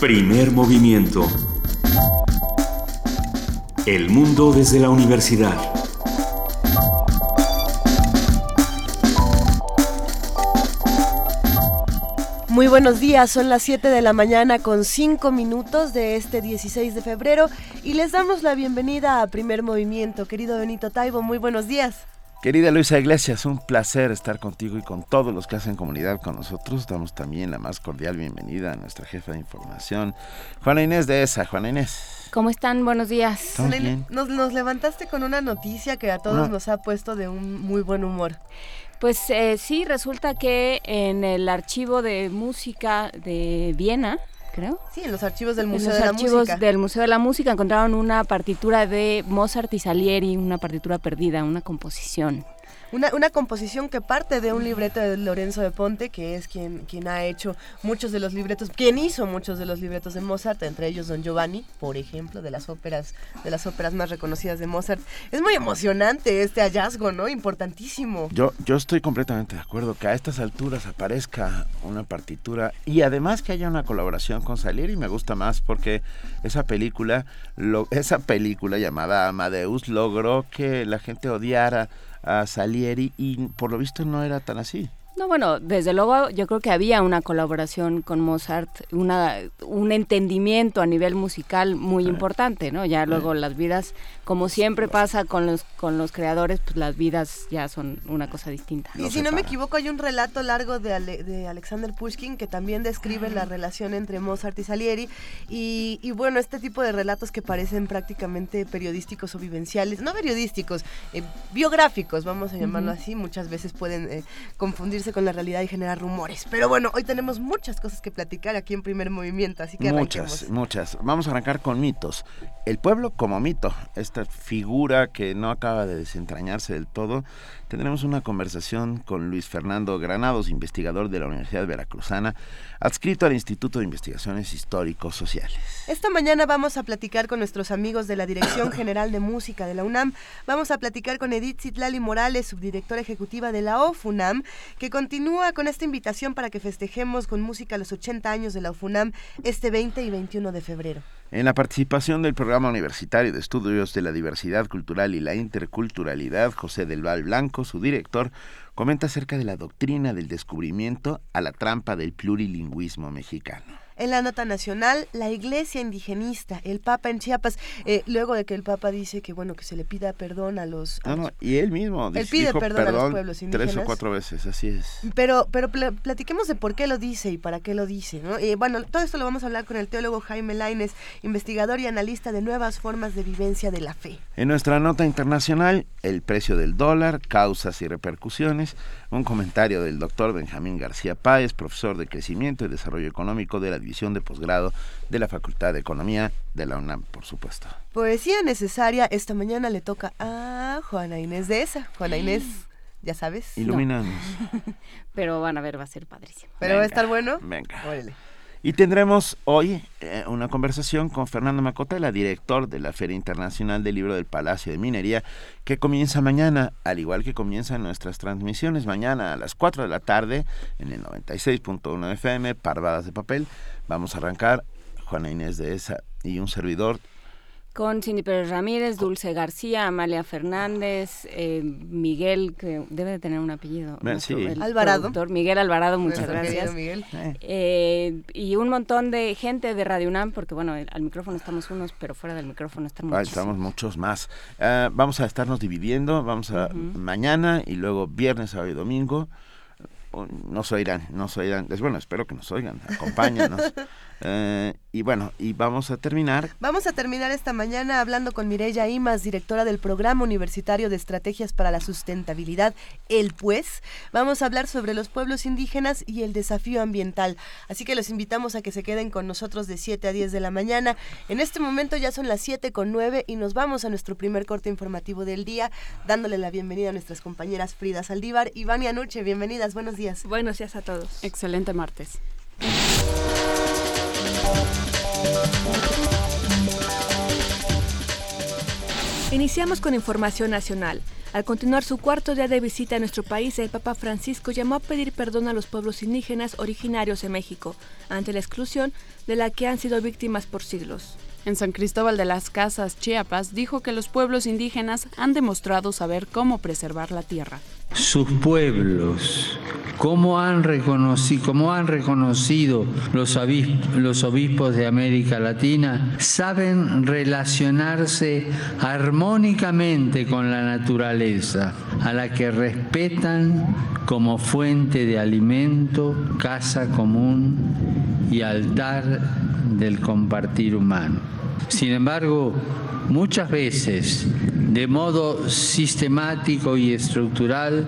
Primer movimiento. El mundo desde la universidad. Muy buenos días, son las 7 de la mañana con 5 minutos de este 16 de febrero y les damos la bienvenida a Primer Movimiento. Querido Benito Taibo, muy buenos días. Querida Luisa Iglesias, un placer estar contigo y con todos los que hacen comunidad con nosotros. Damos también la más cordial bienvenida a nuestra jefa de información, Juana Inés de ESA. Juana Inés. ¿Cómo están? Buenos días. Nos, nos, levantaste con una noticia que a todos nos ha puesto de un muy buen humor. Pues eh, sí, resulta que en el archivo de música de Viena, creo. Sí, en los archivos del Museo de la Música. archivos del Museo de la Música encontraron una partitura de Mozart y Salieri, una partitura perdida, una composición. Una, una composición que parte de un libreto de Lorenzo de Ponte, que es quien, quien ha hecho muchos de los libretos, quien hizo muchos de los libretos de Mozart, entre ellos Don Giovanni, por ejemplo, de las óperas, de las óperas más reconocidas de Mozart. Es muy emocionante este hallazgo, ¿no? Importantísimo. Yo, yo estoy completamente de acuerdo que a estas alturas aparezca una partitura y además que haya una colaboración con Salieri me gusta más porque esa película, lo, esa película llamada Amadeus logró que la gente odiara a Salieri y por lo visto no era tan así. No, bueno, desde luego yo creo que había una colaboración con Mozart, una, un entendimiento a nivel musical muy importante, ¿no? Ya luego las vidas, como siempre pasa con los, con los creadores, pues las vidas ya son una cosa distinta. Y si no me equivoco, hay un relato largo de, de Alexander Pushkin que también describe la relación entre Mozart y Salieri. Y, y, bueno, este tipo de relatos que parecen prácticamente periodísticos o vivenciales, no periodísticos, eh, biográficos, vamos a llamarlo así, muchas veces pueden eh, confundirse con la realidad y generar rumores. Pero bueno, hoy tenemos muchas cosas que platicar aquí en Primer Movimiento, así que Muchas, muchas. Vamos a arrancar con mitos. El pueblo como mito, esta figura que no acaba de desentrañarse del todo, tendremos una conversación con Luis Fernando Granados, investigador de la Universidad Veracruzana, adscrito al Instituto de Investigaciones Históricos Sociales. Esta mañana vamos a platicar con nuestros amigos de la Dirección General de Música de la UNAM. Vamos a platicar con Edith Zitlali Morales, subdirectora ejecutiva de la OFUNAM, que continúa con esta invitación para que festejemos con música los 80 años de la OFUNAM este 20 y 21 de febrero. En la participación del Programa Universitario de Estudios de la Diversidad Cultural y la Interculturalidad, José del Val Blanco, su director, comenta acerca de la doctrina del descubrimiento a la trampa del plurilingüismo mexicano. En la nota nacional, la iglesia indigenista, el Papa en Chiapas, eh, luego de que el Papa dice que bueno que se le pida perdón a los... no, no, y él mismo él pide perdón, a los pueblos indígenas. Tres o cuatro veces, así es. Pero, pero platiquemos de por qué lo dice y para qué lo dice, ¿no? Y bueno, todo esto lo vamos a hablar con el teólogo Jaime Laines, investigador y analista de nuevas formas de vivencia de la fe. En nuestra nota internacional, el precio del dólar, causas y repercusiones, un comentario del doctor Benjamín García Páez, profesor de Crecimiento y Desarrollo Económico de la División de Posgrado de la Facultad de Economía de la UNAM, por supuesto. Poesía necesaria, esta mañana le toca a Juana Inés de esa. Juana Inés, ya sabes. Iluminanos. Pero van a ver, va a ser padrísimo. ¿Pero va a estar bueno? Venga. Y tendremos hoy eh, una conversación con Fernando Macotela, director de la Feria Internacional del Libro del Palacio de Minería, que comienza mañana, al igual que comienzan nuestras transmisiones mañana a las 4 de la tarde en el 96.1 FM, Parvadas de Papel. Vamos a arrancar Juana Inés de esa y un servidor con Cindy Pérez Ramírez, Dulce García, Amalia Fernández, eh, Miguel, que debe de tener un apellido. Alvarado. Miguel Alvarado, muchas gracias. Eh, y un montón de gente de Radio UNAM, porque bueno, al micrófono estamos unos, pero fuera del micrófono estamos muchos. estamos muchos más. Ah, vamos a estarnos dividiendo, vamos a mañana y luego viernes, sábado y domingo. Nos oirán, nos oirán. Es bueno, espero que nos oigan, acompáñanos. Eh, y bueno, y vamos a terminar. Vamos a terminar esta mañana hablando con Mireya Imas, directora del Programa Universitario de Estrategias para la Sustentabilidad, el PUES. Vamos a hablar sobre los pueblos indígenas y el desafío ambiental. Así que los invitamos a que se queden con nosotros de 7 a 10 de la mañana. En este momento ya son las 7 con 9 y nos vamos a nuestro primer corte informativo del día, dándole la bienvenida a nuestras compañeras Frida Saldívar y Vania Nuche. Bienvenidas, buenos días. Buenos días a todos. Excelente martes. Iniciamos con información nacional. Al continuar su cuarto día de visita a nuestro país, el Papa Francisco llamó a pedir perdón a los pueblos indígenas originarios de México ante la exclusión de la que han sido víctimas por siglos. En San Cristóbal de las Casas, Chiapas, dijo que los pueblos indígenas han demostrado saber cómo preservar la tierra. Sus pueblos, cómo han reconocido, cómo han reconocido los, obispos de América Latina, saben relacionarse armónicamente con la naturaleza, a la que respetan como fuente de alimento, casa común y altar del compartir humano. Sin embargo, muchas veces, de modo sistemático y estructural,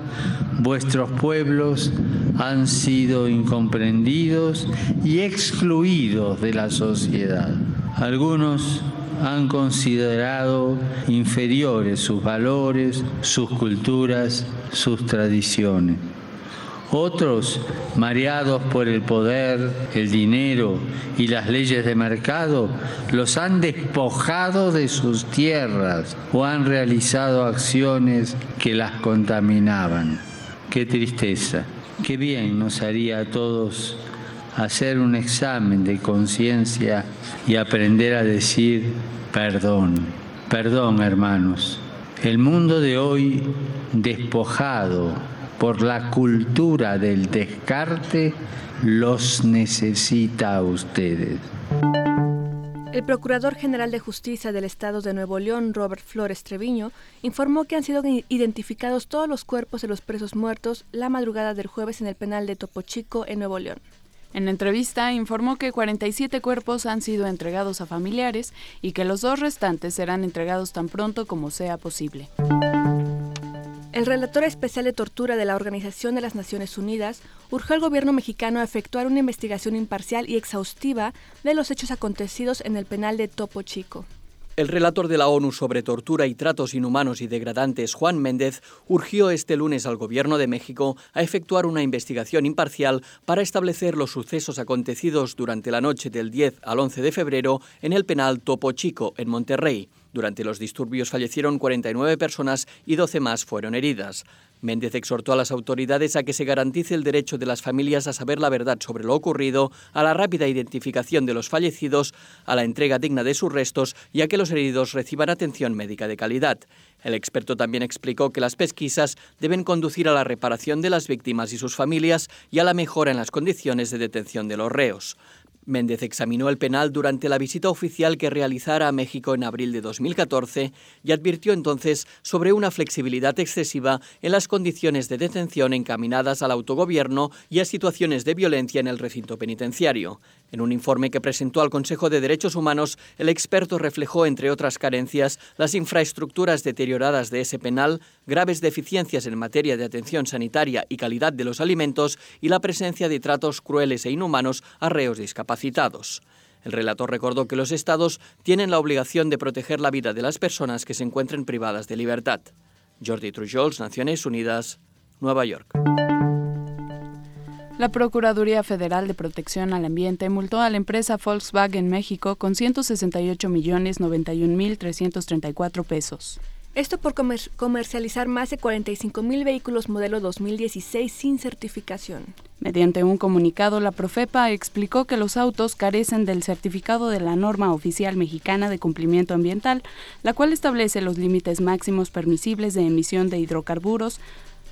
vuestros pueblos han sido incomprendidos y excluidos de la sociedad. Algunos han considerado inferiores sus valores, sus culturas, sus tradiciones. Otros, mareados por el poder, el dinero y las leyes de mercado, los han despojado de sus tierras o han realizado acciones que las contaminaban. Qué tristeza. Qué bien nos haría a todos hacer un examen de conciencia y aprender a decir perdón. Perdón, hermanos. El mundo de hoy despojado por la cultura del descarte, los necesita a ustedes. El Procurador General de Justicia del Estado de Nuevo León, Robert Flores Treviño, informó que han sido identificados todos los cuerpos de los presos muertos la madrugada del jueves en el penal de Topo Chico, en Nuevo León. En la entrevista informó que 47 cuerpos han sido entregados a familiares y que los dos restantes serán entregados tan pronto como sea posible. El relator especial de tortura de la Organización de las Naciones Unidas urgió al gobierno mexicano a efectuar una investigación imparcial y exhaustiva de los hechos acontecidos en el penal de Topo Chico. El relator de la ONU sobre tortura y tratos inhumanos y degradantes, Juan Méndez, urgió este lunes al Gobierno de México a efectuar una investigación imparcial para establecer los sucesos acontecidos durante la noche del 10 al 11 de febrero en el penal Topo Chico, en Monterrey. Durante los disturbios fallecieron 49 personas y 12 más fueron heridas. Méndez exhortó a las autoridades a que se garantice el derecho de las familias a saber la verdad sobre lo ocurrido, a la rápida identificación de los fallecidos, a la entrega digna de sus restos y a que los heridos reciban atención médica de calidad. El experto también explicó que las pesquisas deben conducir a la reparación de las víctimas y sus familias y a la mejora en las condiciones de detención de los reos. Méndez examinó el penal durante la visita oficial que realizara a México en abril de 2014 y advirtió entonces sobre una flexibilidad excesiva en las condiciones de detención encaminadas al autogobierno y a situaciones de violencia en el recinto penitenciario. En un informe que presentó al Consejo de Derechos Humanos, el experto reflejó, entre otras carencias, las infraestructuras deterioradas de ese penal, graves deficiencias en materia de atención sanitaria y calidad de los alimentos y la presencia de tratos crueles e inhumanos a reos discapacitados. El relator recordó que los Estados tienen la obligación de proteger la vida de las personas que se encuentren privadas de libertad. Jordi Trujols, Naciones Unidas, Nueva York. La Procuraduría Federal de Protección al Ambiente multó a la empresa Volkswagen México con 168 millones 91 mil 334 pesos. Esto por comercializar más de 45 mil vehículos modelo 2016 sin certificación. Mediante un comunicado, la Profepa explicó que los autos carecen del certificado de la norma oficial mexicana de cumplimiento ambiental, la cual establece los límites máximos permisibles de emisión de hidrocarburos,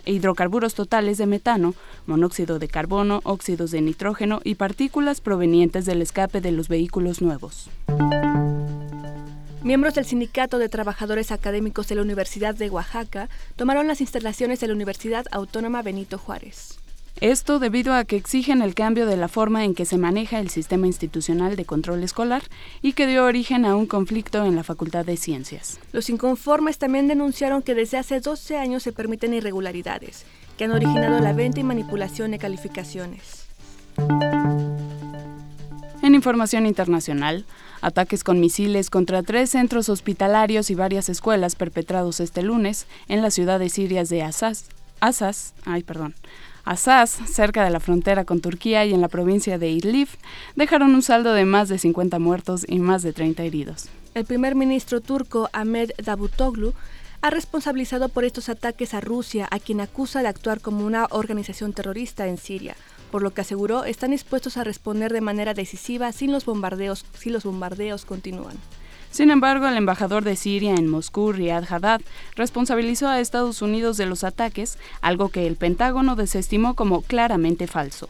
hidrocarburos totales de metano, monóxido de carbono, óxidos de nitrógeno y partículas provenientes del escape de los vehículos nuevos. Miembros del Sindicato de Trabajadores Académicos de la Universidad de Oaxaca tomaron las instalaciones de la Universidad Autónoma Benito Juárez. Esto debido a que exigen el cambio de la forma en que se maneja el sistema institucional de control escolar y que dio origen a un conflicto en la Facultad de Ciencias. Los inconformes también denunciaron que desde hace 12 años se permiten irregularidades que han originado la venta y manipulación de calificaciones. En información internacional, ataques con misiles contra tres centros hospitalarios y varias escuelas perpetrados este lunes en la ciudad de Siria de Asas, Asas, ay, perdón, Asas, cerca de la frontera con Turquía y en la provincia de Idlib, dejaron un saldo de más de 50 muertos y más de 30 heridos. El primer ministro turco Ahmed Davutoglu ha responsabilizado por estos ataques a Rusia, a quien acusa de actuar como una organización terrorista en Siria, por lo que aseguró están dispuestos a responder de manera decisiva sin los bombardeos, si los bombardeos continúan. Sin embargo, el embajador de Siria en Moscú, Riyad Haddad, responsabilizó a Estados Unidos de los ataques, algo que el Pentágono desestimó como claramente falso.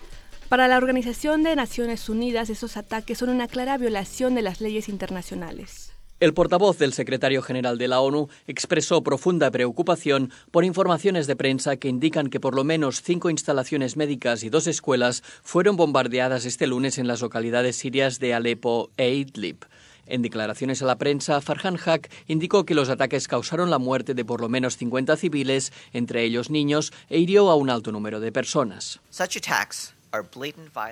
Para la Organización de Naciones Unidas, esos ataques son una clara violación de las leyes internacionales. El portavoz del secretario general de la ONU expresó profunda preocupación por informaciones de prensa que indican que por lo menos cinco instalaciones médicas y dos escuelas fueron bombardeadas este lunes en las localidades sirias de Alepo e Idlib. En declaraciones a la prensa, Farhan Haq indicó que los ataques causaron la muerte de por lo menos 50 civiles, entre ellos niños, e hirió a un alto número de personas.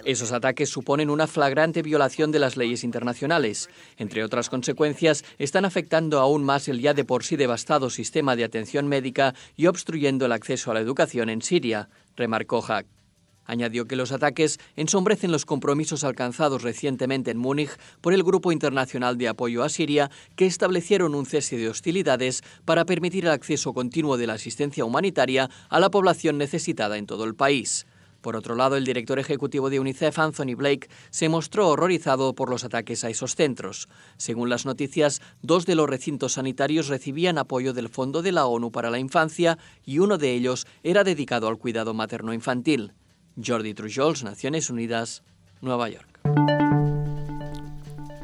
Esos ataques suponen una flagrante violación de las leyes internacionales. Entre otras consecuencias, están afectando aún más el ya de por sí devastado sistema de atención médica y obstruyendo el acceso a la educación en Siria, remarcó Haq. Añadió que los ataques ensombrecen los compromisos alcanzados recientemente en Múnich por el Grupo Internacional de Apoyo a Siria, que establecieron un cese de hostilidades para permitir el acceso continuo de la asistencia humanitaria a la población necesitada en todo el país. Por otro lado, el director ejecutivo de UNICEF, Anthony Blake, se mostró horrorizado por los ataques a esos centros. Según las noticias, dos de los recintos sanitarios recibían apoyo del Fondo de la ONU para la Infancia y uno de ellos era dedicado al cuidado materno-infantil. Jordi Trujols, Naciones Unidas, Nueva York.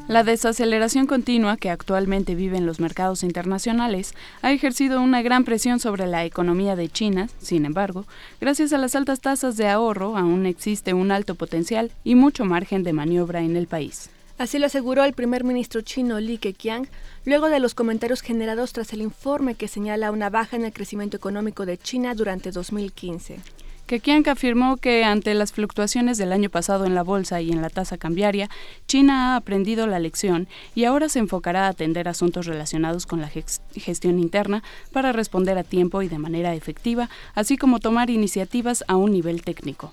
La desaceleración continua que actualmente viven los mercados internacionales ha ejercido una gran presión sobre la economía de China. Sin embargo, gracias a las altas tasas de ahorro, aún existe un alto potencial y mucho margen de maniobra en el país. Así lo aseguró el primer ministro chino Li Keqiang luego de los comentarios generados tras el informe que señala una baja en el crecimiento económico de China durante 2015 que afirmó que ante las fluctuaciones del año pasado en la bolsa y en la tasa cambiaria, China ha aprendido la lección y ahora se enfocará a atender asuntos relacionados con la gestión interna para responder a tiempo y de manera efectiva, así como tomar iniciativas a un nivel técnico.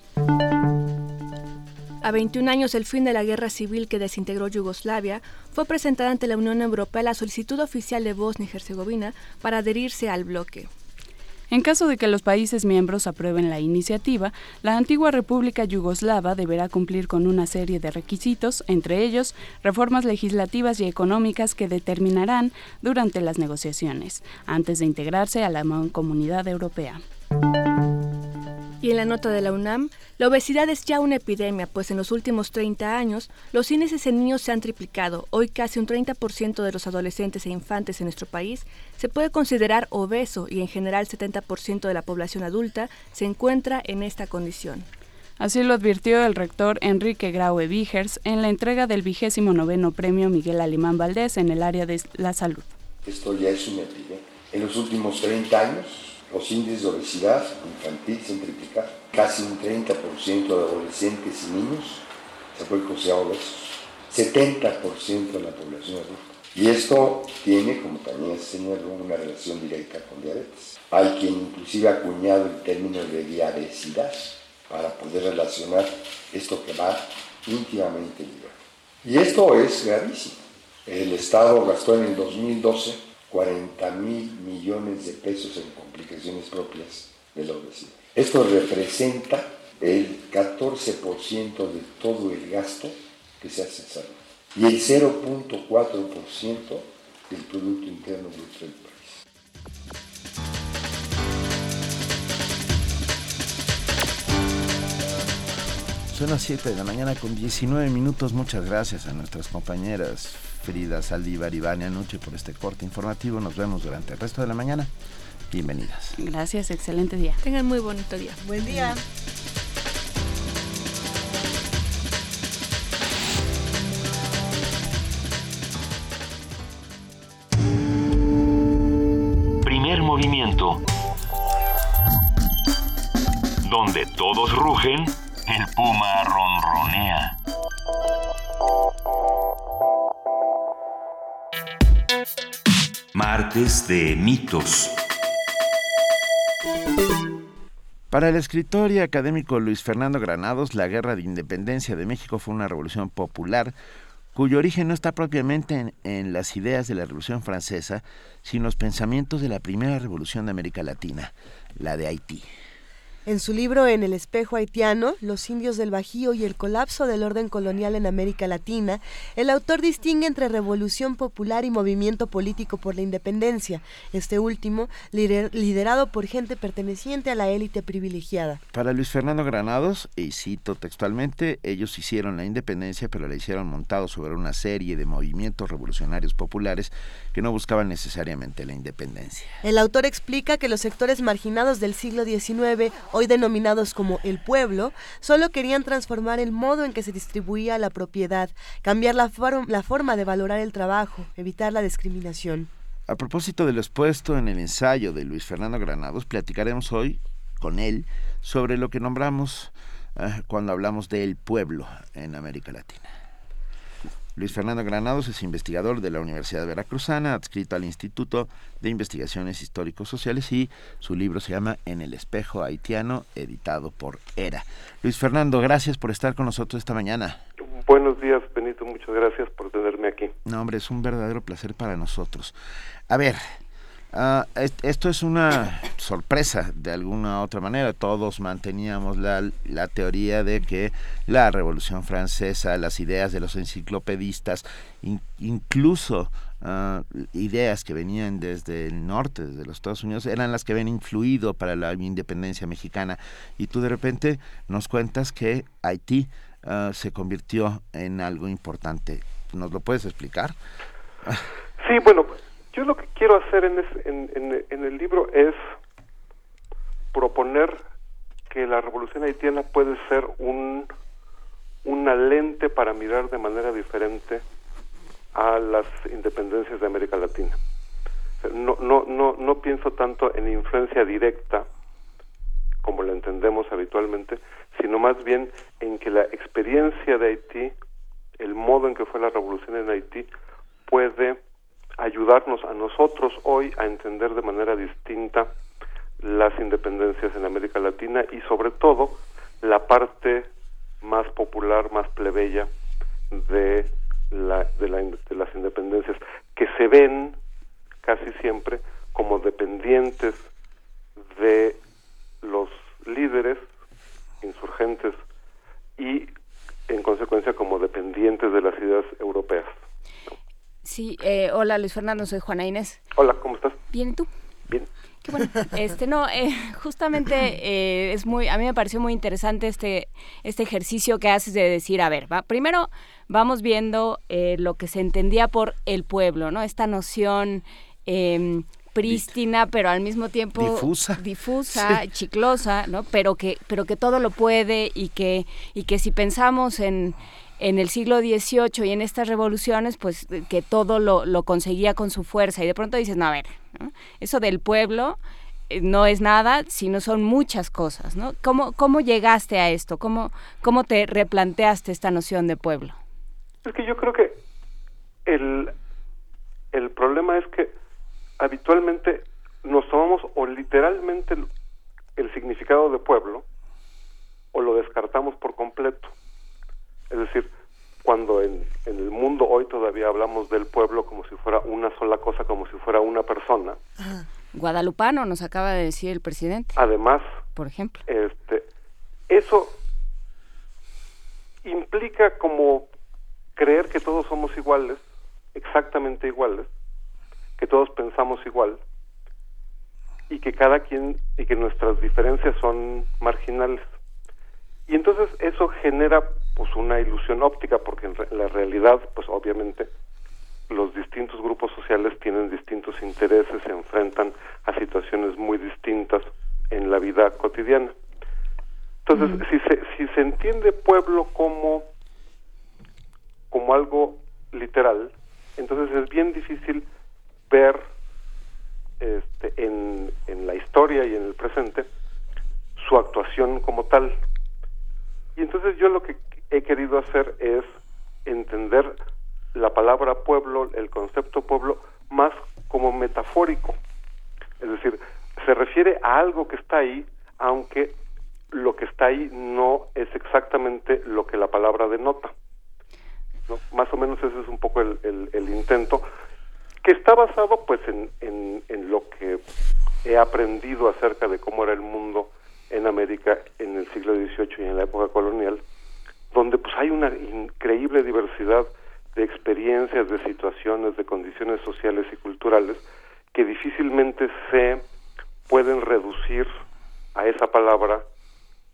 A 21 años del fin de la guerra civil que desintegró Yugoslavia, fue presentada ante la Unión Europea la solicitud oficial de Bosnia y Herzegovina para adherirse al bloque. En caso de que los países miembros aprueben la iniciativa, la antigua República Yugoslava deberá cumplir con una serie de requisitos, entre ellos reformas legislativas y económicas que determinarán durante las negociaciones, antes de integrarse a la comunidad europea. Y en la nota de la UNAM, la obesidad es ya una epidemia, pues en los últimos 30 años los índices en niños se han triplicado. Hoy casi un 30% de los adolescentes e infantes en nuestro país se puede considerar obeso y en general 70% de la población adulta se encuentra en esta condición. Así lo advirtió el rector Enrique Graue Vigers en la entrega del vigésimo noveno premio Miguel Alemán Valdés en el área de la salud. Esto ya es una epidemia. En los últimos 30 años los índices de obesidad infantil se han triplicado. Casi un 30% de adolescentes y niños se puede considerar obesos. 70% de la población adulta. Y esto tiene, como también se señaló, una relación directa con diabetes. Hay quien inclusive ha acuñado el término de diabesidad para poder relacionar esto que va íntimamente ligado. Y esto es gravísimo. El Estado gastó en el 2012 40 mil millones de pesos en complicaciones propias de la obesidad. Esto representa el 14% de todo el gasto que se hace en salud y el 0.4% del Producto Interno Bruto Son las 7 de la mañana con 19 minutos. Muchas gracias a nuestras compañeras Frida Saldívar y Vania Noche por este corte informativo. Nos vemos durante el resto de la mañana. Bienvenidas. Gracias, excelente día. Tengan muy bonito día. Buen día. Primer movimiento. Donde todos rugen, el puma ronronea. Martes de mitos. Para el escritor y académico Luis Fernando Granados, la guerra de independencia de México fue una revolución popular cuyo origen no está propiamente en, en, las ideas de la Revolución Francesa, sino en los pensamientos de la primera revolución de América Latina, la de Haití. En su libro En el espejo haitiano, Los indios del Bajío y el colapso del orden colonial en América Latina, el autor distingue entre revolución popular y movimiento político por la independencia, este último liderado por gente perteneciente a la élite privilegiada. Para Luis Fernando Granados, y cito textualmente, ellos hicieron la independencia, pero la hicieron montado sobre una serie de movimientos revolucionarios populares que no buscaban necesariamente la independencia. El autor explica que los sectores marginados del siglo XIX hoy denominados como el pueblo, solo querían transformar el modo en que se distribuía la propiedad, cambiar la, forma de valorar el trabajo, evitar la discriminación. A propósito de lo expuesto en el ensayo de Luis Fernando Granados, platicaremos hoy con él sobre lo que nombramos eh, cuando hablamos del pueblo en América Latina. Luis Fernando Granados es investigador de la Universidad Veracruzana, adscrito al Instituto de Investigaciones Históricos Sociales y su libro se llama En el espejo haitiano, editado por ERA. Luis Fernando, gracias por estar con nosotros esta mañana. Buenos días, Benito, muchas gracias por tenerme aquí. No, hombre, es un verdadero placer para nosotros. A ver, Uh, esto es una sorpresa de alguna otra manera. Todos manteníamos la, la teoría de que la Revolución Francesa, las ideas de los enciclopedistas, incluso uh, ideas que venían desde el norte, desde los Estados Unidos, eran las que habían influido para la independencia mexicana. Y tú de repente nos cuentas que Haití uh, se convirtió en algo importante. ¿Nos lo puedes explicar? Sí, bueno, yo lo que quiero hacer en, en, en, el libro es proponer que la revolución haitiana puede ser un, una lente para mirar de manera diferente a las independencias de América Latina. No, no, no, no pienso tanto en influencia directa, como la entendemos habitualmente, sino más bien en que la experiencia de Haití, el modo en que fue la revolución en Haití, puede ayudarnos a nosotros hoy a entender de manera distinta las independencias en América Latina y sobre todo la parte más popular, más plebeya de, la, de, la, de las independencias, que se ven casi siempre como dependientes de los líderes insurgentes y en consecuencia como dependientes de las ideas europeas. Sí, eh, hola Luis Fernando, soy Juana Inés. Hola, ¿cómo estás? Bien, ¿y tú? Bien. Qué bueno. Este, no, eh, justamente eh, es muy, a mí me pareció muy interesante este, este ejercicio que haces de decir, a ver, va, primero vamos viendo lo que se entendía por el pueblo, ¿no? Esta noción em, prístina, pero al mismo tiempo difusa, difusa chiclosa, ¿no? Pero que, pero que todo lo puede y que, y que si pensamos en en el siglo XVIII y en estas revoluciones, pues que todo lo, lo conseguía con su fuerza. Y de pronto dices, no, a ver, eso del pueblo eh, no es nada, sino son muchas cosas, ¿no? ¿Cómo, cómo llegaste a esto? ¿Cómo, ¿Cómo te replanteaste esta noción de pueblo? Es que yo creo que el, el problema es que habitualmente nos tomamos o literalmente el significado de pueblo o lo descartamos por completo. Es decir, cuando en, el mundo hoy todavía hablamos del pueblo como si fuera una sola cosa, como si fuera una persona. Guadalupano nos acaba de decir el presidente. Además, por ejemplo, este, eso implica como creer que todos somos iguales, exactamente iguales, que todos pensamos igual y que cada quien y que nuestras diferencias son marginales. Y entonces eso genera pues una ilusión óptica porque en, la realidad pues obviamente los distintos grupos sociales tienen distintos intereses, se enfrentan a situaciones muy distintas en la vida cotidiana. Entonces, si se si se entiende pueblo como como algo literal, entonces es bien difícil ver este, en, en la historia y en el presente su actuación como tal. Y entonces yo lo que he querido hacer es entender la palabra pueblo, el concepto pueblo, más como metafórico. Es decir, se refiere a algo que está ahí, aunque lo que está ahí no es exactamente lo que la palabra denota. ¿no? Más o menos ese es un poco el, intento, que está basado pues en, en, en lo que he aprendido acerca de cómo era el mundo en América en el siglo XVIII y en la época colonial, donde pues hay una increíble diversidad de experiencias, de situaciones, de condiciones sociales y culturales que difícilmente se pueden reducir a esa palabra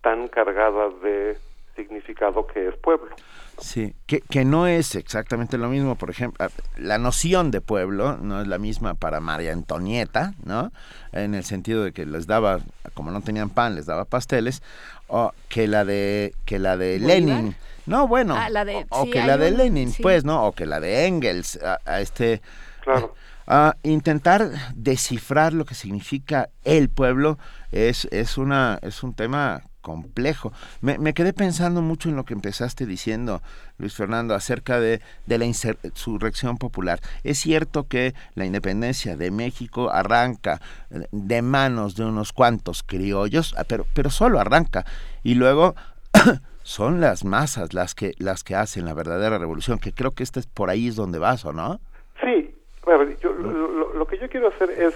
tan cargada de significado que es pueblo. Sí, que, que no es exactamente lo mismo, por ejemplo, ah, la noción de pueblo no es la misma para María Antonieta, ¿no? En el sentido de que les daba, como no tenían pan, les daba pasteles, o que la de que la de Lenin. No, bueno, Ah, la de- o, o sí, que la de un- Lenin, sí. pues, ¿no? O que la de Engels, a, a este Claro. a intentar descifrar lo que significa el pueblo es, es una es un tema complejo. Me, me quedé pensando mucho en lo que empezaste diciendo, Luis Fernando, acerca de, de la insurrección popular. Es cierto que la independencia de México arranca eh, de manos de unos cuantos criollos, ah, pero, pero solo arranca. Y luego son las masas las que, las que hacen la verdadera revolución, que creo que este es por ahí es donde vas, ¿o no? Sí, a ver, yo, lo- lo que yo quiero hacer es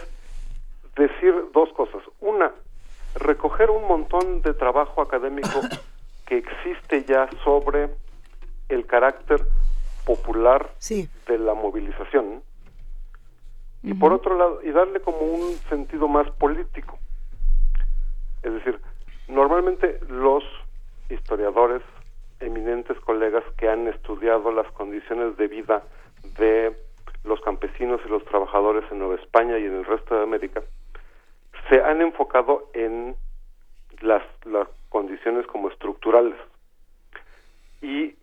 decir dos cosas. Una, recoger un montón de trabajo académico que existe ya sobre el carácter popular Sí. de la movilización. Y por otro lado, y darle como un sentido más político. Es decir, normalmente los historiadores, eminentes colegas que han estudiado las condiciones de vida de los campesinos y los trabajadores en Nueva España y en el resto de América, se han enfocado en las, las condiciones como estructurales. Y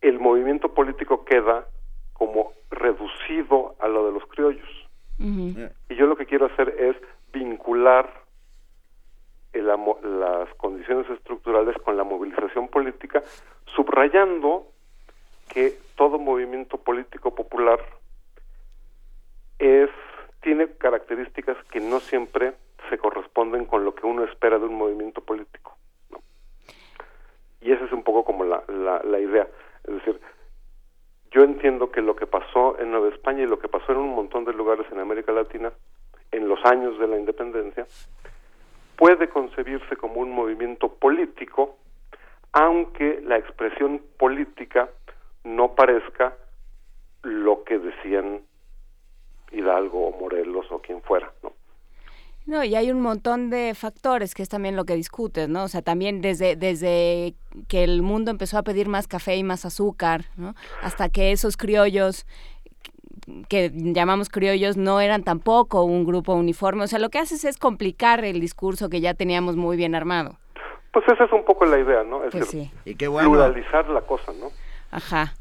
el movimiento político queda como reducido a lo de los criollos. Y yo lo que quiero hacer es vincular el amo- las condiciones estructurales con la movilización política, subrayando que todo movimiento político popular es tiene características que no siempre se corresponden con lo que uno espera de un movimiento político. Y esa es un poco como la, la, la idea. Es decir, yo entiendo que lo que pasó en Nueva España y lo que pasó en un montón de lugares en América Latina en los años de la independencia puede concebirse como un movimiento político, aunque la expresión política no parezca lo que decían Hidalgo o Morelos o quien fuera, ¿no? No, y hay un montón de factores que es también lo que discutes, ¿no? O sea, también desde, desde que el mundo empezó a pedir más café y más azúcar, ¿no? Hasta que esos criollos que llamamos criollos no eran tampoco un grupo uniforme. O sea, lo que haces es complicar el discurso que ya teníamos muy bien armado. Pues esa es un poco la idea, ¿no? Es Pues decir, sí. Y qué bueno. pluralizar la cosa, ¿no? Ajá.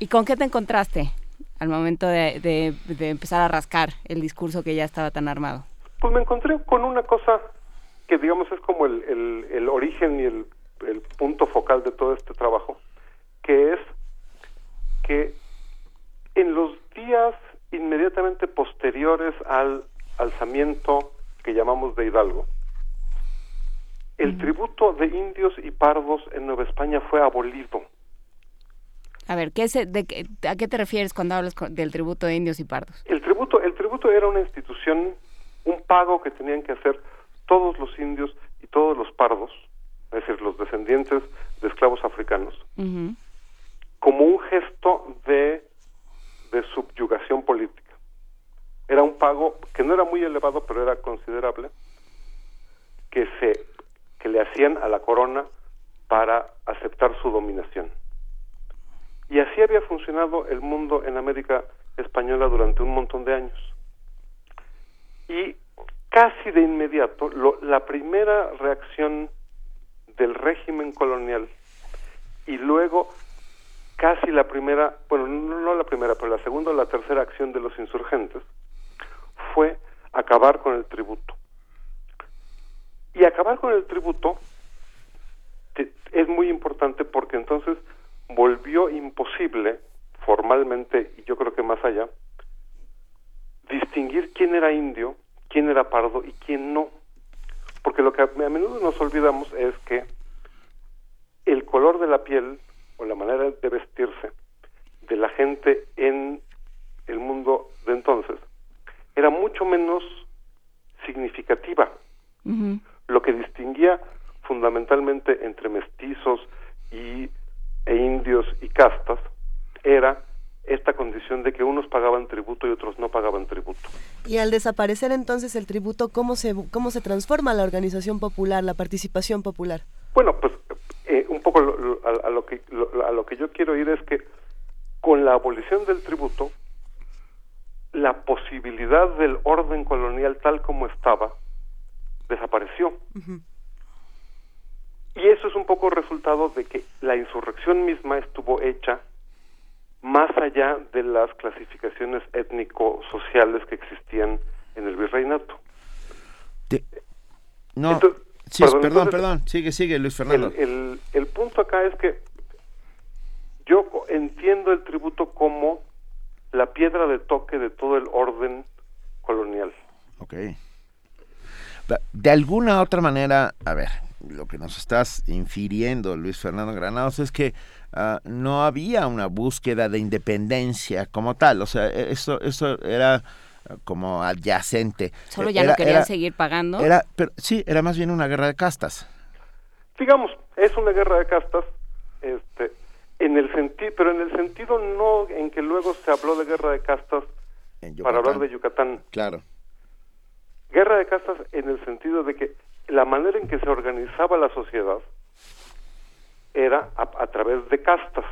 ¿Y con qué te encontraste al momento de, de- de empezar a rascar el discurso que ya estaba tan armado? Pues me encontré con una cosa que digamos es como el, el, el origen y el, el punto focal de todo este trabajo, que es que en los días inmediatamente posteriores al alzamiento que llamamos de Hidalgo, el tributo de indios y pardos en Nueva España fue abolido. A ver, ¿qué es, de, ¿a qué te refieres cuando hablas del tributo de indios y pardos? El tributo, el tributo era una institución, un pago que tenían que hacer todos los indios y todos los pardos, es decir, los descendientes de esclavos africanos, como un gesto de, de subyugación política. Era un pago que no era muy elevado, pero era considerable, que se que le hacían a la corona para aceptar su dominación. Y así había funcionado el mundo en América española durante un montón de años. Y casi de inmediato, lo- la primera reacción del régimen colonial y luego casi la primera, bueno, no, la primera, pero la segunda o la tercera acción de los insurgentes fue acabar con el tributo. Y acabar con el tributo es muy importante porque entonces volvió imposible formalmente, y yo creo que más allá, distinguir quién era indio, quién era pardo y quién no. Porque lo que a, menudo nos olvidamos es que el color de la piel o la manera de vestirse de la gente en el mundo de entonces era mucho menos significativa. Lo que distinguía fundamentalmente entre mestizos y, e indios y castas era esta condición de que unos pagaban tributo y otros no pagaban tributo. Y al desaparecer entonces el tributo, ¿cómo se, cómo se transforma la organización popular, la participación popular? Bueno, pues eh, un poco a, lo que, a lo que yo quiero ir es que con la abolición del tributo, la posibilidad del orden colonial tal como estaba desapareció. Y eso es un poco resultado de que la insurrección misma estuvo hecha más allá de las clasificaciones étnico-sociales que existían en el virreinato. No, perdón, perdón, sigue, sigue, Luis Fernando. El, el, punto acá es que yo entiendo el tributo como la piedra de toque de todo el orden colonial. Ok. De alguna otra manera, a ver, lo que nos estás infiriendo, Luis Fernando Granados, es que ah, no había una búsqueda de independencia como tal. O sea, e, eso, eso era ah, como adyacente. Solo ya no querían seguir pagando. Era, pero, sí, era más bien una guerra de castas. Digamos, es una guerra de castas, este, en el sentido, pero en el sentido no en que luego se habló de guerra de castas para hablar de Yucatán. Claro. Guerra de castas en el sentido de que la manera en que se organizaba la sociedad era a, través de castas,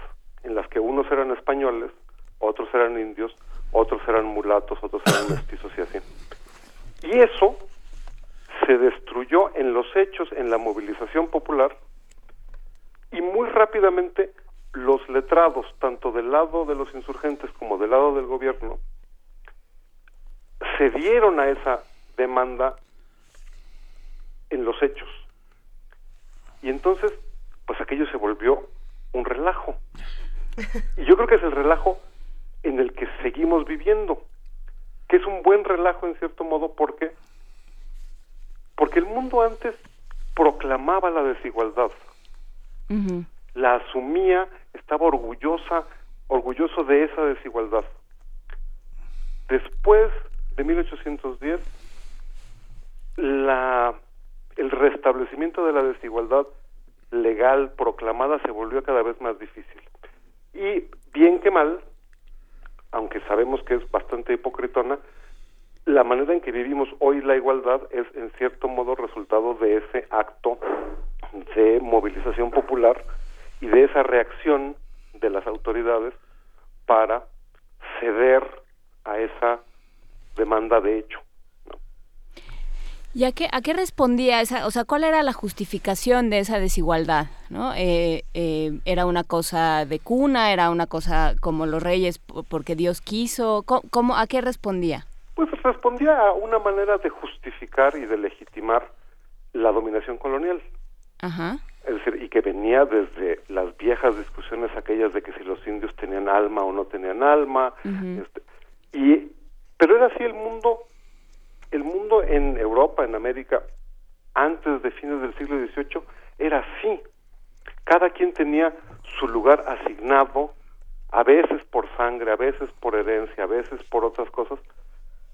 en las que unos eran españoles, otros eran indios, otros eran mulatos, otros eran mestizos y así. Y eso se destruyó en los hechos, en la movilización popular, y muy rápidamente los letrados, tanto del lado de los insurgentes como del lado del gobierno, cedieron a esa demanda en los hechos. Y entonces, pues aquello se volvió un relajo. Y yo creo que es el relajo en el que seguimos viviendo, que es un buen relajo en cierto modo porque porque el mundo antes proclamaba la desigualdad, la asumía, estaba orgullosa, orgulloso de esa desigualdad. Después de 1810, la el restablecimiento de la desigualdad legal proclamada se volvió cada vez más difícil. Y bien que mal, aunque sabemos que es bastante hipocritona, la manera en que vivimos hoy la igualdad es en cierto modo resultado de ese acto de movilización popular y de esa reacción de las autoridades para ceder a esa demanda de hecho. ¿Y a qué, a qué respondía esa, o sea, cuál era la justificación de esa desigualdad? ¿no? Eh, eh, ¿Era una cosa de cuna? ¿Era una cosa como los reyes porque Dios quiso? ¿Cómo, ¿A qué respondía? Pues respondía a una manera de justificar y de legitimar la dominación colonial. Ajá. Es decir, y que venía desde las viejas discusiones aquellas de que si los indios tenían alma o no tenían alma. este, y Pero era así el mundo el mundo en Europa, en América, antes de fines del siglo XVIII, era así. Cada quien tenía su lugar asignado, a veces por sangre, a veces por herencia, a veces por otras cosas,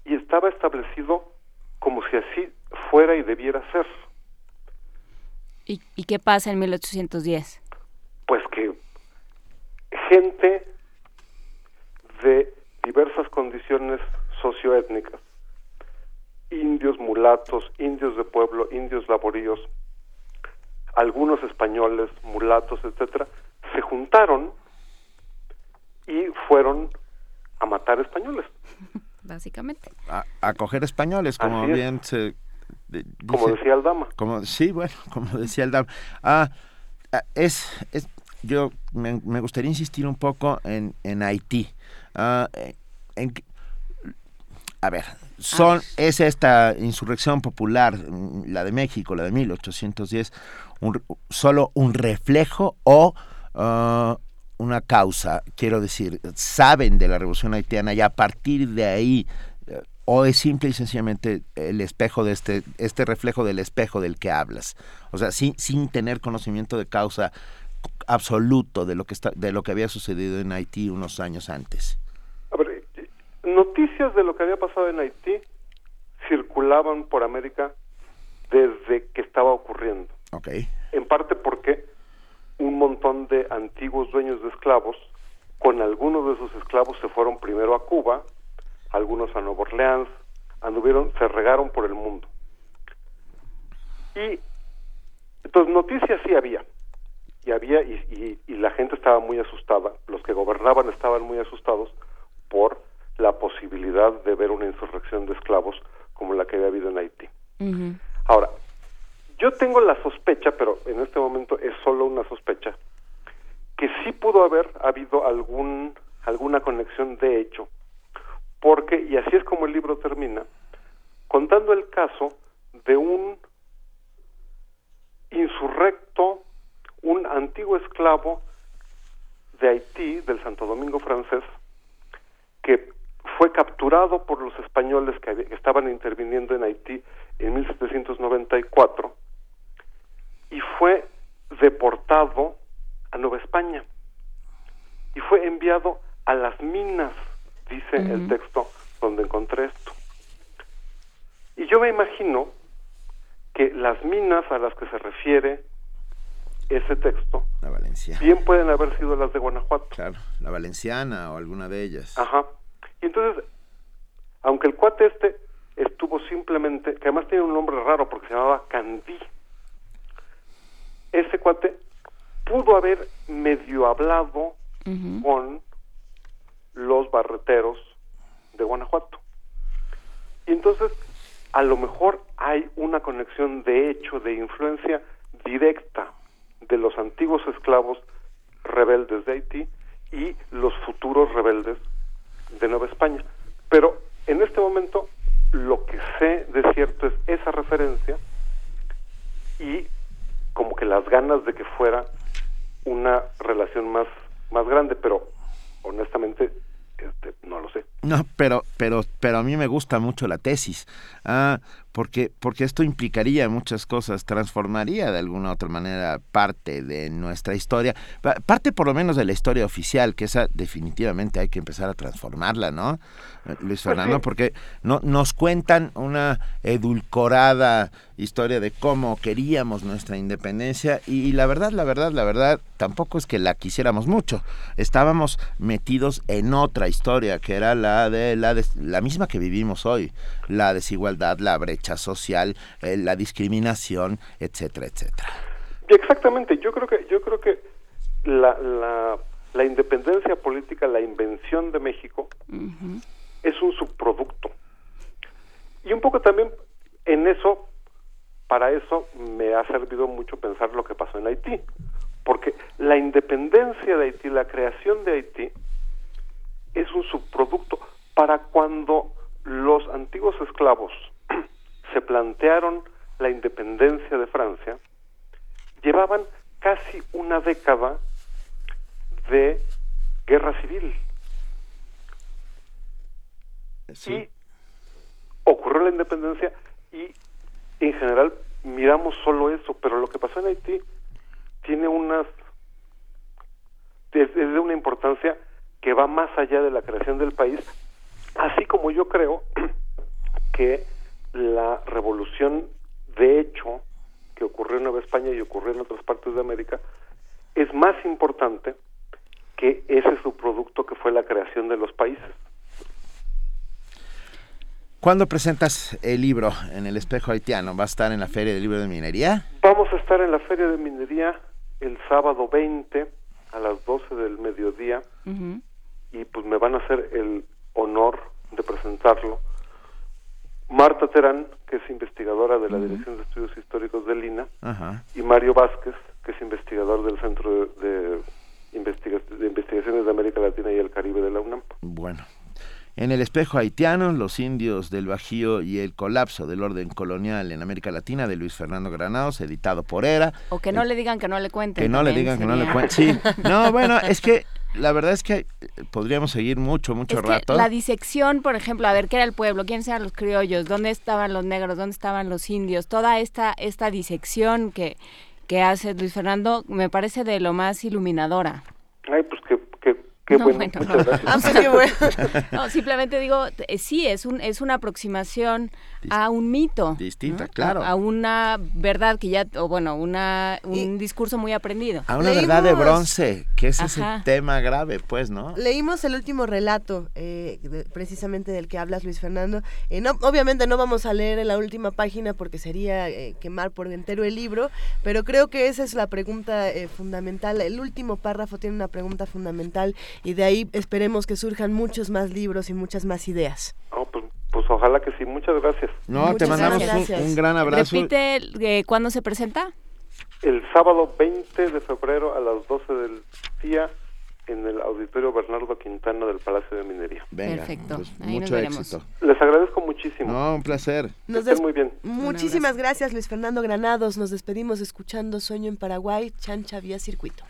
y estaba establecido como si así fuera y debiera ser. ¿Y, y qué pasa en 1810? Pues que gente de diversas condiciones socioétnicas indios mulatos, indios de pueblo, indios laboríos, algunos españoles, mulatos, etcétera, se juntaron y fueron a matar españoles. Básicamente. A, coger españoles, como bien se como decía el dama. Como, sí, bueno, como decía el dama. Ah, ah es, es, yo me, me, gustaría insistir un poco en, en Haití. Ah, en, a ver, son, es esta insurrección popular, la de México, la de 1810, un, solo un reflejo o uh, una causa, quiero decir, saben de la revolución haitiana y a partir de ahí uh, o es simple y sencillamente el espejo de este, este reflejo del espejo del que hablas. O sea, sin, sin tener conocimiento de causa, absoluto de lo que está, de lo que había sucedido en Haití unos años antes. Noticias de lo que había pasado en Haití circulaban por América desde que estaba ocurriendo. Okay. En parte porque un montón de antiguos dueños de esclavos, con algunos de sus esclavos se fueron primero a Cuba, algunos a Nueva Orleans, anduvieron, se regaron por el mundo. Y entonces noticias sí había, y había y, y, la gente estaba muy asustada, los que gobernaban estaban muy asustados por la posibilidad de ver una insurrección de esclavos como la que había habido en Haití. Ahora, yo tengo la sospecha, pero en este momento es solo una sospecha, que sí pudo haber habido algún alguna conexión de hecho, porque y así es como el libro termina, contando el caso de un insurrecto, un antiguo esclavo de Haití, del Santo Domingo francés, que fue capturado por los españoles que, estaban interviniendo en Haití en 1794 y fue deportado a Nueva España y fue enviado a las minas, dice el texto donde encontré esto. Y yo me imagino que las minas a las que se refiere ese texto la Valencia. bien pueden haber sido las de Guanajuato. Claro, la valenciana o alguna de ellas. Ajá. Y entonces, aunque el cuate este estuvo simplemente, que además tiene un nombre raro porque se llamaba Candí, ese cuate pudo haber medio hablado con los barreteros de Guanajuato. Y entonces, a lo mejor hay una conexión de hecho, de influencia directa de los antiguos esclavos rebeldes de Haití y los futuros rebeldes de Nueva España. Pero en este momento lo que sé de cierto es esa referencia y como que las ganas de que fuera una relación más más grande, pero honestamente este, no lo sé. No, pero, pero, pero a mí me gusta mucho la tesis. Ah, porque, porque esto implicaría muchas cosas, transformaría de alguna u otra manera parte de nuestra historia, parte por lo menos de la historia oficial, que esa definitivamente hay que empezar a transformarla, ¿no? Luis Fernando, porque no, nos cuentan una edulcorada historia de cómo queríamos nuestra independencia y, la verdad, la verdad, la verdad, tampoco es que la quisiéramos mucho. Estábamos metidos en otra historia, que era la de la, de, la misma que vivimos hoy, la desigualdad, la brecha social, eh, la discriminación, etcétera, etcétera. Exactamente, yo creo que yo creo que la, la, la independencia política, la invención de México es un subproducto. Y un poco también en eso, para eso me ha servido mucho pensar lo que pasó en Haití, porque la independencia de Haití, la creación de Haití, es un subproducto para cuando los antiguos esclavos se plantearon la independencia de Francia, llevaban casi una década de guerra civil. Y ocurrió la independencia y en general miramos solo eso, pero lo que pasó en Haití tiene unas es de una importancia que va más allá de la creación del país, así como yo creo que la revolución de hecho que ocurrió en Nueva España y ocurrió en otras partes de América es más importante que ese subproducto que fue la creación de los países. ¿Cuándo presentas el libro en el espejo haitiano? ¿Va a estar en la Feria del Libro de Minería? Vamos a estar en la Feria de Minería el sábado 20 a las 12 del mediodía y pues me van a hacer el honor de presentarlo Marta Terán, que es investigadora de la Dirección de Estudios Históricos del INA, y Mario Vázquez, que es investigador del Centro de, Investigaciones de América Latina y el Caribe de la UNAM. Bueno. En el espejo haitiano, los indios del Bajío y el colapso del orden colonial en América Latina de Luis Fernando Granados, editado por ERA. O que no le digan que no le cuenten. Que no le digan que no le cuenten. Sí. No, bueno, es que la verdad es que podríamos seguir mucho, mucho rato. la disección, por ejemplo, a ver qué era el pueblo, quiénes eran los criollos, dónde estaban los negros, dónde estaban los indios, toda esta, esta disección que, que hace Luis Fernando me parece de lo más iluminadora. Ay, pues que Qué bueno, no. simplemente digo, eh, sí, es un es una aproximación a un mito. Distinta, claro. A, una verdad que ya, o bueno, una un discurso muy aprendido. A una verdad de bronce, que es ese tema grave, pues, ¿no? Leímos el último relato, eh, precisamente del que hablas, Luis Fernando. Eh, no, obviamente no vamos a leer en la última página porque sería quemar por entero el libro, pero creo que esa es la pregunta fundamental. El último párrafo tiene una pregunta fundamental y de ahí esperemos que surjan muchos más libros y muchas más ideas. Pues, pues, ojalá que sí, muchas gracias. No, te mandamos un, gran abrazo. Repite, eh, ¿cuándo se presenta? El sábado 20 de febrero a las 12 del día en el Auditorio Bernardo Quintana del Palacio de Minería. Perfecto. Pues, mucho éxito. Les agradezco muchísimo. No, un placer. Nos muy bien. Muchísimas gracias, Luis Fernando Granados. Nos despedimos escuchando Sueño en Paraguay, Chancha Vía Circuito.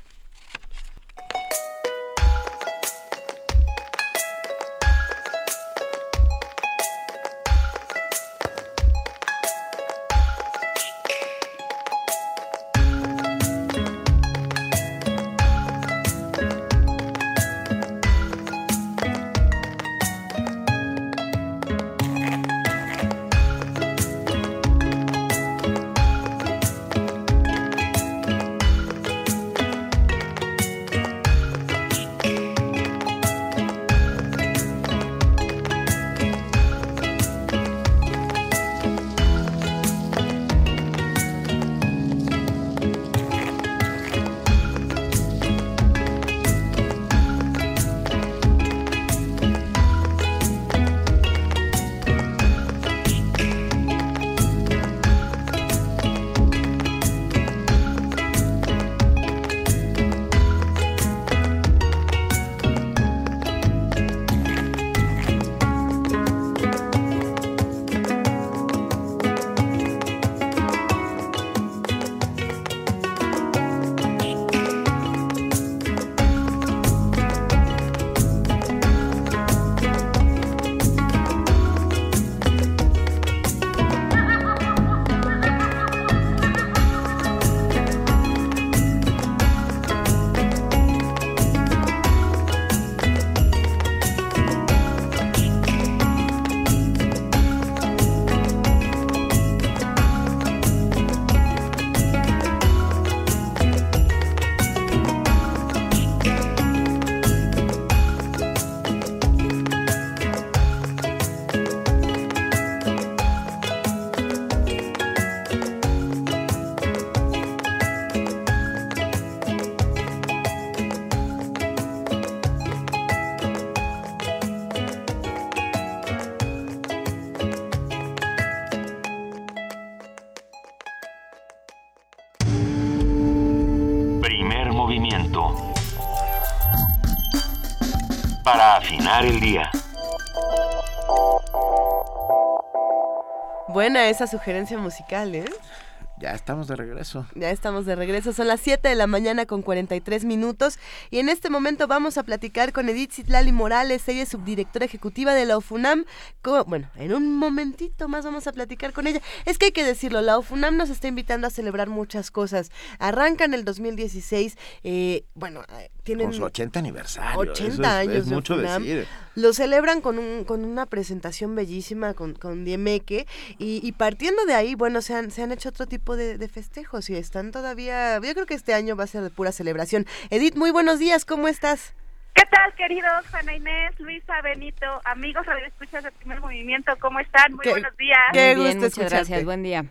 El día. Buena esa sugerencia musical, ¿eh? Estamos de regreso. Ya estamos de regreso. Son las 7 de la mañana con 43 minutos. Y en este momento vamos a platicar con Edith Citlali Morales. Ella es subdirectora ejecutiva de la UFUNAM. Bueno, en un momentito más vamos a platicar con ella. Es que hay que decirlo, la UFUNAM nos está invitando a celebrar muchas cosas. Arranca en el 2016. Eh, bueno, eh, tienen... Con su 80 aniversario. 80 años. Es mucho decir. Lo celebran con, un, con una presentación bellísima con, con Diemeque. Y, y partiendo de ahí, bueno, se han, se han hecho otro tipo de, festejos y están todavía, yo creo que este año va a ser de pura celebración. Edith, muy buenos días, ¿cómo estás? ¿Qué tal, queridos Juana Inés, Luisa, Benito, amigos escuchas del primer movimiento? ¿Cómo están? Muy buenos días. Qué gusto muchas gracias, buen día.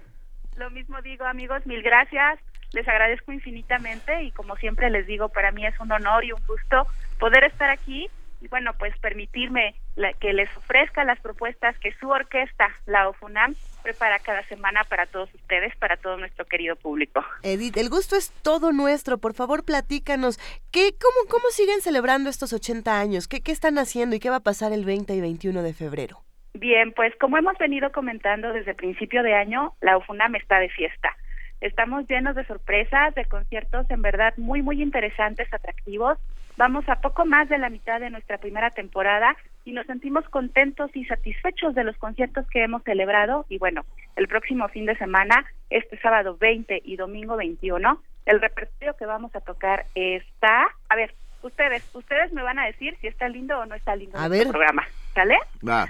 Lo mismo digo, amigos, mil gracias. Les agradezco infinitamente y como siempre les digo, para mí es un honor y un gusto poder estar aquí y bueno, pues permitirme que les ofrezca las propuestas que su orquesta, la OFUNAM, prepara cada semana para todos ustedes, para todo nuestro querido público. Edith, el gusto es todo nuestro. Por favor, platícanos, ¿qué, cómo, ¿cómo siguen celebrando estos 80 años? ¿Qué, ¿Qué están haciendo y qué va a pasar el 20 y 21 de febrero? Bien, pues como hemos venido comentando desde principio de año, la OFUNAM está de fiesta Estamos llenos de sorpresas, de conciertos en verdad muy, muy interesantes, atractivos. Vamos a poco más de la mitad de nuestra primera temporada y nos sentimos contentos y satisfechos de los conciertos que hemos celebrado. Y bueno, el próximo fin de semana, este sábado 20 y domingo 21, el repertorio que vamos a tocar está, a ver, ustedes, ustedes me van a decir si está lindo o no está lindo el ver. programa, ¿sale? Va.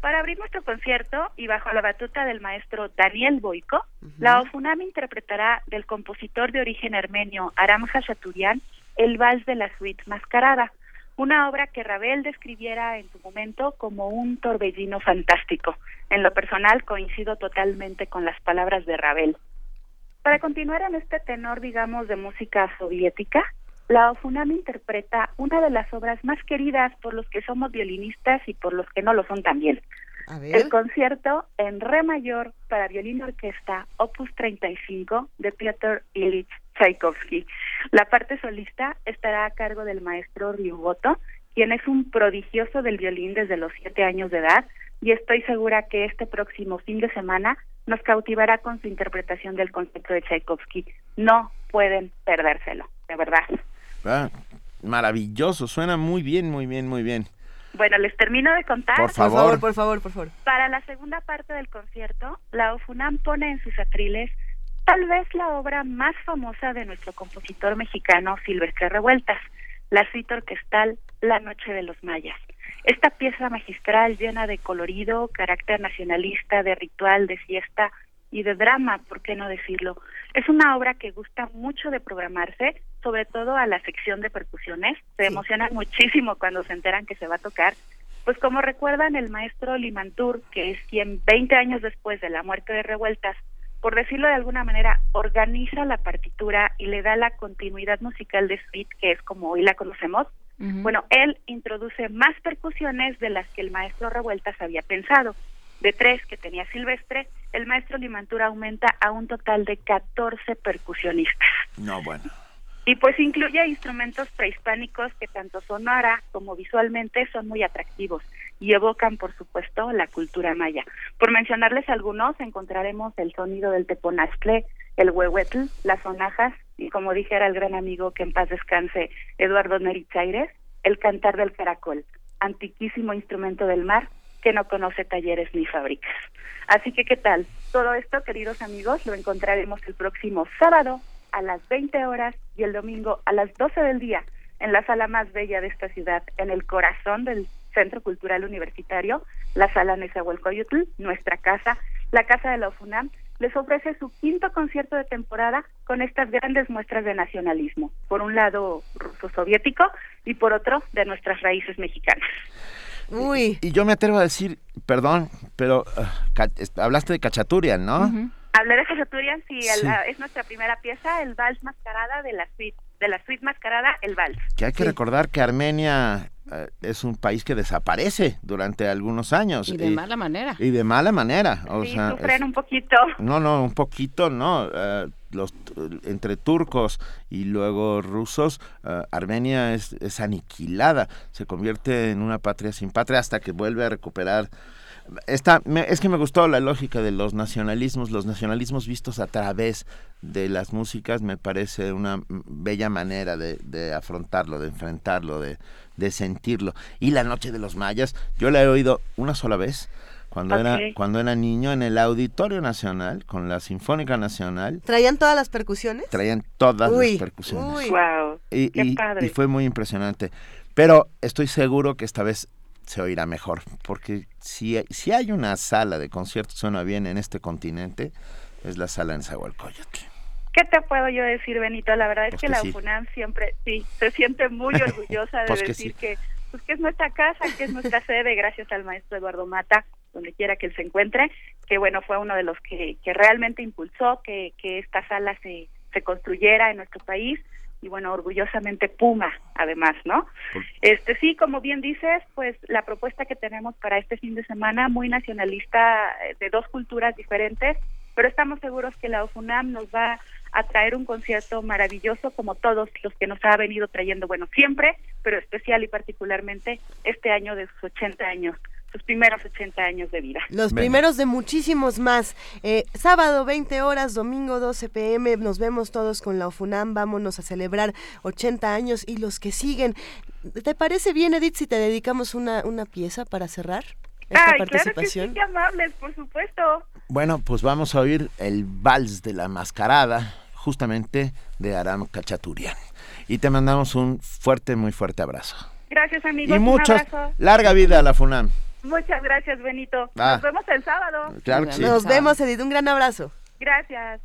Para abrir nuestro concierto y bajo la batuta del maestro Daniel Boico, la OFUNAM interpretará del compositor de origen armenio Aram Hachaturian el Vals de la Suite Mascarada, una obra que Ravel describiera en su momento como un torbellino fantástico. En lo personal coincido totalmente con las palabras de Ravel. Para continuar en este tenor, digamos, de música soviética, la OFUNAM interpreta una de las obras más queridas por los que somos violinistas y por los que no lo son también. A ver. El concierto en re mayor para violín y orquesta, opus 35 de Piotr Ilich Tchaikovsky. La parte solista estará a cargo del maestro Ryugoto, quien es un prodigioso del violín desde los siete años de edad, y estoy segura que este próximo fin de semana nos cautivará con su interpretación del concierto de Tchaikovsky. No pueden perdérselo, de verdad. Ah, maravilloso, suena muy bien, muy bien, muy bien. Bueno, les termino de contar. Por favor. por favor, por favor. Para la segunda parte del concierto, la OFUNAM pone en sus atriles tal vez la obra más famosa de nuestro compositor mexicano Silvestre Revueltas, la suite orquestal La Noche de los Mayas. Esta pieza magistral llena de colorido, carácter nacionalista, de ritual, de fiesta y de drama, ¿por qué no decirlo? Es una obra que gusta mucho de programarse, sobre todo a la sección de percusiones. Se emocionan muchísimo cuando se enteran que se va a tocar. Pues como recuerdan, el maestro Limantur, que es quien 20 años después de la muerte de Revueltas, por decirlo de alguna manera, organiza la partitura y le da la continuidad musical de suite, que es como hoy la conocemos. Bueno, él introduce más percusiones de las que el maestro Revueltas había pensado. De tres que tenía Silvestre, el maestro Limantura aumenta a un total de 14 percusionistas. No, bueno. Y pues incluye instrumentos prehispánicos que tanto sonora como visualmente son muy atractivos y evocan, por supuesto, la cultura maya. Por mencionarles algunos, encontraremos el sonido del teponazcle, el huehuetl, las sonajas y, como dijera el gran amigo que en paz descanse, Eduardo Nerichaires, el cantar del caracol, antiquísimo instrumento del mar que no conoce talleres ni fábricas. Así que, ¿qué tal? Todo esto, queridos amigos, lo encontraremos el próximo sábado a las 20 horas y el domingo a las 12 del día en la sala más bella de esta ciudad, en el corazón del Centro Cultural Universitario, la Sala Nezahualcóyotl, nuestra casa, la Casa de la UFUNAM, les ofrece su quinto concierto de temporada con estas grandes muestras de nacionalismo, por un lado ruso-soviético y por otro de nuestras raíces mexicanas. Uy. Y yo me atrevo a decir, perdón, pero ah, hablaste de Cachaturian, ¿no? Hablé de Cachaturian, sí, el- Sí. es nuestra primera pieza, el vals mascarada de la suite, de la suite mascarada, el vals. Que hay que recordar que Armenia eh, es un país que desaparece durante algunos años. Y de mala manera. Y de mala manera. O sí, sea, sufren es- un poquito. No, no, un poquito, no. eh, los, entre turcos y luego rusos, eh, Armenia es, es aniquilada, se convierte en una patria sin patria hasta que vuelve a recuperar. Esta, me- es que me gustó la lógica de los nacionalismos, los nacionalismos vistos a través de las músicas, me parece una bella manera de, de afrontarlo, de enfrentarlo, de, de sentirlo. Y la noche de los mayas, yo la he oído una sola vez, cuando, era, cuando era niño, en el Auditorio Nacional, con la Sinfónica Nacional, ¿Traían todas las percusiones? traían todas Uy, las percusiones. uy. Wow, y, qué y- padre. y fue muy impresionante. Pero estoy seguro que esta vez se oirá mejor, porque si, si hay una sala de conciertos suena bien en este continente, es la sala en Zahualcóyotl. ¿Qué te puedo yo decir, Benito? La verdad es Pues que, que la sí. UFUNAM siempre, sí, se siente muy orgullosa de Pues que decir sí. que, pues que es nuestra casa, que es nuestra sede, gracias al maestro Eduardo Mata, donde quiera que él se encuentre, que bueno, fue uno de los que, que realmente impulsó que, que esta sala se, se construyera en nuestro país y bueno, orgullosamente Puma, además, ¿no? Este sí, como bien dices, pues la propuesta que tenemos para este fin de semana muy nacionalista eh, de dos culturas diferentes, pero estamos seguros que la UFUNAM nos va a traer un concierto maravilloso como todos los que nos ha venido trayendo, bueno, siempre, pero especial y particularmente este año de sus 80 años. Sus primeros 80 años de vida. Los primeros de muchísimos más. Eh, sábado 20 horas, domingo 12 pm, nos vemos todos con la OFUNAM, vámonos a celebrar 80 años y los que siguen. ¿Te parece bien, Edith, si te dedicamos una, una pieza para cerrar esta Ay, participación? Claro que sí, amables, por supuesto. Bueno, pues vamos a oír el vals de la mascarada, justamente de Aram Kachaturian. Y te mandamos un fuerte, muy fuerte abrazo. Gracias, amigos. Y muchas, larga vida a la FUNAM. Muchas gracias, Benito. Ah. Nos vemos el sábado. Claro que sí. Nos vemos, Edith. Un gran abrazo. Gracias.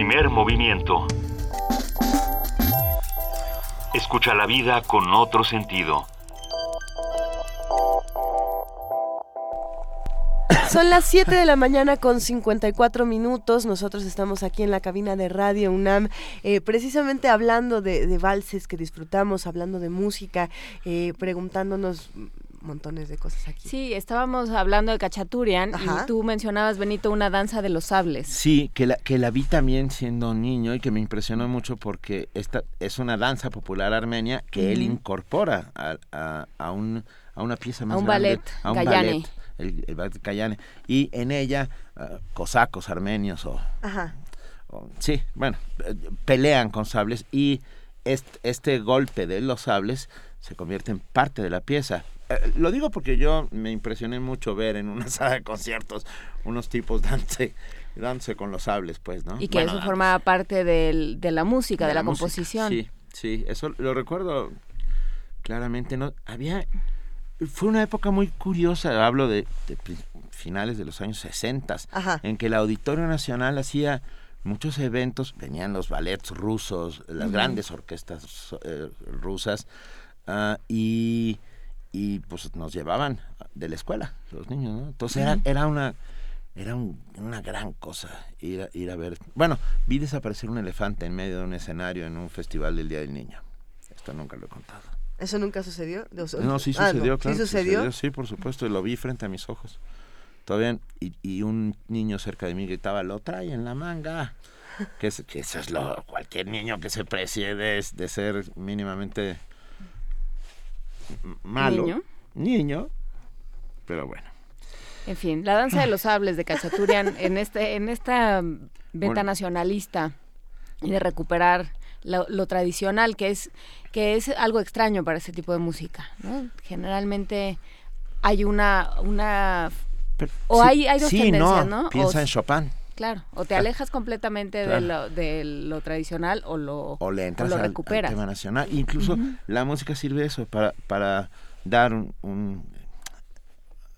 Primer movimiento. Escucha la vida con otro sentido. Son las 7 de la mañana con 54 minutos. Nosotros estamos aquí en la cabina de Radio UNAM, eh, precisamente hablando de, de, valses que disfrutamos, hablando de música, eh, preguntándonos montones de cosas aquí. Sí, estábamos hablando de Cachaturian y tú mencionabas, Benito, una danza de los sables. Sí, que la, que la vi también siendo niño y que me impresionó mucho porque esta es una danza popular armenia que él incorpora a, a, a, un, a una pieza más a un grande, ballet, a un ballet, el, el ballet Kayane, y en ella uh, cosacos armenios o, o, sí, bueno, pelean con sables y este, este golpe de los sables se convierte en parte de la pieza. Eh, lo digo porque yo me impresioné mucho ver en una sala de conciertos unos tipos dándose, dándose con los sables, pues, ¿no? Y que bueno, eso formaba parte del, de la música, de, de la, la música. composición. Sí, sí, eso lo recuerdo claramente. No, había, fue una época muy curiosa, hablo de, de finales de los años 60, Ajá. en que el Auditorio Nacional hacía muchos eventos, venían los ballets rusos, las uh -huh. grandes orquestas eh, rusas, uh, y y pues nos llevaban de la escuela los niños ¿no? entonces era, era una era un, una gran cosa ir a, ir a ver bueno vi desaparecer un elefante en medio de un escenario en un festival del día del niño esto nunca lo he contado eso nunca sucedió no sí sucedió ah, no. claro ¿Sí sucedió? sucedió sí por supuesto lo vi frente a mis ojos todavía y, y un niño cerca de mí gritaba lo trae en la manga que, es, que eso es lo cualquier niño que se precie de, de ser mínimamente malo. Niño. Niño. Pero bueno. En fin, la danza de los sables de Cachaturian en este en esta venta nacionalista y de recuperar lo, lo, tradicional que es que es algo extraño para ese tipo de música, ¿no? Generalmente hay una una Pero, o sí, hay hay dos sí, tendencias, no, ¿no? Piensa o, en Chopin. Claro, o te alejas completamente claro. de, lo, de, lo, tradicional o lo, o le entras o lo al, recuperas. Al tema nacional. Incluso uh -huh. la música sirve eso para, para dar un, un,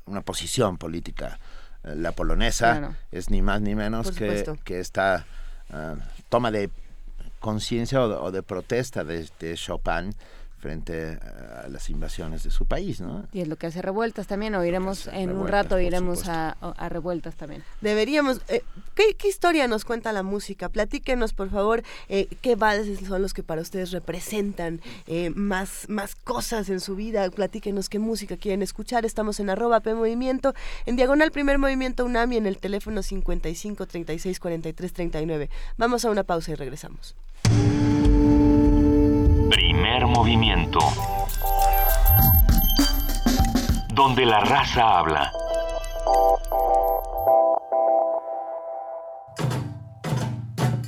una posición política. La polonesa claro. es ni más ni menos que, que, esta uh, toma de conciencia o, o, de protesta de, de Chopin frente a las invasiones de su país, ¿no? Y es lo que hace revueltas también, oiremos en revueltas, un rato, iremos a, a, revueltas también. Deberíamos, eh, ¿qué, ¿qué, historia nos cuenta la música? Platíquenos, por favor, eh, qué valses son los que para ustedes representan eh, más, más cosas en su vida, platíquenos qué música quieren escuchar, estamos en arroba P Movimiento, en diagonal primer movimiento UNAMI en el teléfono 55 36 43 39. Vamos a una pausa y regresamos. Primer movimiento. Donde la raza habla.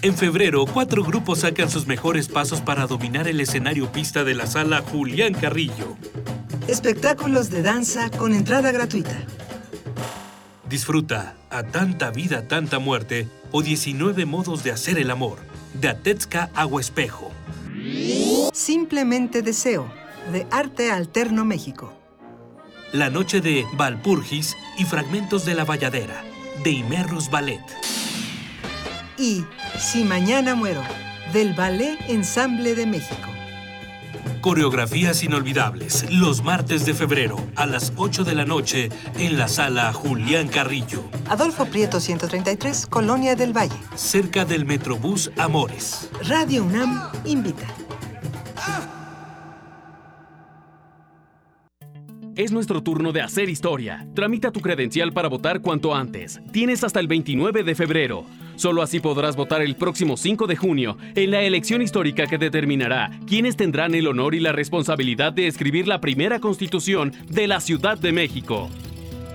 En febrero, cuatro grupos sacan sus mejores pasos para dominar el escenario pista de la sala Julián Carrillo. Espectáculos de danza con entrada gratuita. Disfruta A Tanta Vida, Tanta Muerte o 19 Modos de Hacer el Amor, de Atetska Agua Espejo. Simplemente Deseo, de Arte Alterno México. La noche de Valpurgis y Fragmentos de la Valladera, de Imerrus Ballet. Y Si Mañana Muero, del Ballet Ensamble de México. Coreografías inolvidables, los martes de febrero a las 8 de la noche en la sala Julián Carrillo. Adolfo Prieto 133, Colonia del Valle. Cerca del Metrobús Amores. Radio UNAM invita. Es nuestro turno de hacer historia. Tramita tu credencial para votar cuanto antes. Tienes hasta el 29 de febrero. Solo así podrás votar el próximo 5 de junio en la elección histórica que determinará quiénes tendrán el honor y la responsabilidad de escribir la primera constitución de la Ciudad de México.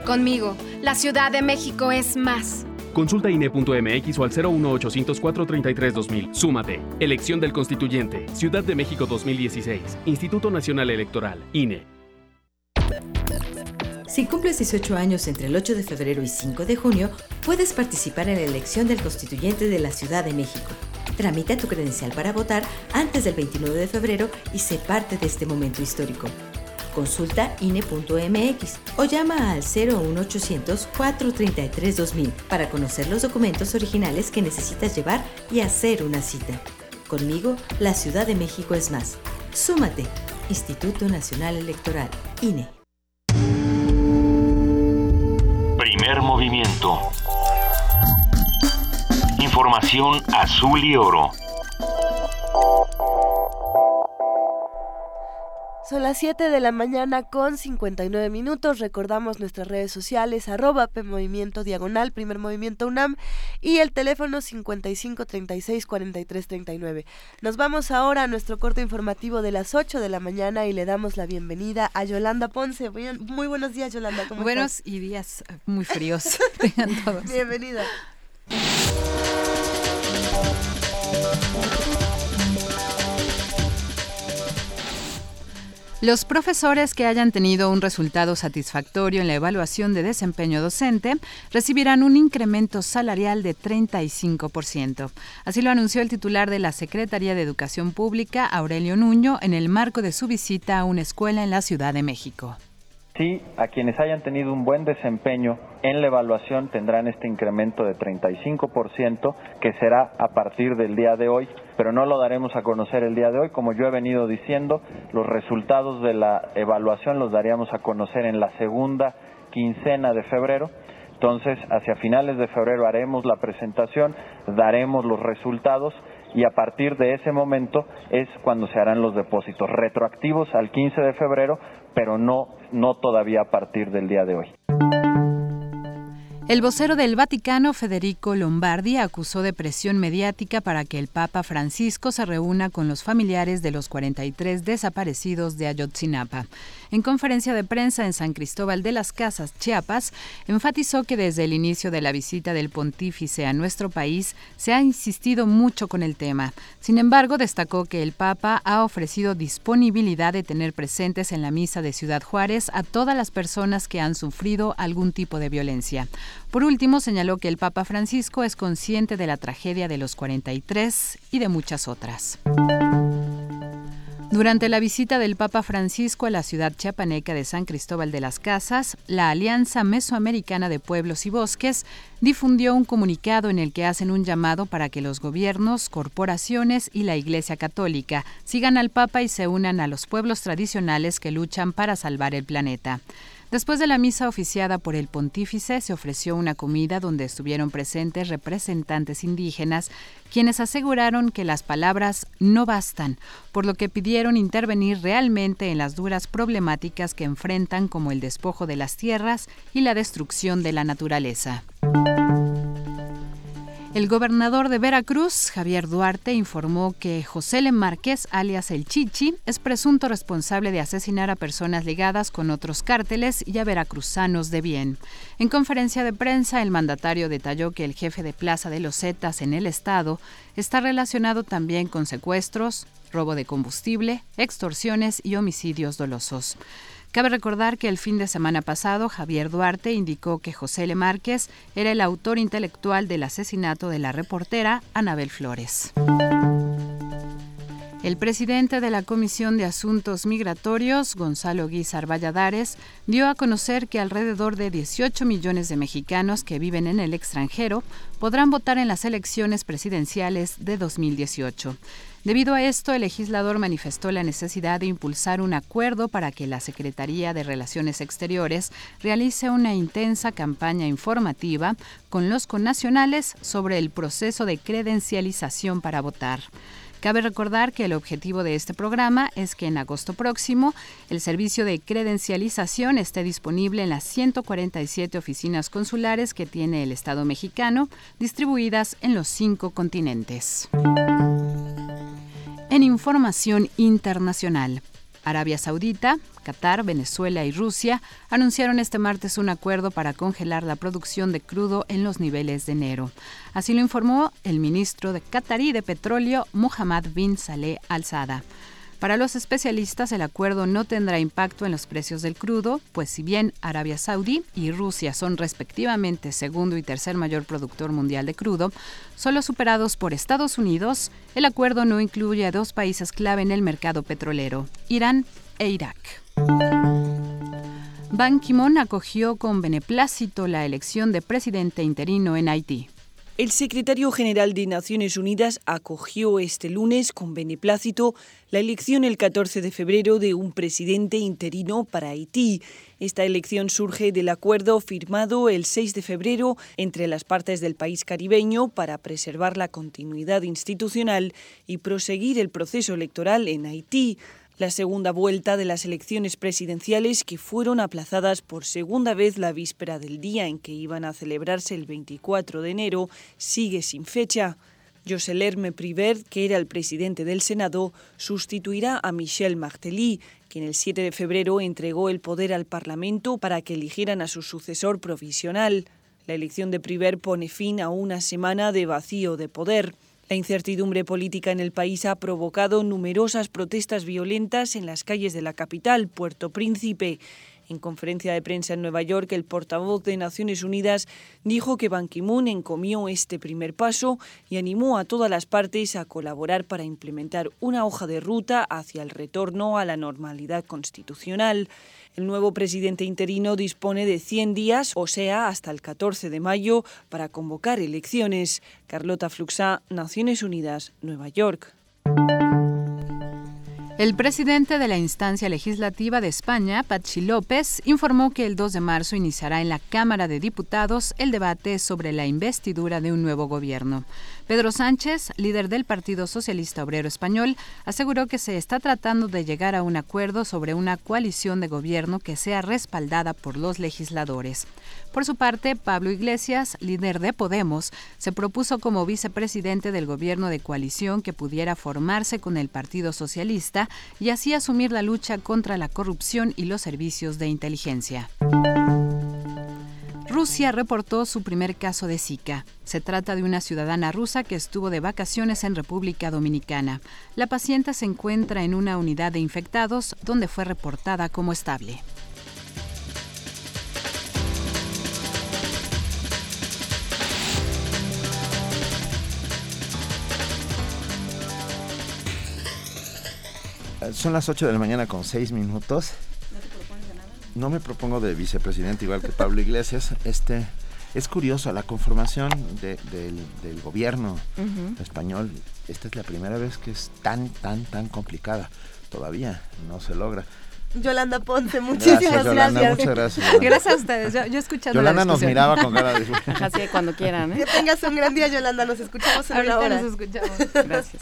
Conmigo, la Ciudad de México es más. Consulta INE.mx o al 01804 33 2000. Súmate. Elección del Constituyente. Ciudad de México 2016. Instituto Nacional Electoral. INE. Si cumples 18 años entre el 8 de febrero y 5 de junio, puedes participar en la elección del constituyente de la Ciudad de México. Tramita tu credencial para votar antes del 29 de febrero y sé parte de este momento histórico. Consulta INE.mx o llama al 01800 433 2000 para conocer los documentos originales que necesitas llevar y hacer una cita. Conmigo, la Ciudad de México es más. Súmate. Instituto Nacional Electoral, INE. Movimiento. Información azul y oro. Son las 7 de la mañana con 59 minutos. Recordamos nuestras redes sociales, arroba Movimiento Diagonal, Primer Movimiento UNAM y el teléfono 55 36 43 39. Nos vamos ahora a nuestro corto informativo de las 8 de la mañana y le damos la bienvenida a Yolanda Ponce. Muy buenos días, Yolanda. ¿cómo Buenos y días muy fríos. Tengan todos. Bienvenida. Los profesores que hayan tenido un resultado satisfactorio en la evaluación de desempeño docente recibirán un incremento salarial de 35%. Así lo anunció el titular de la Secretaría de Educación Pública, Aurelio Nuño, en el marco de su visita a una escuela en la Ciudad de México. Sí, a quienes hayan tenido un buen desempeño en la evaluación tendrán este incremento de 35% que será a partir del día de hoy, pero no lo daremos a conocer el día de hoy. Como yo he venido diciendo, los resultados de la evaluación los daríamos a conocer en la segunda quincena de febrero. Entonces, hacia finales de febrero haremos la presentación, daremos los resultados y a partir de ese momento es cuando se harán los depósitos retroactivos al 15 de febrero, pero no no todavía a partir del día de hoy. El vocero del Vaticano, Federico Lombardi, acusó de presión mediática para que el Papa Francisco se reúna con los familiares de los 43 desaparecidos de Ayotzinapa. En conferencia de prensa en San Cristóbal de las Casas, Chiapas, enfatizó que desde el inicio de la visita del pontífice a nuestro país se ha insistido mucho con el tema. Sin embargo, destacó que el Papa ha ofrecido disponibilidad de tener presentes en la misa de Ciudad Juárez a todas las personas que han sufrido algún tipo de violencia. Por último, señaló que el Papa Francisco es consciente de la tragedia de los 43 y de muchas otras. Durante la visita del Papa Francisco a la ciudad chiapaneca de San Cristóbal de las Casas, la Alianza Mesoamericana de Pueblos y Bosques difundió un comunicado en el que hacen un llamado para que los gobiernos, corporaciones y la Iglesia Católica sigan al Papa y se unan a los pueblos tradicionales que luchan para salvar el planeta. Después de la misa oficiada por el pontífice, se ofreció una comida donde estuvieron presentes representantes indígenas, quienes aseguraron que las palabras no bastan, por lo que pidieron intervenir realmente en las duras problemáticas que enfrentan como el despojo de las tierras y la destrucción de la naturaleza. El gobernador de Veracruz, Javier Duarte, informó que José Le Márquez, alias El Chichi, es presunto responsable de asesinar a personas ligadas con otros cárteles y a veracruzanos de bien. En conferencia de prensa, el mandatario detalló que el jefe de Plaza de los Zetas en el estado está relacionado también con secuestros, robo de combustible, extorsiones y homicidios dolosos. Cabe recordar que el fin de semana pasado Javier Duarte indicó que José Le Márquez era el autor intelectual del asesinato de la reportera Anabel Flores. El presidente de la Comisión de Asuntos Migratorios, Gonzalo Guizar Valladares, dio a conocer que alrededor de 18 millones de mexicanos que viven en el extranjero podrán votar en las elecciones presidenciales de 2018. Debido a esto, el legislador manifestó la necesidad de impulsar un acuerdo para que la Secretaría de Relaciones Exteriores realice una intensa campaña informativa con los connacionales sobre el proceso de credencialización para votar. Cabe recordar que el objetivo de este programa es que en agosto próximo el servicio de credencialización esté disponible en las 147 oficinas consulares que tiene el Estado mexicano, distribuidas en los cinco continentes. En información internacional, Arabia Saudita, Qatar, Venezuela y Rusia anunciaron este martes un acuerdo para congelar la producción de crudo en los niveles de enero. Así lo informó el ministro de Qatarí de Petróleo, Mohammad bin Saleh al-Sada. Para los especialistas, el acuerdo no tendrá impacto en los precios del crudo, pues si bien Arabia Saudí y Rusia son respectivamente segundo y tercer mayor productor mundial de crudo, solo superados por Estados Unidos, el acuerdo no incluye a dos países clave en el mercado petrolero, Irán e Irak. Ban Ki-moon acogió con beneplácito la elección de presidente interino en Haití. El secretario general de Naciones Unidas acogió este lunes con beneplácito la elección el 14 de febrero de un presidente interino para Haití. Esta elección surge del acuerdo firmado el 6 de febrero entre las partes del país caribeño para preservar la continuidad institucional y proseguir el proceso electoral en Haití la segunda vuelta de las elecciones presidenciales que fueron aplazadas por segunda vez la víspera del día en que iban a celebrarse el 24 de enero, sigue sin fecha. José Lerme Privert, que era el presidente del Senado, sustituirá a Michel Martelly, quien el 7 de febrero entregó el poder al Parlamento para que eligieran a su sucesor provisional. La elección de Privert pone fin a una semana de vacío de poder. La incertidumbre política en el país ha provocado numerosas protestas violentas en las calles de la capital, Puerto Príncipe. En conferencia de prensa en Nueva York, el portavoz de Naciones Unidas dijo que Ban Ki-moon encomió este primer paso y animó a todas las partes a colaborar para implementar una hoja de ruta hacia el retorno a la normalidad constitucional. El nuevo presidente interino dispone de 100 días, o sea, hasta el 14 de mayo, para convocar elecciones. Carlota Fluxá, Naciones Unidas, Nueva York. El presidente de la instancia legislativa de España, Pachi López, informó que el 2 de marzo iniciará en la Cámara de Diputados el debate sobre la investidura de un nuevo gobierno. Pedro Sánchez, líder del Partido Socialista Obrero Español, aseguró que se está tratando de llegar a un acuerdo sobre una coalición de gobierno que sea respaldada por los legisladores. Por su parte, Pablo Iglesias, líder de Podemos, se propuso como vicepresidente del gobierno de coalición que pudiera formarse con el Partido Socialista y así asumir la lucha contra la corrupción y los servicios de inteligencia. Rusia reportó su primer caso de Zika. Se trata de una ciudadana rusa que estuvo de vacaciones en República Dominicana. La paciente se encuentra en una unidad de infectados donde fue reportada como estable. Son las 8 de la mañana con 6 minutos. ¿No me propongo de vicepresidente igual que Pablo Iglesias. Este es curioso la conformación del, gobierno español. Esta es la primera vez que es tan tan tan complicada. Todavía no se logra. Yolanda Ponce, muchísimas gracias. Muchas gracias. Gracias a ustedes. Yo, yo escuchando Yolanda nos miraba con cara de... Así cuando quieran. ¿eh? Que tengas un gran día, Yolanda. Nos escuchamos en Ahorita una hora. nos escuchamos. Gracias.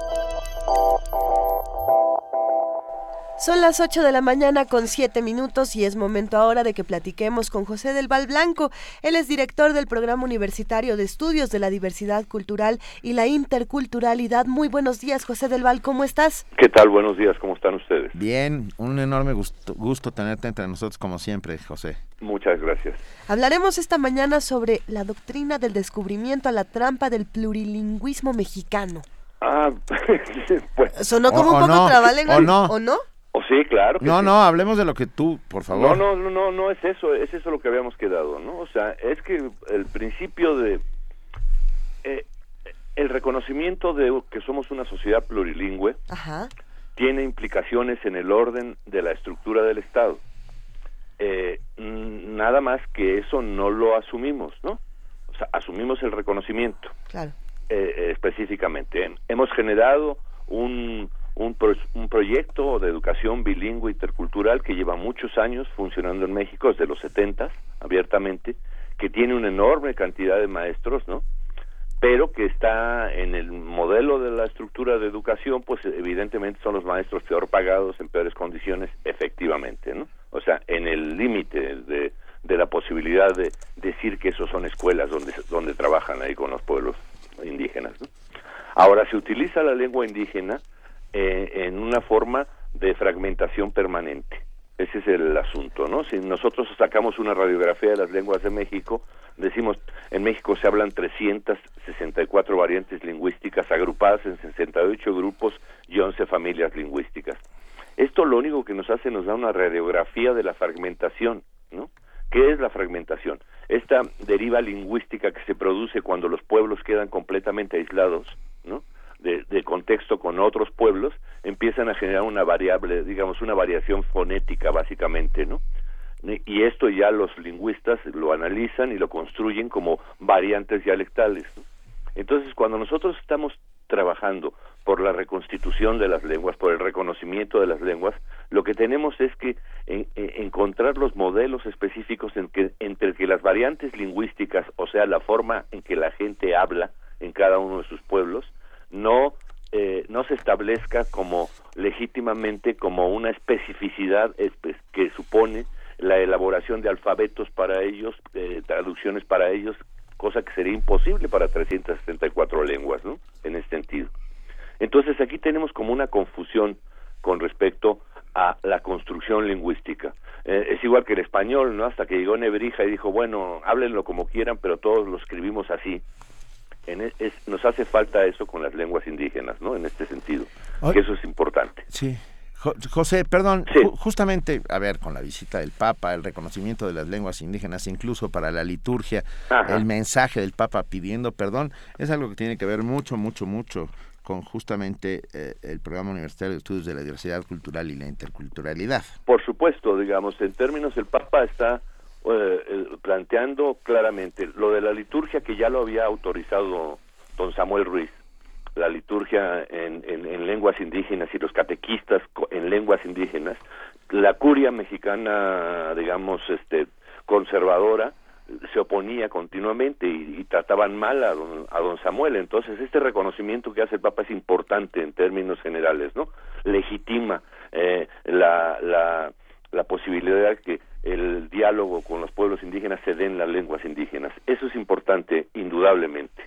Son las 8 de la mañana con 7 minutos y es momento ahora de que platiquemos con José del Val Blanco. Él es director del Programa Universitario de Estudios de la Diversidad Cultural y la Interculturalidad. Muy buenos días, José del Val, ¿cómo estás? ¿Qué tal? Buenos días, ¿cómo están ustedes? Bien, un enorme gusto, gusto tenerte entre nosotros como siempre, José. Muchas gracias. Hablaremos esta mañana sobre la doctrina del descubrimiento a la trampa del plurilingüismo mexicano. Ah, pues, Sonó como O- un poco no, o no. ¿o no? ¿O sí, claro. que No, sí. no, hablemos de lo que tú, por favor. No, no, no, no, no es eso, es eso lo que habíamos quedado, ¿no? O sea, es que el principio de eh, el reconocimiento de que somos una sociedad plurilingüe Ajá. tiene implicaciones en el orden de la estructura del Estado. Eh, nada más que eso no lo asumimos, ¿no? O sea, asumimos el reconocimiento. Claro. eh, eh, específicamente. Hem- Hemos generado un, un, pro- un proyecto de educación bilingüe intercultural que lleva muchos años funcionando en México, desde los 70 abiertamente, que tiene una enorme cantidad de maestros, ¿no? Pero que está en el modelo de la estructura de educación, pues evidentemente son los maestros peor pagados, en peores condiciones, efectivamente, ¿no? O sea, en el límite de, de la posibilidad de decir que esos son escuelas donde, donde trabajan ahí con los pueblos indígenas. ¿no? Ahora se utiliza la lengua indígena eh, en una forma de fragmentación permanente. Ese es el asunto, ¿no? Si nosotros sacamos una radiografía de las lenguas de México, decimos, en México se hablan 364 variantes lingüísticas agrupadas en 68 grupos y 11 familias lingüísticas. Esto lo único que nos hace nos da una radiografía de la fragmentación, ¿no? ¿Qué es la fragmentación? Esta deriva lingüística que se produce cuando los pueblos quedan completamente aislados, ¿no? De, contexto con otros pueblos, empiezan a generar una variable, digamos, una variación fonética, básicamente, ¿no? Y esto ya los lingüistas lo analizan y lo construyen como variantes dialectales. Entonces, cuando nosotros estamos trabajando por la reconstitución de las lenguas, por el reconocimiento de las lenguas, lo que tenemos es que encontrar los modelos específicos en que, entre que las variantes lingüísticas, o sea, la forma en que la gente habla en cada uno de sus pueblos, no eh, no se establezca como legítimamente como una especificidad que supone la elaboración de alfabetos para ellos, eh, traducciones para ellos, cosa que sería imposible para 374 lenguas, ¿no? En ese sentido. Entonces aquí tenemos como una confusión con respecto a la construcción lingüística. Eh, es igual que el español, ¿no? Hasta que llegó Nebrija y dijo, bueno, háblenlo como quieran, pero todos lo escribimos así. En e, es, nos hace falta eso con las lenguas indígenas, ¿no? En este sentido, que eso es importante. Sí. José, perdón, justamente, a ver, con la visita del Papa, el reconocimiento de las lenguas indígenas, incluso para la liturgia, el mensaje del Papa pidiendo perdón, es algo que tiene que ver mucho, mucho, mucho con justamente eh, el programa universitario de estudios de la diversidad cultural y la interculturalidad. Por supuesto, digamos, en términos, el Papa está eh, planteando claramente lo de la liturgia que ya lo había autorizado don Samuel Ruiz la liturgia en, en, lenguas indígenas y los catequistas en lenguas indígenas, la curia mexicana, digamos, este, conservadora, se oponía continuamente y, trataban mal a don, a don, Samuel. Entonces, este reconocimiento que hace el Papa es importante en términos generales, ¿no? Legitima eh, la, la, la posibilidad que el diálogo con los pueblos indígenas se dé en las lenguas indígenas. Eso es importante, indudablemente.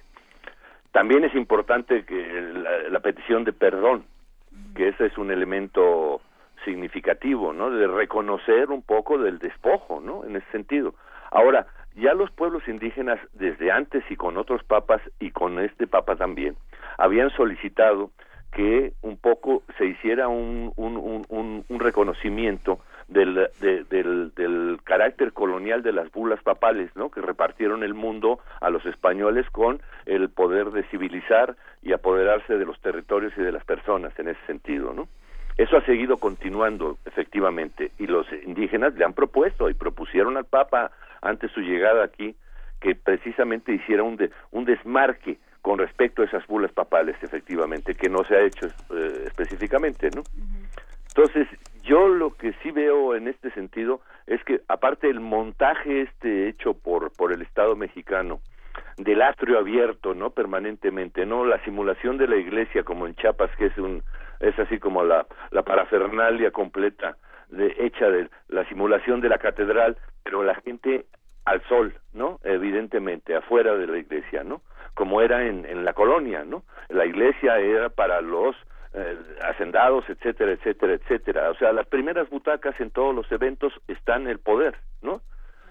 También es importante que la, petición de perdón, que ese es un elemento significativo, ¿no? De reconocer un poco del despojo, ¿no? En ese sentido. Ahora, ya los pueblos indígenas desde antes y con otros papas y con este papa también habían solicitado que un poco se hiciera un, un, un, un reconocimiento del, del, del, carácter colonial de las bulas papales, ¿no? Que repartieron el mundo a los españoles con el poder de civilizar y apoderarse de los territorios y de las personas en ese sentido, ¿no? Eso ha seguido continuando efectivamente y los indígenas le han propuesto y propusieron al Papa antes su llegada aquí que precisamente hiciera un, un desmarque con respecto a esas bulas papales, efectivamente, que no se ha hecho eh, específicamente, ¿no? Entonces, yo lo que sí veo en este sentido es que aparte del montaje este hecho por por el Estado mexicano del atrio abierto, ¿no? permanentemente, ¿no? La simulación de la iglesia como en Chiapas que es un es así como la la parafernalia completa de hecha de la simulación de la catedral, pero la gente al sol, ¿no? Evidentemente, afuera de la iglesia, ¿no? Como era en, en la colonia, ¿no? La iglesia era para los eh, hacendados, etcétera, etcétera, etcétera. O sea, las primeras butacas en todos los eventos están el poder, ¿no?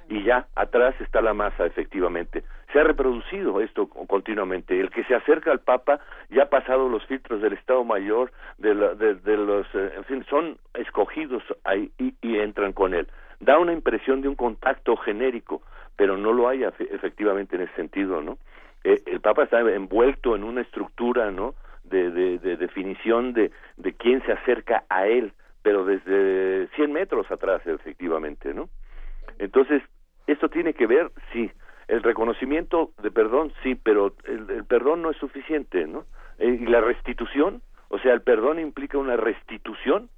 Y ya atrás está la masa, efectivamente. Se ha reproducido esto continuamente. El que se acerca al Papa ya ha pasado los filtros del Estado Mayor, de, de, los, eh, en fin, son escogidos ahí y, y entran con él. Da una impresión de un contacto genérico, pero no lo hay efectivamente en ese sentido, ¿no? Eh, el Papa está envuelto en una estructura, ¿no? De, de, definición de, de quién se acerca a él, pero desde 100 metros atrás, efectivamente, ¿no? Entonces, esto tiene que ver, sí, el reconocimiento de perdón, sí, pero el, perdón no es suficiente, ¿no? Eh, y la restitución, o sea, el perdón implica una restitución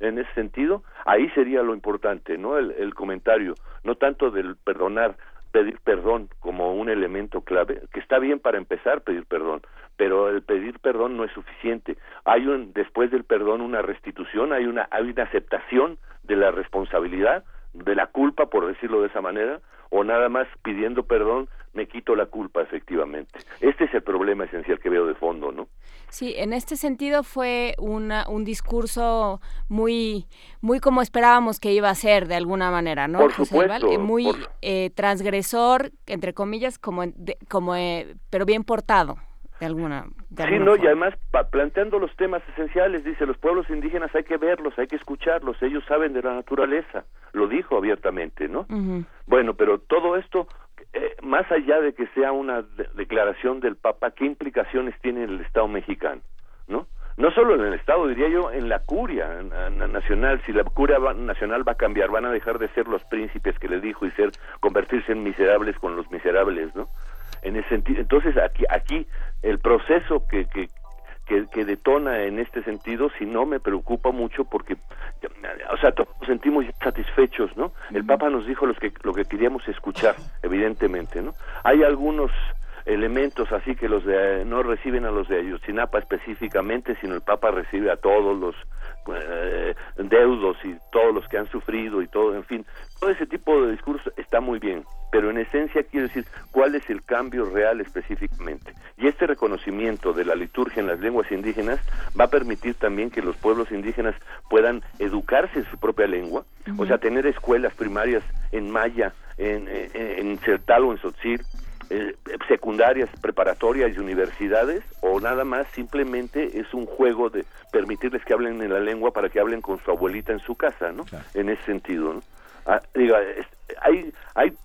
en ese sentido, ahí sería lo importante, ¿no? El, el comentario, no tanto del perdonar, pedir perdón como un elemento clave, que está bien para empezar pedir perdón, pero el pedir perdón no es suficiente. Hay un después del perdón una restitución, hay una hay una aceptación de la responsabilidad, de la culpa por decirlo de esa manera, o nada más pidiendo perdón me quito la culpa efectivamente. Este es el problema esencial que veo de fondo, ¿no? Sí, en este sentido fue una, un discurso muy muy como esperábamos que iba a ser de alguna manera, ¿no? Por supuesto, eh, muy eh, transgresor, entre comillas, como como eh, pero bien portado. De alguna, de Sí, alguna no, y además pa- planteando los temas esenciales, dice, los pueblos indígenas hay que verlos, hay que escucharlos, ellos saben de la naturaleza, lo dijo abiertamente, ¿no? Bueno, pero todo esto, eh, más allá de que sea una de- declaración del Papa, ¿qué implicaciones tiene en el Estado mexicano? ¿No? No solo en el Estado, diría yo, en la curia na- nacional. Si la curia va- nacional va a cambiar, van a dejar de ser los príncipes que le dijo y ser convertirse en miserables con los miserables, ¿no? En ese sentido, entonces aquí, aquí el proceso que, que, que, que detona en este sentido, si no me preocupa mucho porque, o sea, todos nos sentimos satisfechos, ¿no? El Papa nos dijo los que, lo que queríamos escuchar, evidentemente, ¿no? Hay algunos elementos así que los de no reciben a los de Ayotzinapa específicamente, sino el Papa recibe a todos los eh, deudos y todos los que han sufrido y todo, en fin, todo ese tipo de discurso está muy bien, pero en esencia quiero decir cuál es el cambio real específicamente. Y este reconocimiento de la liturgia en las lenguas indígenas va a permitir también que los pueblos indígenas puedan educarse en su propia lengua, o sea, tener escuelas primarias en maya, en, en, en Sertal o en Sotzil, eh, secundarias, preparatorias y universidades, o nada más simplemente es un juego de permitirles que hablen en la lengua para que hablen con su abuelita en su casa, ¿no? En ese sentido, ¿no? Ah, diga, es- hay, hay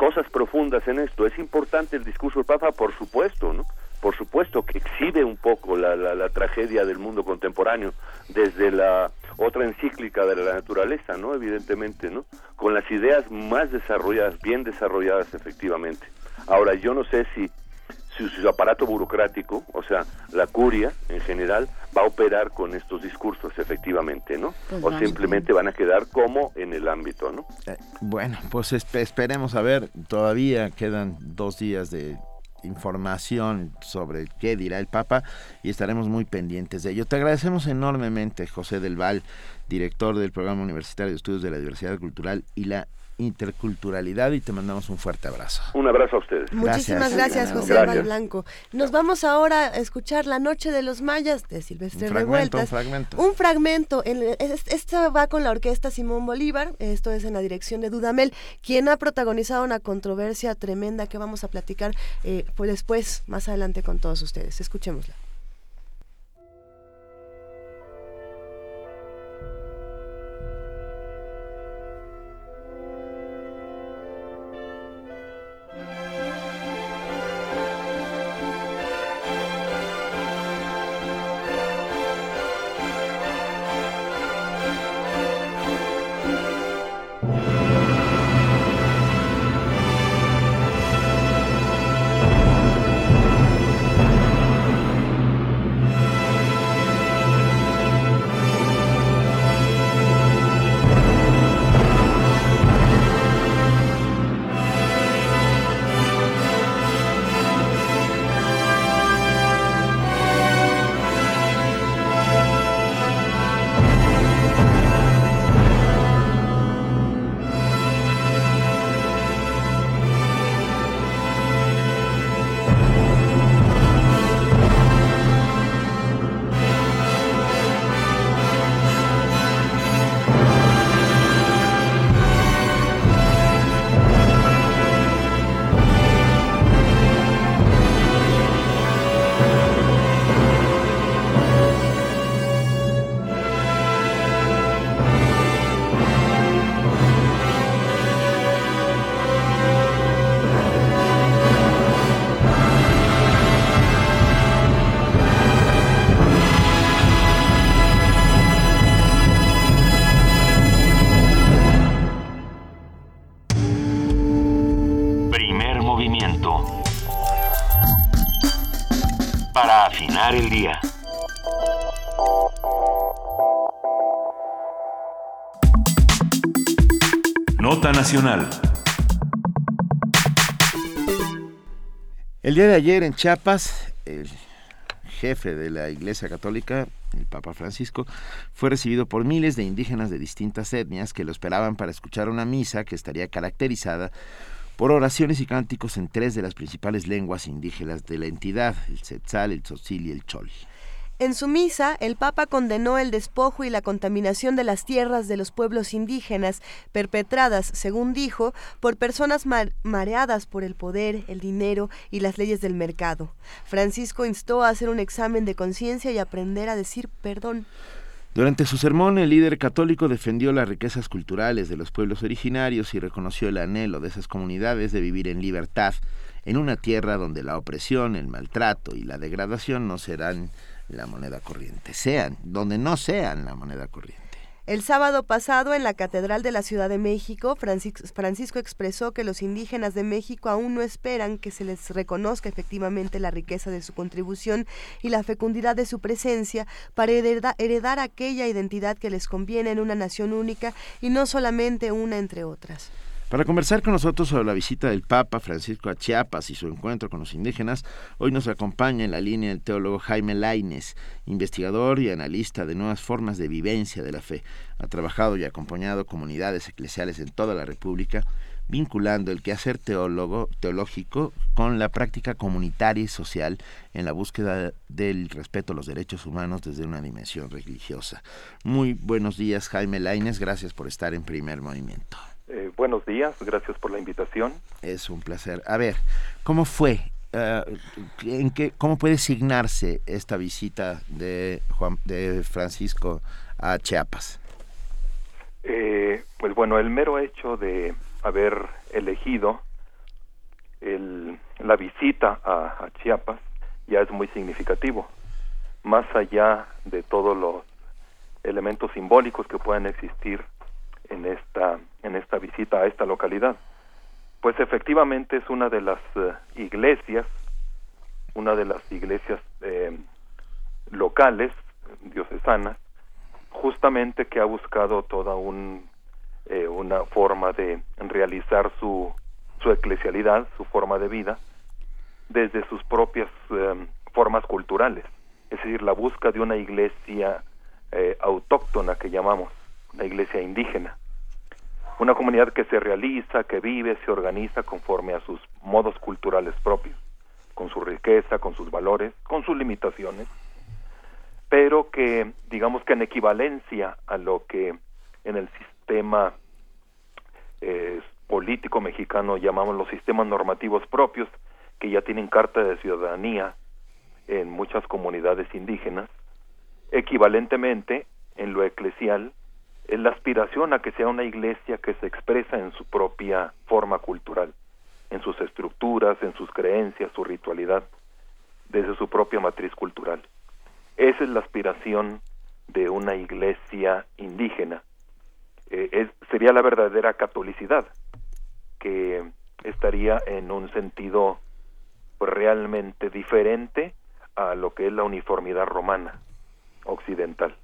cosas profundas en esto. Es importante el discurso del Papa, por supuesto, ¿no? Por supuesto que exhibe un poco la, la, la tragedia del mundo contemporáneo desde la otra encíclica de la naturaleza, ¿no? Evidentemente, ¿no? Con las ideas más desarrolladas, bien desarrolladas efectivamente. Ahora, yo no sé si su, su aparato burocrático, o sea, la curia en general, va a operar con estos discursos efectivamente, ¿no? Pues o simplemente van a quedar como en el ámbito, ¿no? Eh, Bueno, pues espe- esperemos a ver, todavía quedan dos días de información sobre qué dirá el Papa y estaremos muy pendientes de ello. Te agradecemos enormemente, José del Val, director del Programa Universitario de Estudios de la Diversidad Cultural y la Interculturalidad y te mandamos un fuerte abrazo. Un abrazo a ustedes. Muchísimas gracias, José. Val Blanco. Nos vamos ahora a escuchar La Noche de los Mayas de Silvestre Un fragmento, Revueltas. un fragmento. Un fragmento. En- es- Esto va con la orquesta Simón Bolívar, esto es en la dirección de Dudamel, quien ha protagonizado una controversia tremenda que vamos a platicar eh, pues después, más adelante con todos ustedes. Escuchémosla. El día. Nota Nacional. El día de ayer en Chiapas, el jefe de la Iglesia Católica, el Papa Francisco, fue recibido por miles de indígenas de distintas etnias que lo esperaban para escuchar una misa que estaría caracterizada por oraciones y cánticos en tres de las principales lenguas indígenas de la entidad, el Tzetzal, el Tzotzil y el Chol. En su misa, el Papa condenó el despojo y la contaminación de las tierras de los pueblos indígenas, perpetradas, según dijo, por personas mareadas por el poder, el dinero y las leyes del mercado. Francisco instó a hacer un examen de conciencia y aprender a decir perdón. Durante su sermón, el líder católico defendió las riquezas culturales de los pueblos originarios y reconoció el anhelo de esas comunidades de vivir en libertad, en una tierra donde la opresión, el maltrato y la degradación no serán la moneda corriente, sean, donde no sean la moneda corriente. El sábado pasado, en la Catedral de la Ciudad de México, Francisco expresó que los indígenas de México aún no esperan que se les reconozca efectivamente la riqueza de su contribución y la fecundidad de su presencia para heredar aquella identidad que les conviene en una nación única y no solamente una entre otras. Para conversar con nosotros sobre la visita del Papa Francisco a Chiapas y su encuentro con los indígenas, hoy nos acompaña en la línea el teólogo Jaime Laines, investigador y analista de nuevas formas de vivencia de la fe. Ha trabajado y acompañado comunidades eclesiales en toda la República, vinculando el quehacer teólogo, teológico con la práctica comunitaria y social en la búsqueda del respeto a los derechos humanos desde una dimensión religiosa. Muy buenos días, Jaime Laines, gracias por estar en primer movimiento. Eh, buenos días, gracias por la invitación. Es un placer. A ver, ¿cómo fue? Eh, ¿en qué, ¿Cómo puede signarse esta visita de, Juan, de Francisco a Chiapas? Eh, pues bueno, el mero hecho de haber elegido el, la visita a, a Chiapas ya es muy significativo. Más allá de todos los elementos simbólicos que puedan existir en esta en esta visita a esta localidad. Pues efectivamente es una de las eh, iglesias, una de las iglesias eh, locales diocesanas, justamente que ha buscado toda un, eh, una forma de realizar su, su eclesialidad, su forma de vida, desde sus propias formas culturales, es decir, la busca de una iglesia autóctona que llamamos, una iglesia indígena. Una comunidad que se realiza, que vive, se organiza conforme a sus modos culturales propios, con su riqueza, con sus valores, con sus limitaciones, pero que digamos que en equivalencia a lo que en el sistema eh, político mexicano llamamos los sistemas normativos propios, que ya tienen carta de ciudadanía en muchas comunidades indígenas, equivalentemente en lo eclesial la aspiración a que sea una iglesia que se expresa en su propia forma cultural, en sus estructuras, en sus creencias, su ritualidad, desde su propia matriz cultural. Esa es la aspiración de una iglesia indígena. Eh, sería la verdadera catolicidad, que estaría en un sentido realmente diferente a lo que es la uniformidad romana occidental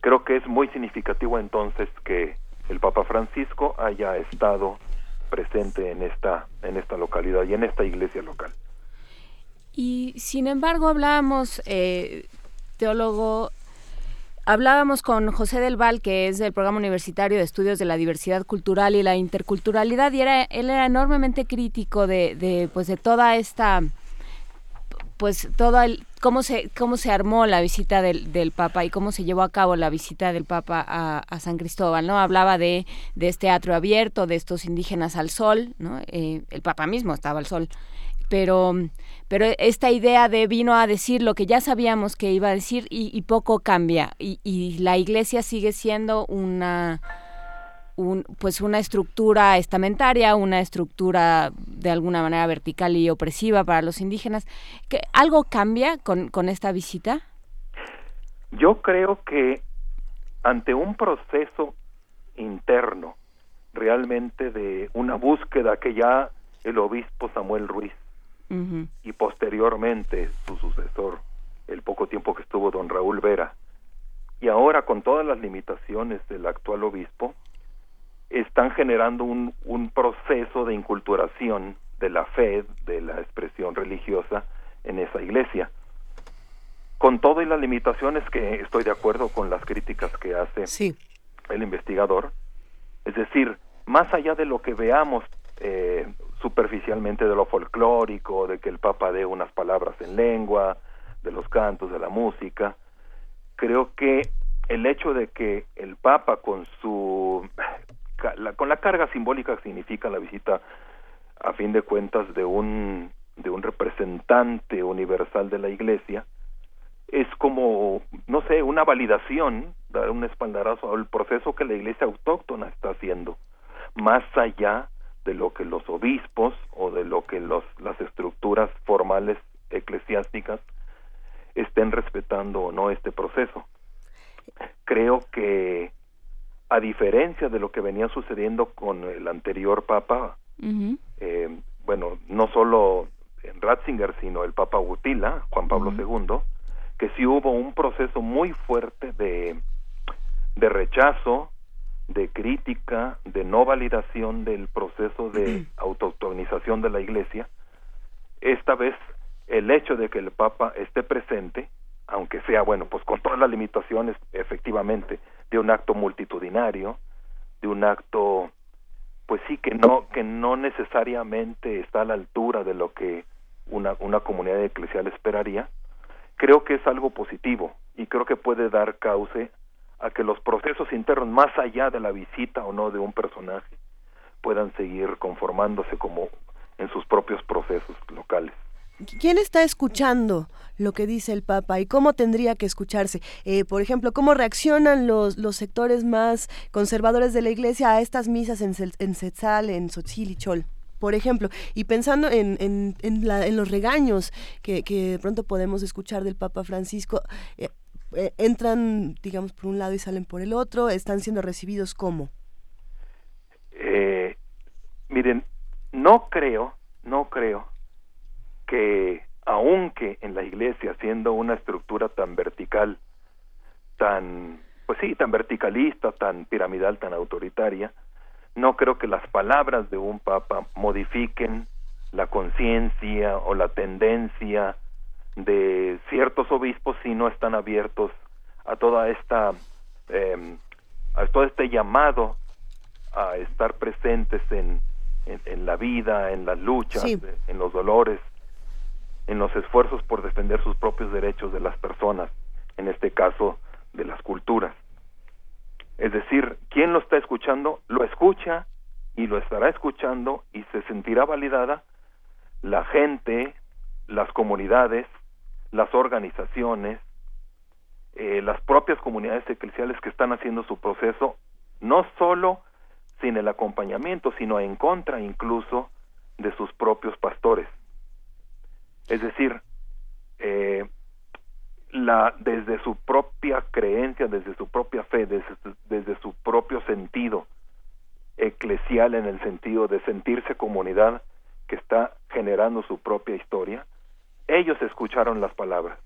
creo que es muy significativo entonces que el Papa Francisco haya estado presente en esta en esta localidad y en esta iglesia local. Y sin embargo hablábamos, eh, teólogo, hablábamos con José del Val, que es del Programa Universitario de Estudios de la Diversidad Cultural y la Interculturalidad, y era, él era enormemente crítico de, de, pues, de toda esta pues todo el, cómo se cómo se armó la visita del, del Papa y cómo se llevó a cabo la visita del Papa a, San Cristóbal, ¿no? Hablaba de, de, este atrio abierto, de estos indígenas al sol, ¿no? Eh, el Papa mismo estaba al sol, pero, pero esta idea de vino a decir lo que ya sabíamos que iba a decir y, y poco cambia y, y la Iglesia sigue siendo una pues una estructura estamentaria, una estructura de alguna manera vertical y opresiva para los indígenas. ¿Que ¿Algo cambia con, con esta visita? Yo creo que ante un proceso interno realmente de una búsqueda que ya el obispo Samuel Ruiz y posteriormente su sucesor, el poco tiempo que estuvo don Raúl Vera, y ahora con todas las limitaciones del actual obispo, están generando un, un proceso de inculturación de la fe, de la expresión religiosa en esa iglesia. Con todo y las limitaciones que estoy de acuerdo con las críticas que hace el investigador, es decir, más allá de lo que veamos eh, superficialmente de lo folclórico, de que el Papa dé unas palabras en lengua, de los cantos, de la música. Creo que el hecho de que el Papa con su con la carga simbólica que significa la visita a fin de cuentas de un de un representante universal de la Iglesia es como no sé una validación dar un espaldarazo al proceso que la Iglesia autóctona está haciendo más allá de lo que los obispos o de lo que los, las estructuras formales eclesiásticas estén respetando o no este proceso. Creo que a diferencia de lo que venía sucediendo con el anterior Papa, eh, bueno, no solo Ratzinger, sino el Papa Gutila, Juan Pablo II, que sí hubo un proceso muy fuerte de, de rechazo, de crítica, de no validación del proceso de autoautorización de la Iglesia, esta vez el hecho de que el Papa esté presente, aunque sea, bueno, pues con todas las limitaciones, efectivamente, de un acto multitudinario, de un acto, pues sí, que no, que no necesariamente está a la altura de lo que una, una comunidad eclesial esperaría, creo que es algo positivo y creo que puede dar cauce a que los procesos internos, más allá de la visita o no de un personaje, puedan seguir conformándose como en sus propios procesos locales. ¿Quién está escuchando lo que dice el Papa y cómo tendría que escucharse? Eh, por ejemplo, ¿cómo reaccionan los, los sectores más conservadores de la Iglesia a estas misas en, en Setzal, en Chol? por ejemplo, y pensando en, en, los regaños que, que, de pronto podemos escuchar del Papa Francisco, eh, eh, entran, digamos, por un lado y salen por el otro, están siendo recibidos como. Miren, no creo, no creo que aunque en la iglesia, siendo una estructura tan vertical, tan, pues sí, tan verticalista, tan piramidal, tan autoritaria, no creo que las palabras de un papa modifiquen la conciencia o la tendencia de ciertos obispos si no están abiertos a toda esta eh, a todo este llamado a estar presentes en, en, la vida, en las luchas, en los dolores, en los esfuerzos por defender sus propios derechos de las personas, en este caso de las culturas. Es decir, quien lo está escuchando, lo escucha y lo estará escuchando y se sentirá validada la gente, las comunidades, las organizaciones, eh, las propias comunidades eclesiales que están haciendo su proceso, no solo sin el acompañamiento, sino en contra incluso de sus propios pastores. Es decir, eh, la, desde su propia creencia, desde su propia fe, desde, desde su propio sentido eclesial en el sentido de sentirse comunidad que está generando su propia historia, ellos escucharon las palabras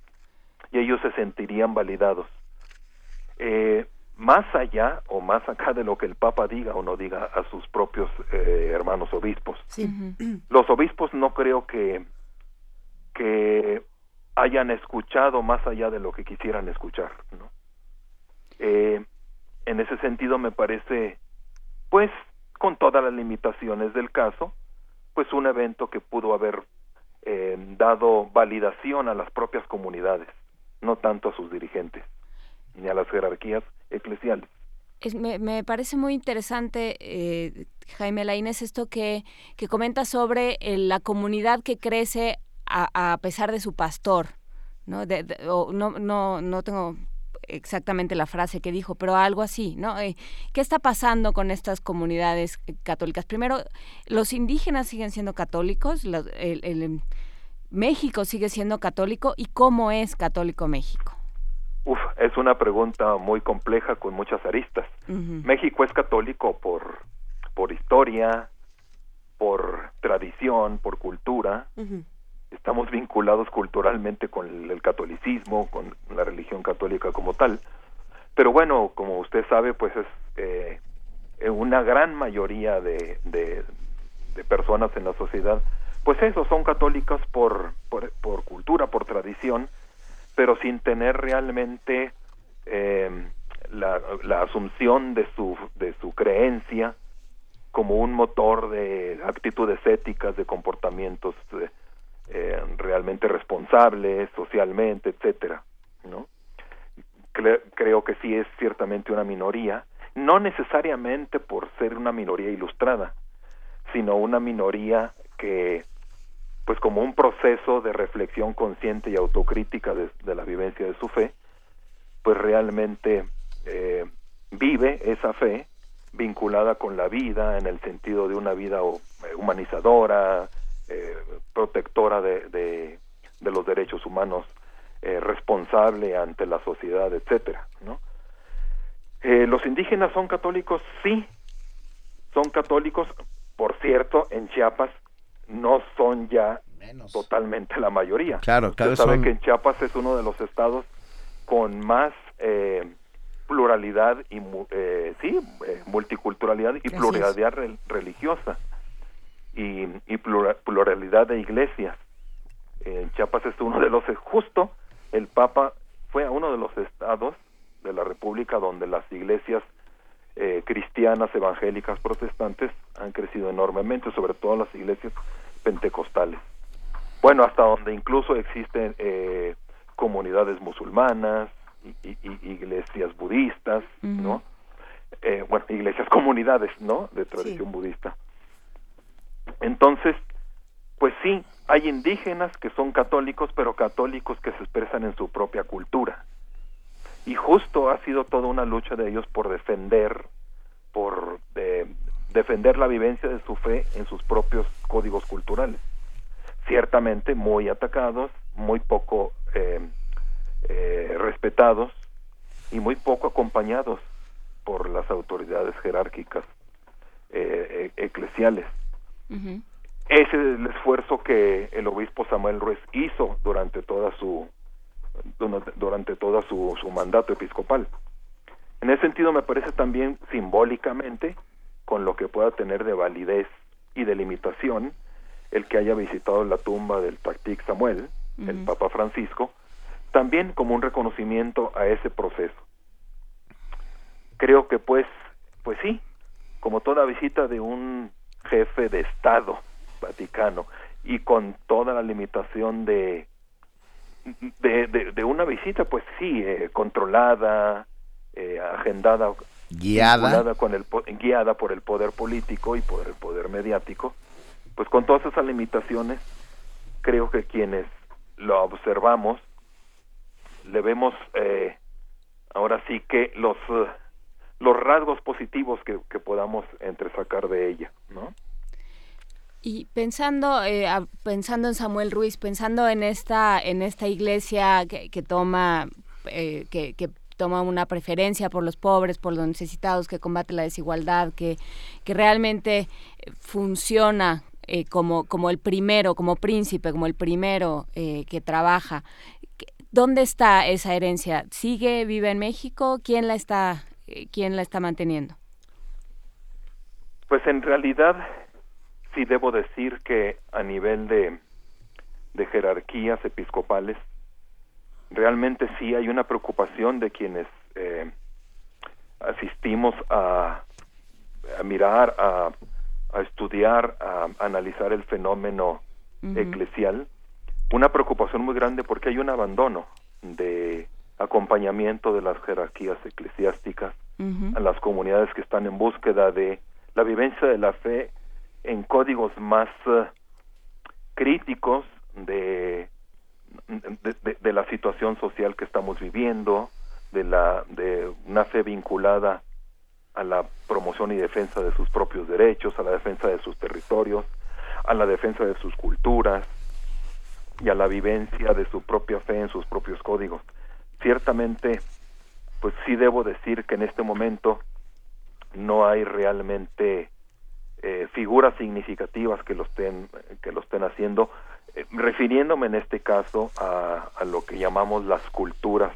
y ellos se sentirían validados. Eh, más allá o más acá de lo que el Papa diga o no diga a sus propios eh, hermanos obispos. Los obispos no creo que, que hayan escuchado más allá de lo que quisieran escuchar. ¿no? Eh, en ese sentido me parece, pues, con todas las limitaciones del caso, pues un evento que pudo haber eh, dado validación a las propias comunidades, no tanto a sus dirigentes ni a las jerarquías eclesiales. me, parece muy interesante, eh, Jaime Laínez, esto que, que comenta sobre la comunidad que crece a, pesar de su pastor. ¿no? no, no, no tengo exactamente la frase que dijo, pero algo así, ¿no? Eh, ¿Qué está pasando con estas comunidades eh, católicas? Primero, los indígenas siguen siendo católicos, el, México sigue siendo católico y cómo es católico México. Uf, es una pregunta muy compleja con muchas aristas. México es católico por por historia, por tradición, por cultura estamos vinculados culturalmente con el, catolicismo, con la religión católica como tal. Pero bueno, como usted sabe, pues es eh, una gran mayoría de, de, personas en la sociedad, pues eso, son católicas por, por, por cultura, por tradición, pero sin tener realmente eh, la, la, asunción de su, de su creencia como un motor de actitudes éticas, de comportamientos eh, realmente responsables socialmente, etcétera, ¿no? creo que sí es ciertamente una minoría, no necesariamente por ser una minoría ilustrada, sino una minoría que, pues como un proceso de reflexión consciente y autocrítica de, la vivencia de su fe, pues realmente eh, vive esa fe vinculada con la vida en el sentido de una vida eh, humanizadora, eh, protectora de, de, los derechos humanos, responsable ante la sociedad, etcétera, ¿no? los indígenas son católicos, sí, son católicos, por cierto, en Chiapas no son ya totalmente la mayoría. Claro, Usted sabe que en Chiapas es uno de los estados con más eh, pluralidad y eh, sí, eh, multiculturalidad y pluralidad religiosa y, y pluralidad de iglesias. En Chiapas es uno de los justo el Papa fue a uno de los estados de la República donde las iglesias eh, cristianas, evangélicas, protestantes han crecido enormemente, sobre todo las iglesias pentecostales. Bueno, hasta donde incluso existen eh, comunidades musulmanas, y, iglesias budistas, ¿no? Eh, bueno, iglesias comunidades, ¿no? De tradición budista. Entonces, pues sí, hay indígenas que son católicos, pero católicos que se expresan en su propia cultura. Y justo ha sido toda una lucha de ellos por defender por defender la vivencia de su fe en sus propios códigos culturales. Ciertamente muy atacados muy poco eh, eh, respetados y muy poco acompañados por las autoridades jerárquicas ese es el esfuerzo que el obispo Samuel Ruiz hizo durante toda su durante toda su, su mandato episcopal. En ese sentido me parece también simbólicamente, con lo que pueda tener de validez y de limitación, el que haya visitado la tumba del Tactic Samuel, el Papa Francisco, también como un reconocimiento a ese proceso. Creo que pues, pues sí, como toda visita de un jefe de Estado vaticano y con toda la limitación de de, de, una visita, pues sí, eh, controlada, eh, agendada, guiada. con el, guiada por el poder político y por el poder mediático, pues con todas esas limitaciones, creo que quienes lo observamos, le vemos eh, ahora sí que los, los rasgos positivos que, que podamos entresacar de ella, ¿no? Y pensando, eh, pensando en Samuel Ruiz, pensando en esta, en esta iglesia que, que toma, eh, que, que, toma una preferencia por los pobres, por los necesitados, que combate la desigualdad, que, que realmente funciona eh, como, como el primero, como príncipe, como el primero que trabaja. ¿Dónde está esa herencia? ¿Sigue, vive en México? ¿Quién la está, quién la está manteniendo? Pues en realidad sí debo decir que a nivel de, de jerarquías episcopales, realmente sí hay una preocupación de quienes eh, asistimos a, a mirar, a, a, estudiar, a, analizar el fenómeno eclesial, una preocupación muy grande porque hay un abandono de acompañamiento de las jerarquías eclesiásticas a las comunidades que están en búsqueda de la vivencia de la fe en códigos más eh, críticos de, de, la situación social que estamos viviendo, de, la, de una fe vinculada a la promoción y defensa de sus propios derechos, a la defensa de sus territorios, a la defensa de sus culturas y a la vivencia de su propia fe en sus propios códigos. Ciertamente, pues sí debo decir que en este momento no hay realmente eh, figuras significativas que lo estén que lo estén haciendo eh, refiriéndome en este caso a, a, lo que llamamos las culturas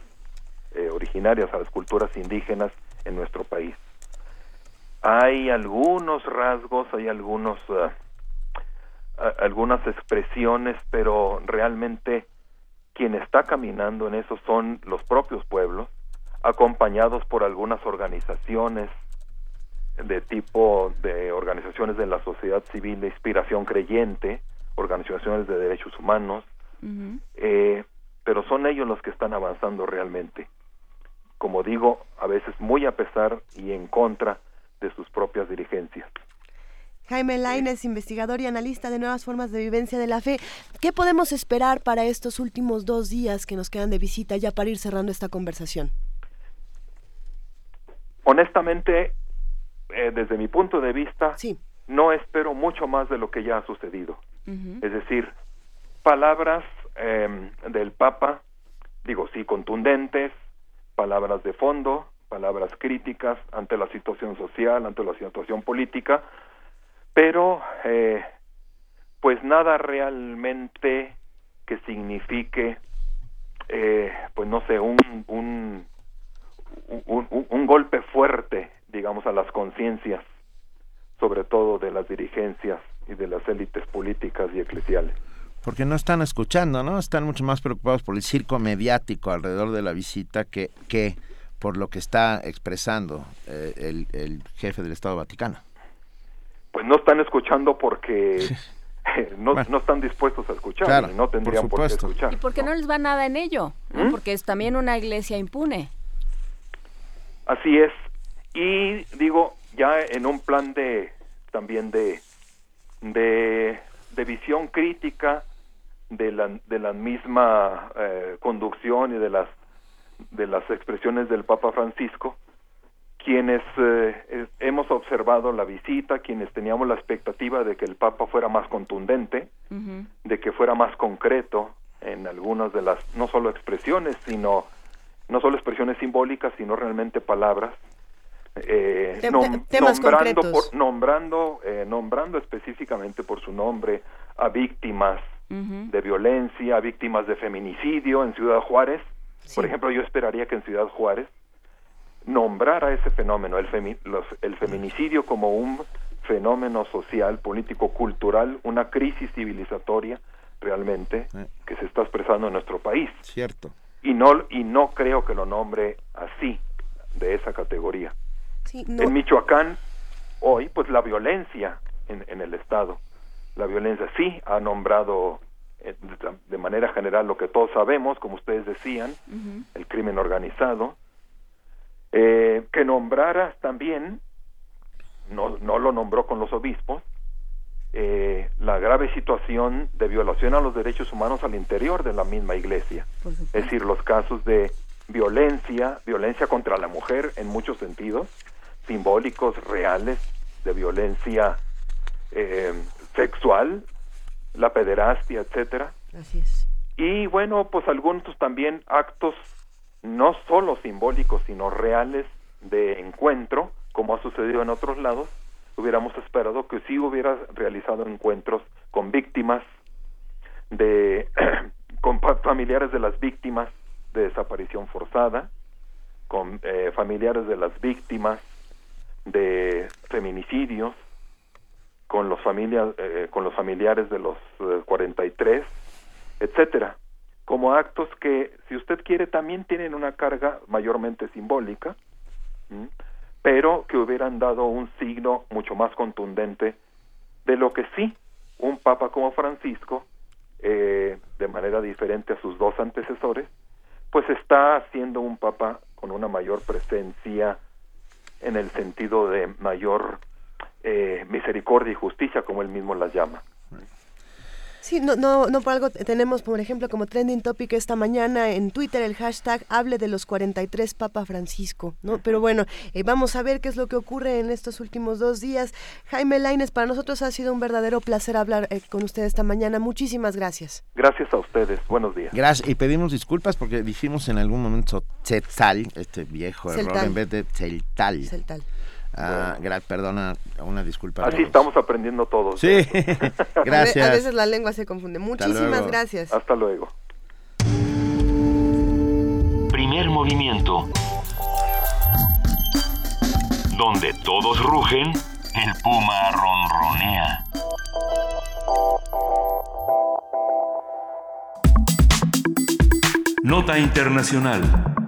eh, originarias a las culturas indígenas en nuestro país. Hay algunos rasgos hay algunos algunas expresiones pero realmente quien está caminando en eso son los propios pueblos acompañados por algunas organizaciones de tipo de organizaciones de la sociedad civil de inspiración creyente organizaciones de derechos humanos, eh, pero son ellos los que están avanzando realmente. Como digo, a veces muy a pesar y en contra de sus propias dirigencias. Jaime Laines, investigador y analista de nuevas formas de vivencia de la fe. ¿Qué podemos esperar para estos últimos dos días que nos quedan de visita ya para ir cerrando esta conversación? Honestamente, eh, desde mi punto de vista, no espero mucho más de lo que ya ha sucedido. Es decir, palabras em, del Papa, digo, sí, contundentes, palabras de fondo, palabras críticas ante la situación social, ante la situación política, pero eh, pues nada realmente que signifique, eh, pues no sé, un, un, un, un golpe fuerte, digamos, a las conciencias, sobre todo de las dirigencias y de las élites políticas y eclesiales. Porque no están escuchando, ¿no? Están mucho más preocupados por el circo mediático alrededor de la visita que, que por lo que está expresando eh, el, el jefe del Estado Vaticano pues no están escuchando porque no, no, están dispuestos a escuchar y no tendrían por, qué escuchar. Y porque no les va nada en ello, ¿Mm? porque es también una iglesia impune. Así es. Y digo, ya en un plan de también de de, de visión crítica de la, de la misma eh, conducción y de las de las expresiones del Papa Francisco, quienes eh, hemos observado la visita, quienes teníamos la expectativa de que el Papa fuera más contundente, de que fuera más concreto en algunas de las, no solo expresiones, sino, no solo expresiones simbólicas, sino realmente palabras, eh, nombrando, por, nombrando, eh, nombrando específicamente por su nombre a víctimas de violencia, a víctimas de feminicidio en Ciudad Juárez. Por ejemplo, yo esperaría que en Ciudad Juárez nombrar a ese fenómeno, el, el feminicidio como un fenómeno social, político, cultural, una crisis civilizatoria realmente que se está expresando en nuestro país. Cierto. Y no, y no creo que lo nombre así, de esa categoría. En Michoacán, hoy, pues la violencia en, en, el Estado, la violencia sí ha nombrado eh, de manera general lo que todos sabemos, como ustedes decían, el crimen organizado, eh, que nombrara también, no, no lo nombró con los obispos, eh, la grave situación de violación a los derechos humanos al interior de la misma iglesia. Es decir, los casos de violencia, violencia contra la mujer en muchos sentidos, simbólicos, reales, de violencia eh, sexual, la pederastia, etcétera. Y bueno, pues algunos también actos no solo simbólicos, sino reales de encuentro, como ha sucedido en otros lados, hubiéramos esperado que sí hubiera realizado encuentros con víctimas de con familiares de las víctimas de desaparición forzada, con eh, familiares de las víctimas de feminicidios, con los familias eh, con los familiares de los 43, eh, etcétera como actos que, si usted quiere, también tienen una carga mayormente simbólica, pero que hubieran dado un signo mucho más contundente de lo que sí un papa como Francisco, eh, de manera diferente a sus dos antecesores, pues está siendo un papa con una mayor presencia en el sentido de mayor eh, misericordia y justicia, como él mismo las llama. Sí, no, no, no por algo tenemos, por ejemplo, como trending topic esta mañana en Twitter el hashtag hable de los 43 Papa Francisco, ¿no? Pero bueno, eh, vamos a ver qué es lo que ocurre en estos últimos dos días. Jaime Laines, para nosotros ha sido un verdadero placer hablar eh, con usted esta mañana. Muchísimas gracias. Gracias a ustedes. Buenos días. Gracias. Y pedimos disculpas porque dijimos en algún momento Tzetzal, este viejo error, en vez de. Celtal. Ah, perdona, una disculpa. Así estamos aprendiendo todos. Sí, gracias. A veces la lengua se confunde. Muchísimas gracias. Hasta luego. Primer movimiento. Donde todos rugen, el puma ronronea. Nota Internacional.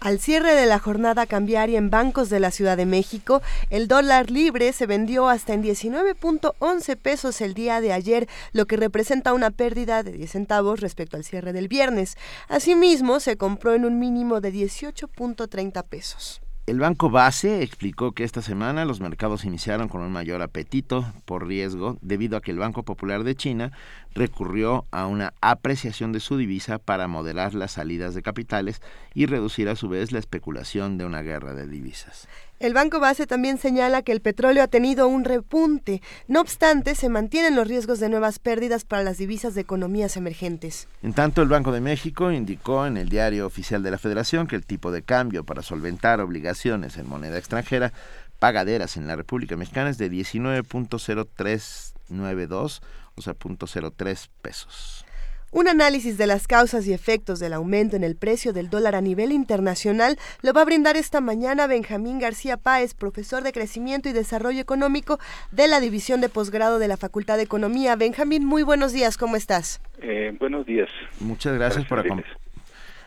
Al cierre de la jornada cambiaria en bancos de la Ciudad de México, el dólar libre se vendió hasta en 19.11 pesos el día de ayer, lo que representa una pérdida de 10 centavos respecto al cierre del viernes. Asimismo, se compró en un mínimo de 18.30 pesos. El Banco Base explicó que esta semana los mercados iniciaron con un mayor apetito por riesgo debido a que el Banco Popular de China recurrió a una apreciación de su divisa para moderar las salidas de capitales y reducir a su vez la especulación de una guerra de divisas. El Banco Base también señala que el petróleo ha tenido un repunte. No obstante, se mantienen los riesgos de nuevas pérdidas para las divisas de economías emergentes. En tanto, el Banco de México indicó en el diario oficial de la Federación que el tipo de cambio para solventar obligaciones en moneda extranjera pagaderas en la República Mexicana es de 19.0392, o sea, .03 pesos. Un análisis de las causas y efectos del aumento en el precio del dólar a nivel internacional lo va a brindar esta mañana Benjamín García Páez, profesor de Crecimiento y Desarrollo Económico de la División de Posgrado de la Facultad de Economía. Benjamín, muy buenos días, ¿cómo estás? Eh, buenos días. Muchas gracias por acompañarnos.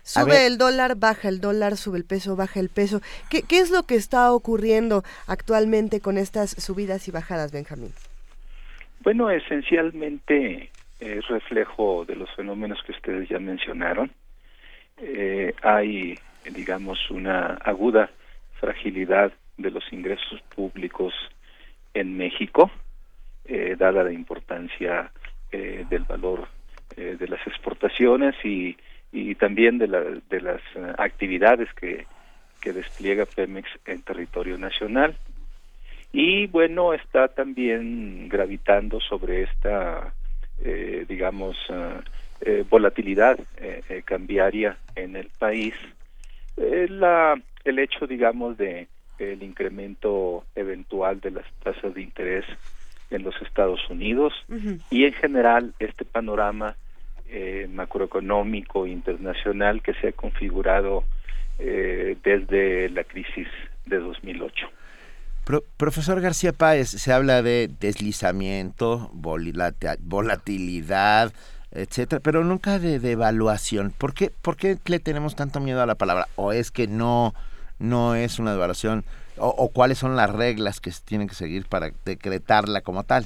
Sube el dólar, baja el dólar, sube el peso, baja el peso. ¿Qué, ¿Qué es lo que está ocurriendo actualmente con estas subidas y bajadas, Benjamín? Bueno, esencialmente es reflejo de los fenómenos que ustedes ya mencionaron. Eh, hay, digamos, una aguda fragilidad de los ingresos públicos en México, eh, dada la importancia eh, del valor de las exportaciones y, también de, la, de las actividades que, que despliega Pemex en territorio nacional. Y bueno, está también gravitando sobre esta eh, digamos, eh, eh, volatilidad cambiaria en el país, la, el hecho, digamos, de el incremento eventual de las tasas de interés en los Estados Unidos y en general este panorama macroeconómico internacional que se ha configurado desde la crisis de 2008 profesor García Páez, se habla de deslizamiento, volatilidad, etcétera, pero nunca de devaluación. ¿Por qué, ¿Por qué le tenemos tanto miedo a la palabra? ¿O es que no, no es una devaluación? ¿O, cuáles son las reglas que se tienen que seguir para decretarla como tal?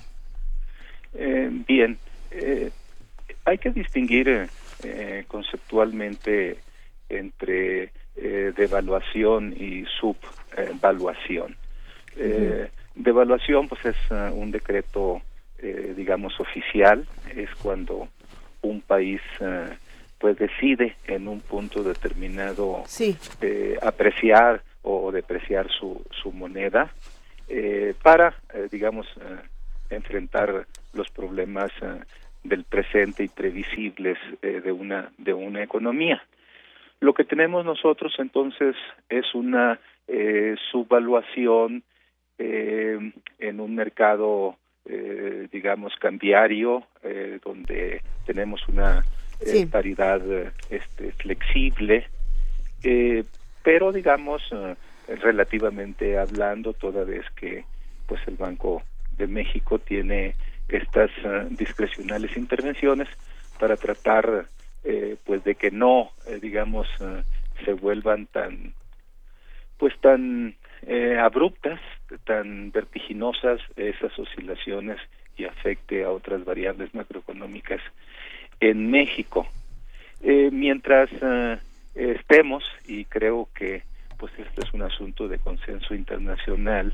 Eh, bien, eh, hay que distinguir eh, conceptualmente entre devaluación y subvaluación. Eh, de evaluación, pues es eh, un decreto, eh, digamos, oficial, es cuando un país pues decide en un punto determinado apreciar o depreciar su, su moneda para, digamos, enfrentar los problemas del presente y previsibles de una de una economía. Lo que tenemos nosotros entonces es una subvaluación eh, en un mercado, eh, digamos, cambiario, eh, donde tenemos una eh, paridad este, flexible, pero digamos, relativamente hablando, toda vez que pues el Banco de México tiene estas discrecionales intervenciones para tratar pues de que no digamos se vuelvan tan pues tan eh, abruptas, tan vertiginosas esas oscilaciones y afecte a otras variables macroeconómicas en México. Eh, mientras eh, estemos, y creo que pues este es un asunto de consenso internacional,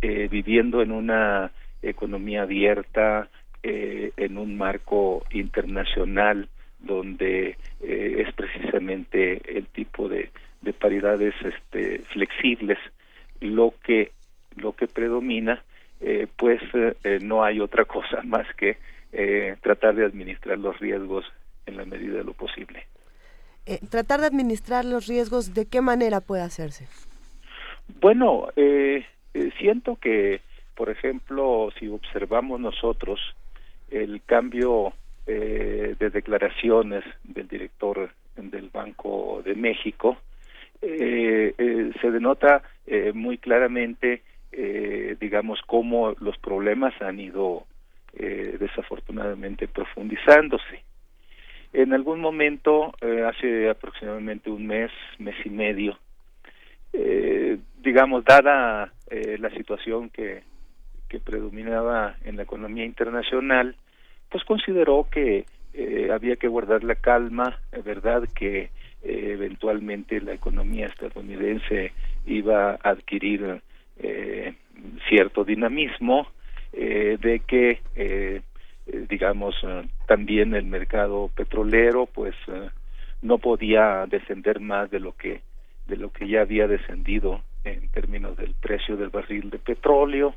viviendo en una economía abierta, en un marco internacional donde es precisamente el tipo de, de paridades este, flexibles lo que lo que predomina eh, pues eh, no hay otra cosa más que eh, tratar de administrar los riesgos en la medida de lo posible. tratar de administrar los riesgos, ¿de qué manera puede hacerse? Bueno, siento que, por ejemplo, si observamos nosotros el cambio de declaraciones del director del Banco de México, eh, eh, se denota eh, muy claramente, eh, digamos, cómo los problemas han ido eh, desafortunadamente profundizándose. En algún momento, hace aproximadamente un mes, mes y medio, digamos, dada la situación que, que predominaba en la economía internacional, pues consideró que había que guardar la calma, verdad que eventualmente la economía estadounidense iba a adquirir eh, cierto dinamismo, eh, de que, eh, digamos, también el mercado petrolero, pues, no podía descender más de lo que de lo que ya había descendido en términos del precio del barril de petróleo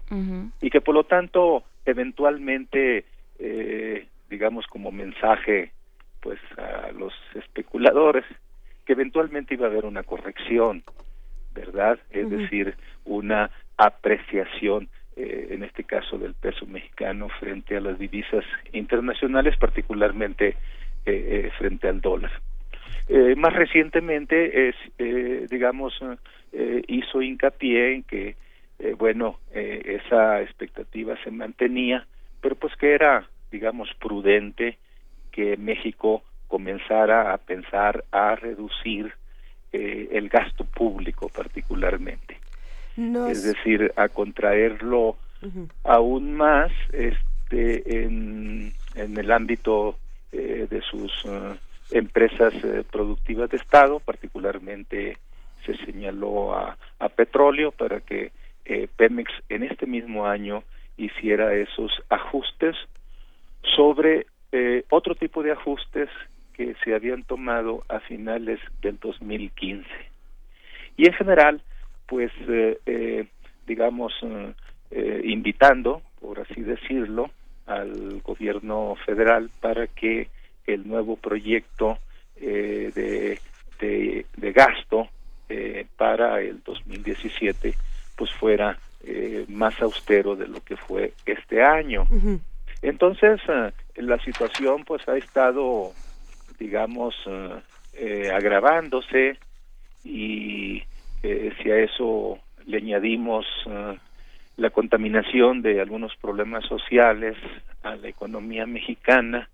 y que por lo tanto eventualmente digamos como mensaje pues a los especuladores que eventualmente iba a haber una corrección verdad es decir una apreciación eh, en este caso del peso mexicano frente a las divisas internacionales, particularmente eh, eh, frente al dólar. más recientemente, es, digamos, hizo hincapié en que, bueno, esa expectativa se mantenía, pero pues que era, digamos, prudente que México comenzara a pensar a reducir el gasto público particularmente. Es decir, a contraerlo aún más este, en, en el ámbito eh, de sus eh, empresas eh, productivas de Estado, particularmente se señaló a, a petróleo para que Pemex en este mismo año hiciera esos ajustes sobre otro tipo de ajustes que se habían tomado a finales del 2015. Y en general, pues eh, eh, digamos eh, invitando por así decirlo al gobierno federal para que el nuevo proyecto de, de, gasto para el 2017 pues fuera más austero de lo que fue este año entonces la situación pues ha estado digamos agravándose y eh, si a eso le añadimos eh, la contaminación de algunos problemas sociales a la economía mexicana,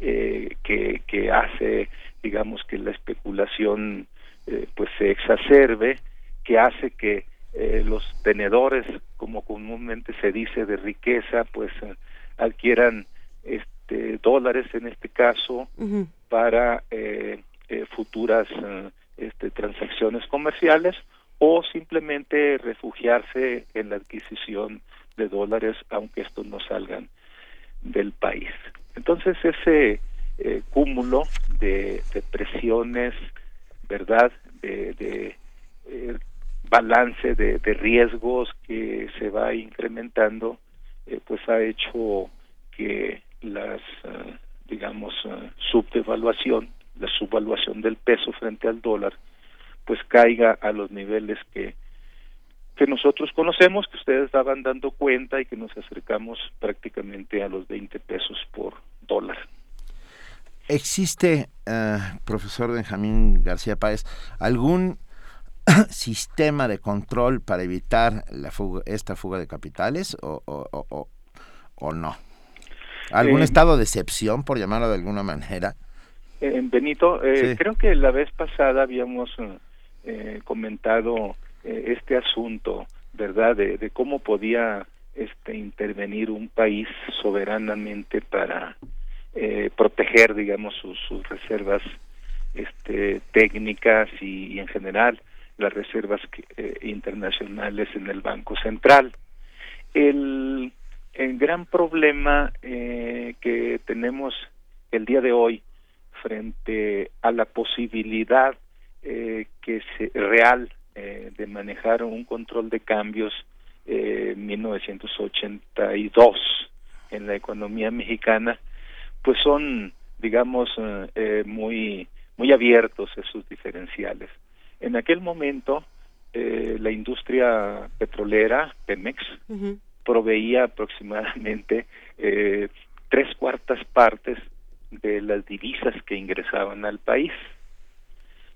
eh, que, que hace, digamos, que la especulación pues se exacerbe, que hace que los tenedores, como comúnmente se dice, de riqueza, pues adquieran este, dólares en este caso para futuras este, transacciones comerciales o simplemente refugiarse en la adquisición de dólares aunque estos no salgan del país. Entonces ese eh, cúmulo de, presiones, ¿verdad? De, eh, balance de, riesgos que se va incrementando, eh, pues ha hecho que las, digamos, subdevaluación la subvaluación del peso frente al dólar, pues caiga a los niveles que que nosotros conocemos, que ustedes estaban dando cuenta y que nos acercamos prácticamente a los 20 pesos por dólar. ¿Existe, eh, profesor Benjamín García Páez, algún sistema de control para evitar la fuga, esta fuga de capitales o, o, o, no? ¿Algún eh, estado de excepción, por llamarlo de alguna manera? Eh, Benito, eh, creo que la vez pasada habíamos eh, comentado este asunto, ¿verdad? De, cómo podía este intervenir un país soberanamente para proteger, digamos, sus, reservas este, técnicas y, en general las reservas internacionales en el Banco Central. El, el gran problema que tenemos el día de hoy frente a la posibilidad eh, que se, real eh, de manejar un control de cambios eh, en 1982 en la economía mexicana, pues son, digamos, muy muy abiertos esos diferenciales. En aquel momento, la industria petrolera, Pemex, proveía aproximadamente tres cuartas partes de las divisas que ingresaban al país.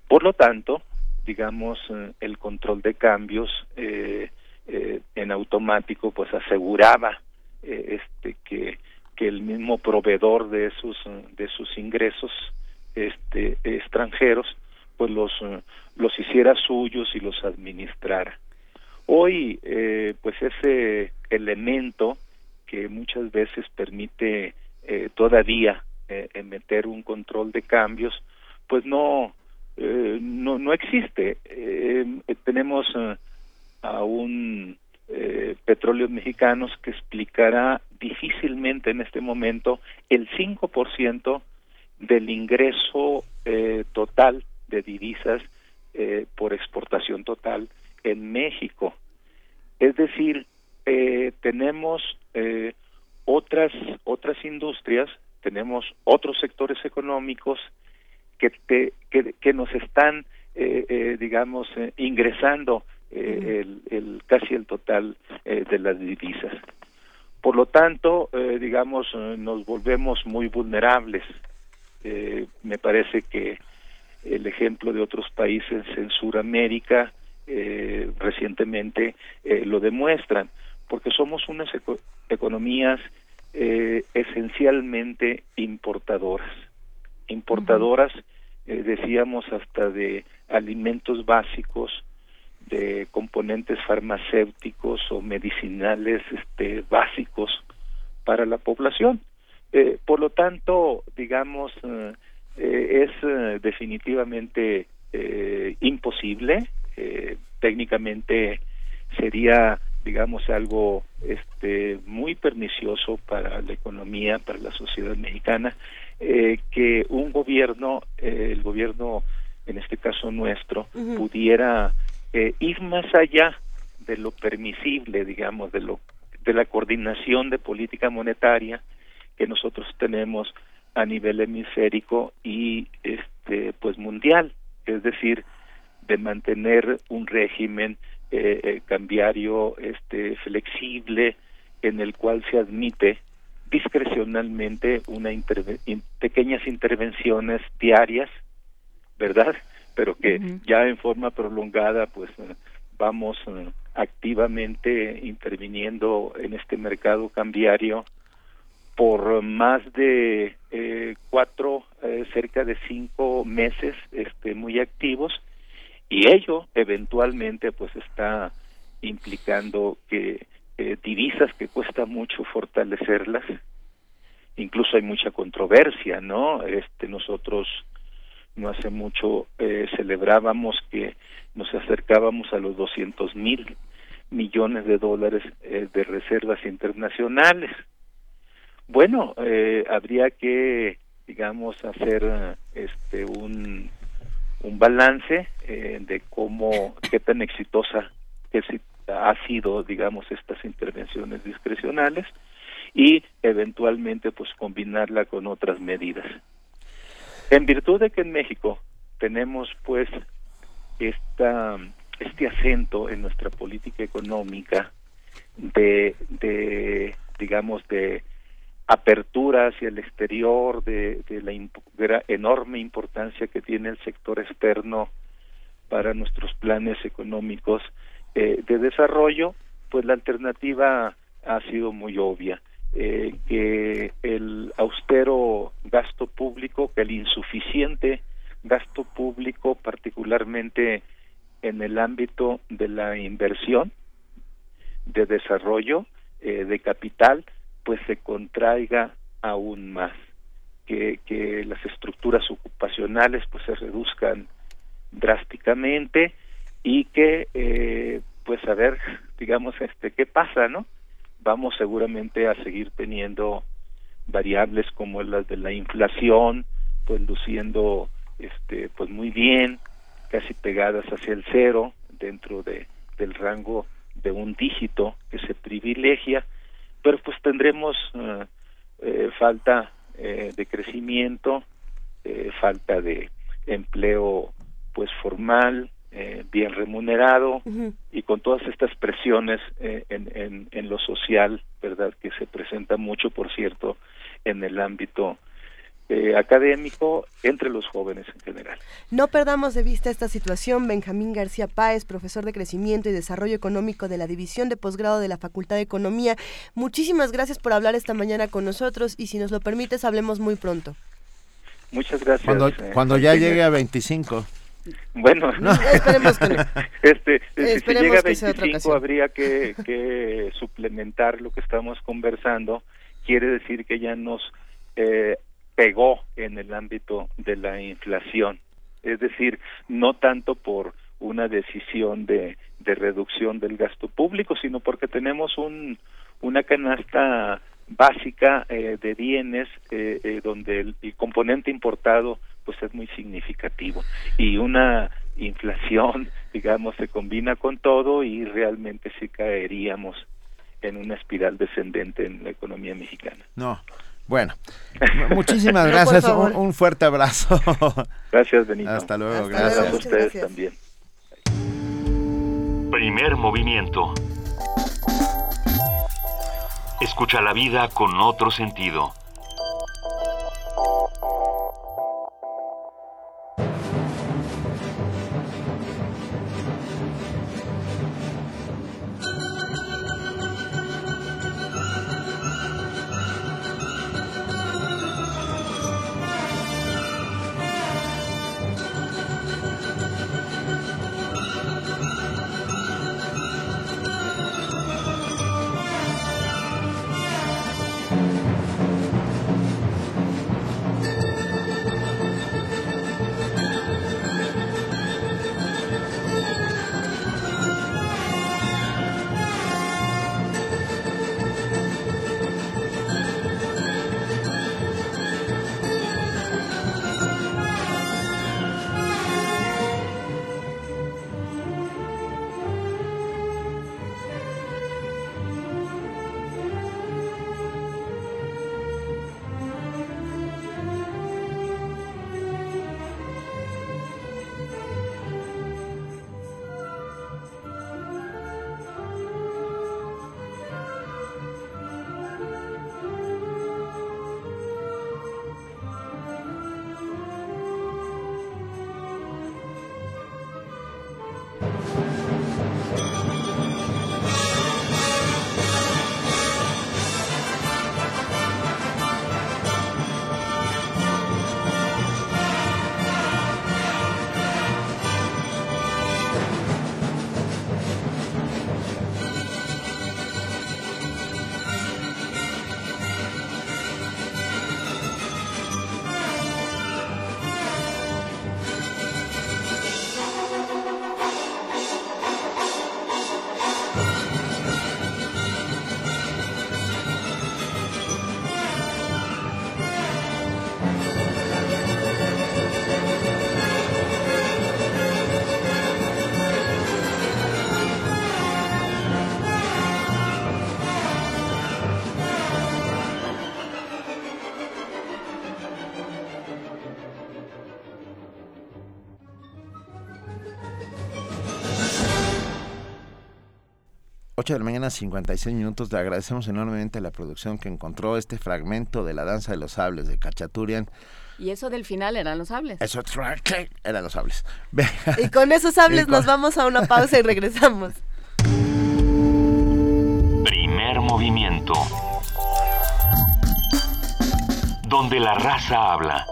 Por lo tanto, digamos, eh, el control de cambios eh, eh, en automático pues aseguraba este que, que el mismo proveedor de sus de sus ingresos este extranjeros pues los los hiciera suyos y los administrara hoy pues ese elemento que muchas veces permite todavía meter un control de cambios pues no no no existe. Tenemos a un eh, petróleos mexicanos que explicará difícilmente en este momento el 5% del ingreso eh, total de divisas eh, por exportación total en México. Es decir, eh, tenemos eh, otras otras industrias, tenemos otros sectores económicos que te, que, que nos están, eh, eh, digamos, eh, ingresando eh, el, el, casi el total eh, de las divisas. Por lo tanto, eh, digamos, nos volvemos muy vulnerables. Eh, me parece que el ejemplo de otros países en Sudamérica eh, recientemente eh, lo demuestran, porque somos unas eco economías eh, esencialmente importadoras, importadoras, decíamos, hasta de alimentos básicos, de componentes farmacéuticos o medicinales este, básicos para la población. Por lo tanto, digamos, es definitivamente imposible, eh, técnicamente sería, digamos, algo este, muy pernicioso para la economía, para la sociedad mexicana, eh, que un gobierno, eh, el gobierno, en este caso nuestro, pudiera eh, ir más allá de lo permisible, digamos, de lo de la coordinación de política monetaria que nosotros tenemos a nivel hemisférico y este pues mundial, es decir, de mantener un régimen eh, eh, cambiario este flexible en el cual se admite discrecionalmente una interve- in- pequeñas intervenciones diarias, ¿verdad? Pero que ya en forma prolongada pues eh, vamos eh, activamente interviniendo en este mercado cambiario por más de eh, cuatro, eh, cerca de cinco meses este, muy activos y ello eventualmente pues está implicando que eh, divisas que cuesta mucho fortalecerlas. Incluso hay mucha controversia no este nosotros no hace mucho eh, celebrábamos que nos acercábamos a los 200 mil millones de dólares eh, de reservas internacionales. Bueno eh, habría que digamos hacer este un un balance eh, de cómo qué tan exitosa que ha sido digamos estas intervenciones discrecionales y eventualmente pues combinarla con otras medidas. En virtud de que en México tenemos pues esta este acento en nuestra política económica de de digamos de apertura hacia el exterior de, de la enorme importancia que tiene el sector externo para nuestros planes económicos eh, de desarrollo pues la alternativa ha sido muy obvia eh, que el austero gasto público que el insuficiente gasto público particularmente en el ámbito de la inversión de desarrollo eh, de capital pues se contraiga aún más que, que las estructuras ocupacionales pues se reduzcan drásticamente y que eh, pues a ver digamos este qué pasa no vamos seguramente a seguir teniendo variables como las de la inflación pues luciendo este pues muy bien casi pegadas hacia el cero dentro de del rango de un dígito que se privilegia pero pues tendremos eh, eh, falta eh, de crecimiento eh, falta de empleo pues formal eh, bien remunerado y con todas estas presiones en, en, en lo social verdad que se presenta mucho por cierto en el ámbito eh, académico entre los jóvenes en general No perdamos de vista esta situación. Benjamín García Páez, profesor de Crecimiento y Desarrollo Económico de la División de Posgrado de la Facultad de Economía. Muchísimas gracias por hablar esta mañana con nosotros y si nos lo permites, hablemos muy pronto. muchas gracias Cuando, eh, cuando ya llegue a 25. Bueno, Esperemos que no. Este, si Esperemos llega a que sea otra 25 ocasión. habría que, que suplementar lo que estamos conversando. Quiere decir que ya nos eh, pegó en el ámbito de la inflación. Es decir, no tanto por una decisión de, de reducción del gasto público, sino porque tenemos un, una canasta básica eh, de bienes eh, eh, donde el, componente importado pues es muy significativo y una inflación digamos se combina con todo y realmente sí caeríamos en una espiral descendente en la economía mexicana. No. Bueno, mu- muchísimas gracias. Un, un fuerte abrazo. Gracias, Benito. Hasta luego, Hasta gracias. luego, Muchas ustedes gracias. también. Primer movimiento. Escucha la vida con otro sentido. Ocho de la mañana, 56 minutos. Le agradecemos enormemente a la producción que encontró este fragmento de la danza de los sables de Cachaturian. Y eso del final eran los sables. Eso eran los sables. Y con esos sables con- nos vamos a una pausa y regresamos. Primer movimiento. Donde la raza habla.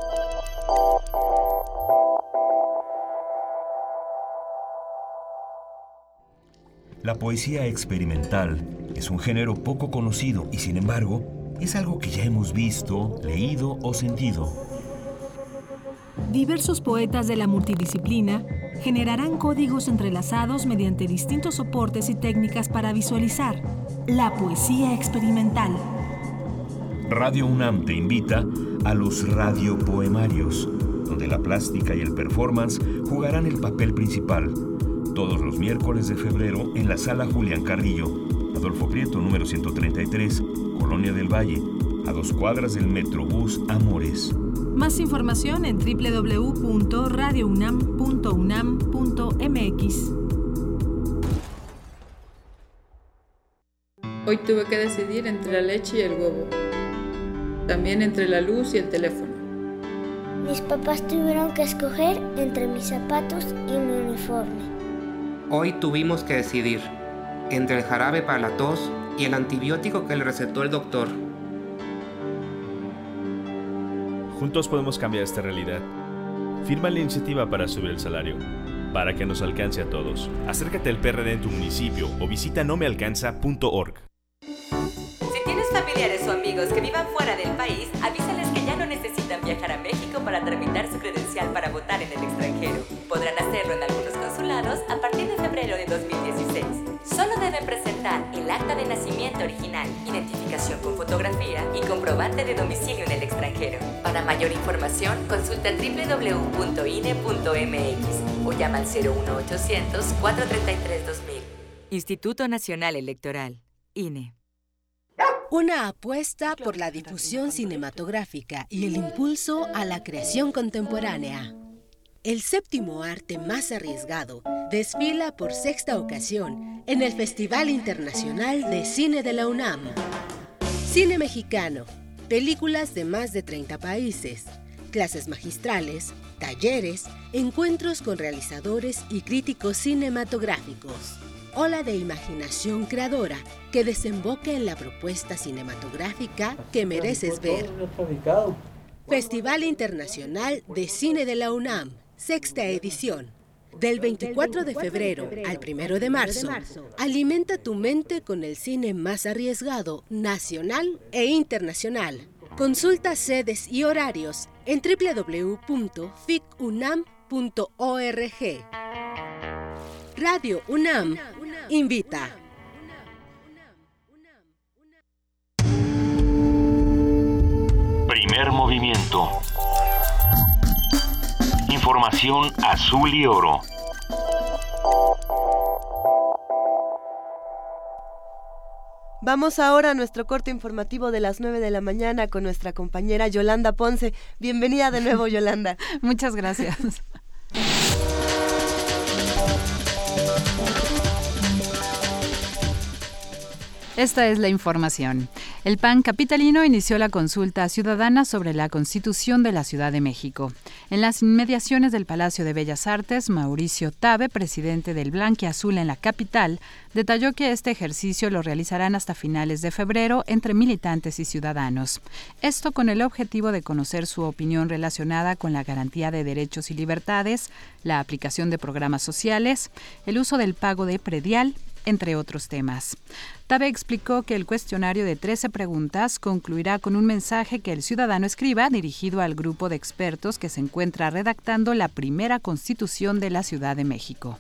La poesía experimental es un género poco conocido y sin embargo es algo que ya hemos visto, leído o sentido. Diversos poetas de la multidisciplina generarán códigos entrelazados mediante distintos soportes y técnicas para visualizar la poesía experimental. Radio UNAM te invita a los radiopoemarios, donde la plástica y el performance jugarán el papel principal. Todos los miércoles de febrero en la sala Julián Carrillo, Adolfo Prieto número 133, Colonia del Valle, a dos cuadras del Metrobús Amores. Más información en www.radiounam.unam.mx. Hoy tuve que decidir entre la leche y el huevo. También entre la luz y el teléfono. Mis papás tuvieron que escoger entre mis zapatos y mi uniforme. Hoy tuvimos que decidir entre el jarabe para la tos y el antibiótico que le recetó el doctor. Juntos podemos cambiar esta realidad. Firma la iniciativa para subir el salario, para que nos alcance a todos. Acércate al PRD en tu municipio o visita nomealcanza.org. Si tienes familiares o amigos que vivan fuera del país, avísales que ya no necesitan viajar a México para tramitar su credencial para votar en el extranjero. Podrán hacerlo en algunos a partir de febrero de 2016. Solo deben presentar el acta de nacimiento original, identificación con fotografía y comprobante de domicilio en el extranjero. Para mayor información, consulta www.ine.mx o llama al 01800 433 2000. Instituto Nacional Electoral, INE. Una apuesta por la difusión cinematográfica y el impulso a la creación contemporánea. El séptimo arte más arriesgado desfila por sexta ocasión en el Festival Internacional de Cine de la UNAM. Cine mexicano, películas de más de 30 países, clases magistrales, talleres, encuentros con realizadores y críticos cinematográficos. Ola de imaginación creadora que desemboque en la propuesta cinematográfica que mereces ver. Festival Internacional de Cine de la UNAM, sexta edición. Del 24 de febrero al 1 de marzo, alimenta tu mente con el cine más arriesgado, nacional e internacional. Consulta sedes y horarios en www.ficunam.org. Radio UNAM invita. Primer movimiento. Información azul y oro. Vamos ahora a nuestro corte informativo de las 9 de la mañana con nuestra compañera Yolanda Ponce. Bienvenida de nuevo, Yolanda. Muchas gracias. Esta es la información. El PAN capitalino inició la consulta ciudadana sobre la Constitución de la Ciudad de México. En las inmediaciones del Palacio de Bellas Artes, Mauricio Tabe, presidente del Blanque Azul en la capital, detalló que este ejercicio lo realizarán hasta finales de febrero entre militantes y ciudadanos. Esto con el objetivo de conocer su opinión relacionada con la garantía de derechos y libertades, la aplicación de programas sociales, el uso del pago de predial, entre otros temas. Tabe explicó que el cuestionario de 13 preguntas concluirá con un mensaje que el ciudadano escriba dirigido al grupo de expertos que se encuentra redactando la primera constitución de la Ciudad de México.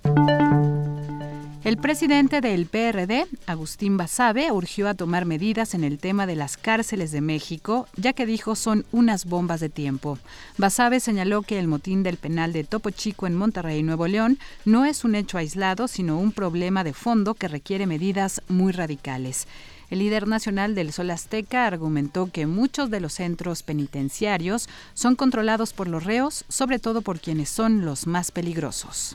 El presidente del PRD, Agustín Basabe, urgió a tomar medidas en el tema de las cárceles de México, ya que dijo son unas bombas de tiempo. Basabe señaló que el motín del penal de Topo Chico en Monterrey, Nuevo León, no es un hecho aislado, sino un problema de fondo que requiere medidas muy radicales. El líder nacional del Sol Azteca argumentó que muchos de los centros penitenciarios son controlados por los reos, sobre todo por quienes son los más peligrosos.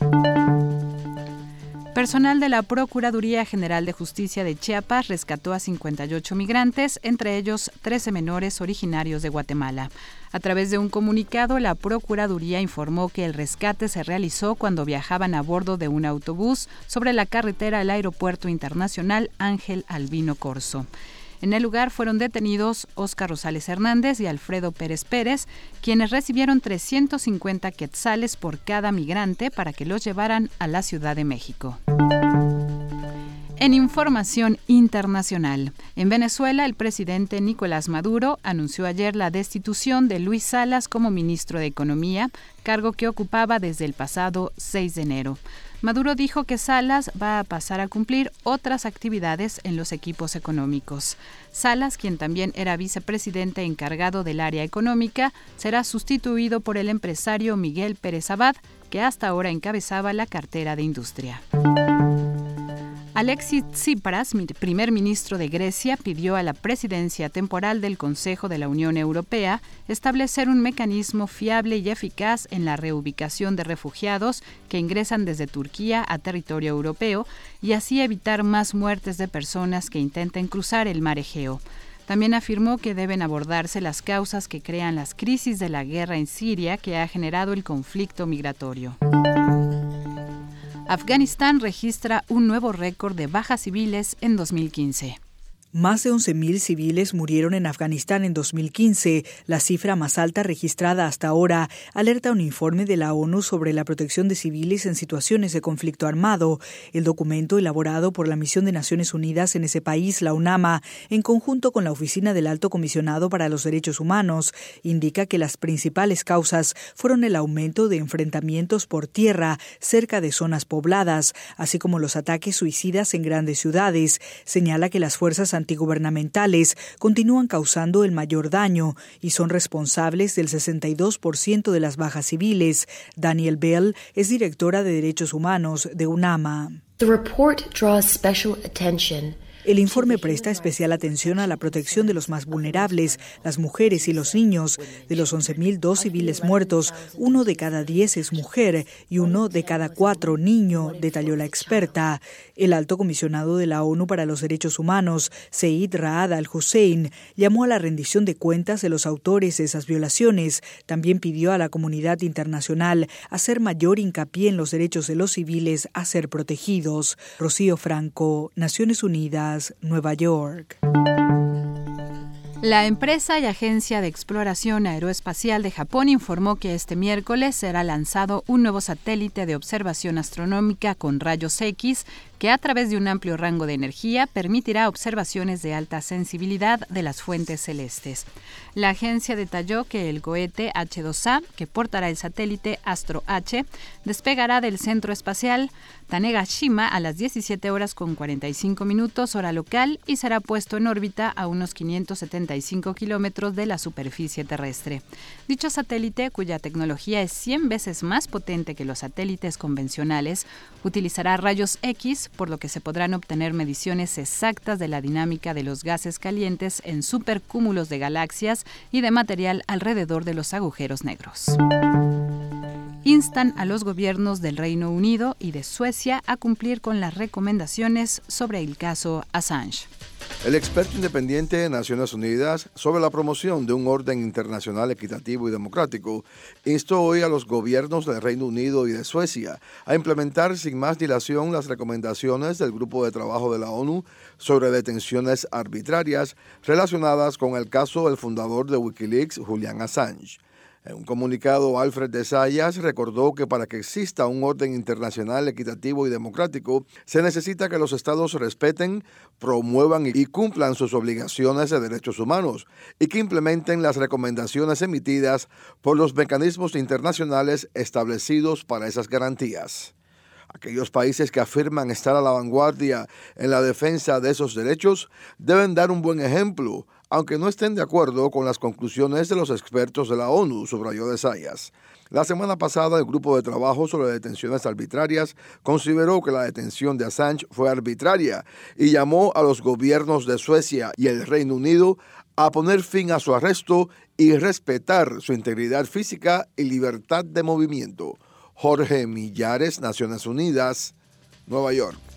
Personal de la Procuraduría General de Justicia de Chiapas rescató a 58 migrantes, entre ellos 13 menores originarios de Guatemala. A través de un comunicado, la Procuraduría informó que el rescate se realizó cuando viajaban a bordo de un autobús sobre la carretera al Aeropuerto Internacional Ángel Albino Corso. En el lugar fueron detenidos Óscar Rosales Hernández y Alfredo Pérez Pérez, quienes recibieron 350 quetzales por cada migrante para que los llevaran a la Ciudad de México. En información internacional, en Venezuela el presidente Nicolás Maduro anunció ayer la destitución de Luis Salas como ministro de Economía, cargo que ocupaba desde el pasado 6 de enero. Maduro dijo que Salas va a pasar a cumplir otras actividades en los equipos económicos. Salas, quien también era vicepresidente encargado del área económica, será sustituido por el empresario Miguel Pérez Abad, que hasta ahora encabezaba la cartera de industria. Alexis Tsipras, primer ministro de Grecia, pidió a la presidencia temporal del Consejo de la Unión Europea establecer un mecanismo fiable y eficaz en la reubicación de refugiados que ingresan desde Turquía a territorio europeo y así evitar más muertes de personas que intenten cruzar el mar Egeo. También afirmó que deben abordarse las causas que crean las crisis de la guerra en Siria que ha generado el conflicto migratorio. Afganistán registra un nuevo récord de bajas civiles en 2015. Más de 11.000 civiles murieron en Afganistán en 2015, la cifra más alta registrada hasta ahora, alerta un informe de la ONU sobre la protección de civiles en situaciones de conflicto armado. El documento, elaborado por la Misión de Naciones Unidas en ese país, la UNAMA, en conjunto con la Oficina del Alto Comisionado para los Derechos Humanos, indica que las principales causas fueron el aumento de enfrentamientos por tierra cerca de zonas pobladas, así como los ataques suicidas en grandes ciudades. Señala que las fuerzas antigubernamentales continúan causando el mayor daño y son responsables del 62% de las bajas civiles. Daniel Bell es directora de Derechos Humanos de UNAMA. The report draws special attention el informe presta especial atención a la protección de los más vulnerables, las mujeres y los niños. De los 11.002 civiles muertos, uno de cada diez es mujer y uno de cada cuatro niño, detalló la experta. El alto comisionado de la ONU para los Derechos Humanos, Seid Raad al-Hussein, llamó a la rendición de cuentas de los autores de esas violaciones. También pidió a la comunidad internacional hacer mayor hincapié en los derechos de los civiles a ser protegidos. Rocío Franco, Naciones Unidas. Nueva York. La empresa y agencia de exploración aeroespacial de Japón informó que este miércoles será lanzado un nuevo satélite de observación astronómica con rayos X que a través de un amplio rango de energía permitirá observaciones de alta sensibilidad de las fuentes celestes. La agencia detalló que el cohete H2A, que portará el satélite Astro H, despegará del centro espacial Tanegashima a las 17 horas con 45 minutos hora local y será puesto en órbita a unos 575 kilómetros de la superficie terrestre. Dicho satélite, cuya tecnología es 100 veces más potente que los satélites convencionales, utilizará rayos X por lo que se podrán obtener mediciones exactas de la dinámica de los gases calientes en supercúmulos de galaxias y de material alrededor de los agujeros negros instan a los gobiernos del Reino Unido y de Suecia a cumplir con las recomendaciones sobre el caso Assange. El experto independiente de Naciones Unidas sobre la promoción de un orden internacional equitativo y democrático instó hoy a los gobiernos del Reino Unido y de Suecia a implementar sin más dilación las recomendaciones del Grupo de Trabajo de la ONU sobre detenciones arbitrarias relacionadas con el caso del fundador de Wikileaks, Julian Assange. En un comunicado, Alfred de Sayas recordó que para que exista un orden internacional equitativo y democrático, se necesita que los estados respeten, promuevan y cumplan sus obligaciones de derechos humanos y que implementen las recomendaciones emitidas por los mecanismos internacionales establecidos para esas garantías. Aquellos países que afirman estar a la vanguardia en la defensa de esos derechos deben dar un buen ejemplo aunque no estén de acuerdo con las conclusiones de los expertos de la ONU, subrayó de Sayas. La semana pasada, el grupo de trabajo sobre detenciones arbitrarias consideró que la detención de Assange fue arbitraria y llamó a los gobiernos de Suecia y el Reino Unido a poner fin a su arresto y respetar su integridad física y libertad de movimiento. Jorge Millares, Naciones Unidas, Nueva York.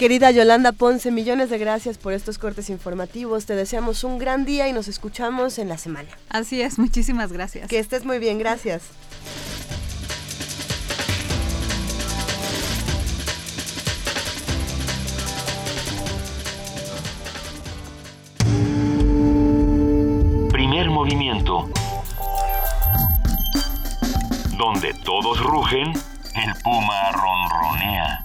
Querida Yolanda Ponce, millones de gracias por estos cortes informativos. Te deseamos un gran día y nos escuchamos en la semana. Así es, muchísimas gracias. Que estés muy bien, gracias. Primer movimiento. Donde todos rugen, el puma ronronea.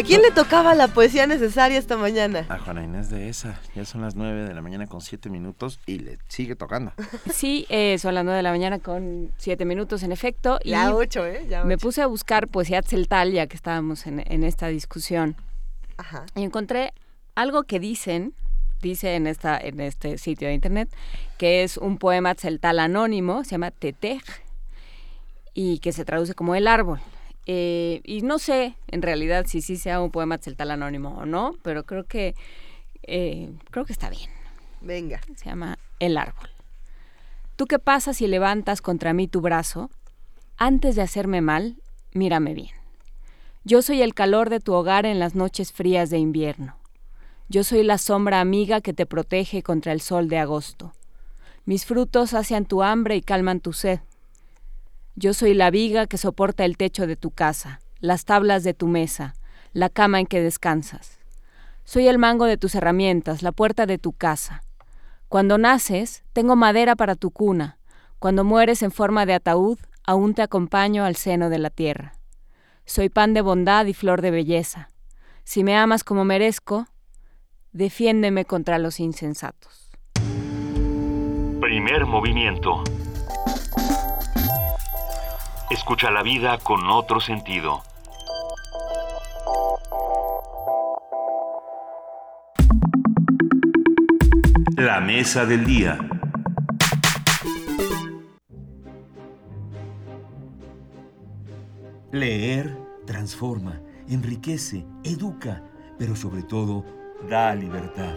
¿A quién le tocaba la poesía necesaria esta mañana? A Juana Inés de esa. Ya son las 9 de la mañana con 7 minutos y le sigue tocando. Sí, eh, son las 9 de la mañana con 7 minutos en efecto. Ya 8, ¿eh? Ya Me puse a buscar poesía celtal ya que estábamos en, en esta discusión. Ajá. Y encontré algo que dicen, dice en, esta, en este sitio de internet, que es un poema celtal anónimo, se llama Tetej, y que se traduce como el árbol. Eh, y no sé en realidad si sí sea un poema celtal anónimo o no, pero creo que, eh, creo que está bien. Venga. Se llama El árbol. Tú qué pasas si levantas contra mí tu brazo, antes de hacerme mal, mírame bien. Yo soy el calor de tu hogar en las noches frías de invierno. Yo soy la sombra amiga que te protege contra el sol de agosto. Mis frutos sacian tu hambre y calman tu sed. Yo soy la viga que soporta el techo de tu casa, las tablas de tu mesa, la cama en que descansas. Soy el mango de tus herramientas, la puerta de tu casa. Cuando naces, tengo madera para tu cuna. Cuando mueres en forma de ataúd, aún te acompaño al seno de la tierra. Soy pan de bondad y flor de belleza. Si me amas como merezco, defiéndeme contra los insensatos. Primer movimiento. Escucha la vida con otro sentido. La mesa del día. Leer transforma, enriquece, educa, pero sobre todo da libertad.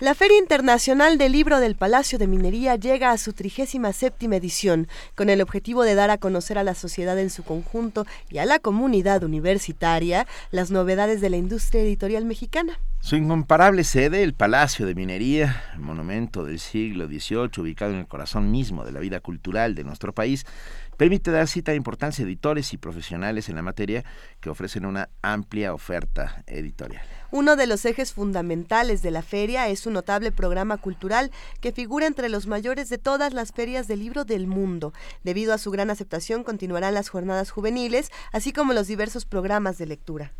La Feria Internacional del Libro del Palacio de Minería llega a su 37 edición, con el objetivo de dar a conocer a la sociedad en su conjunto y a la comunidad universitaria las novedades de la industria editorial mexicana. Su incomparable sede, el Palacio de Minería, monumento del siglo XVIII, ubicado en el corazón mismo de la vida cultural de nuestro país, permite dar cita a importantes editores y profesionales en la materia que ofrecen una amplia oferta editorial. Uno de los ejes fundamentales de la feria es un notable programa cultural que figura entre los mayores de todas las ferias de libro del mundo. Debido a su gran aceptación continuarán las jornadas juveniles, así como los diversos programas de lectura.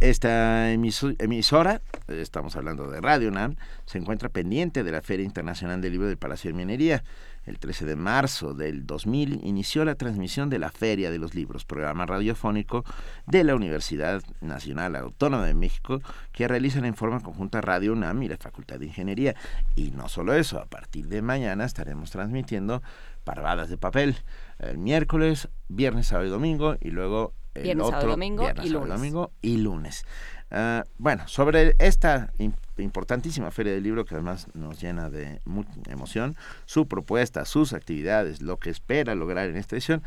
Esta emisora, estamos hablando de Radio NAM, se encuentra pendiente de la Feria Internacional del Libro del Palacio de Minería. El 13 de marzo del 2000 inició la transmisión de la Feria de los Libros, programa radiofónico de la Universidad Nacional Autónoma de México, que realizan en forma conjunta Radio UNAM y la Facultad de Ingeniería. Y no solo eso, a partir de mañana estaremos transmitiendo Parvadas de Papel, el miércoles, viernes, sábado y domingo, y luego el Viernes, otro sábado, domingo viernes, y sábado, lunes. domingo y lunes. Ah, bueno, sobre esta im- importantísima feria del libro que además nos llena de mucha emoción, su propuesta, sus actividades, lo que espera lograr en esta edición,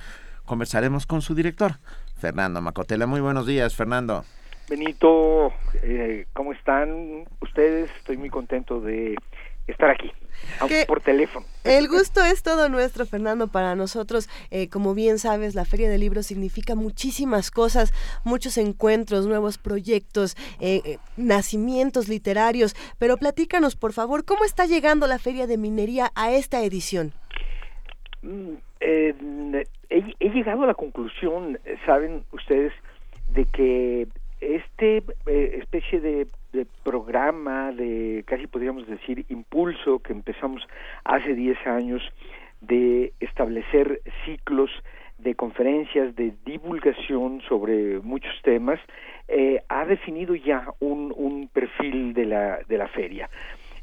conversaremos con su director, Fernando Macotela. Muy buenos días, Fernando. Benito, eh, ¿cómo están ustedes? Estoy muy contento de estar aquí, por teléfono. El gusto es todo nuestro, Fernando, para nosotros. Eh, como bien sabes, la Feria del Libro significa muchísimas cosas, muchos encuentros, nuevos proyectos, eh, eh, nacimientos literarios. Pero platícanos, por favor, ¿cómo está llegando la Feria de Minería a esta edición? Mm, he, he llegado a la conclusión, saben ustedes, de que este eh, especie de, de programa, de casi podríamos decir impulso que empezamos hace 10 años de establecer ciclos de conferencias de divulgación sobre muchos temas, eh, ha definido ya un, un perfil de la, de la feria.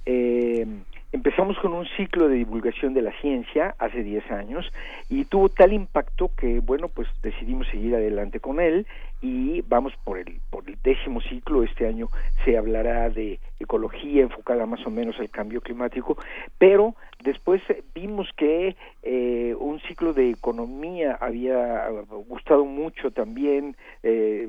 Eh, empezamos con un ciclo de divulgación de la ciencia hace 10 años y tuvo tal impacto que, bueno, pues decidimos seguir adelante con él y vamos por el, por el décimo ciclo. Este año se hablará de ecología enfocada más o menos al cambio climático, pero después vimos que eh, un ciclo de economía había gustado mucho también. Eh,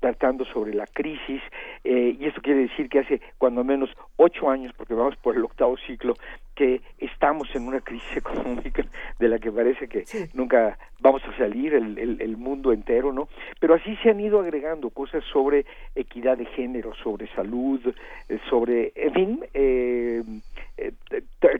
tratando sobre la crisis eh, y esto quiere decir que hace cuando menos ocho años, porque vamos por el octavo ciclo, que estamos en una crisis económica de la que parece que nunca vamos a salir el, el, el, mundo entero, ¿no? Pero así se han ido agregando cosas sobre equidad de género, sobre salud, eh, sobre, en fin, eh, eh,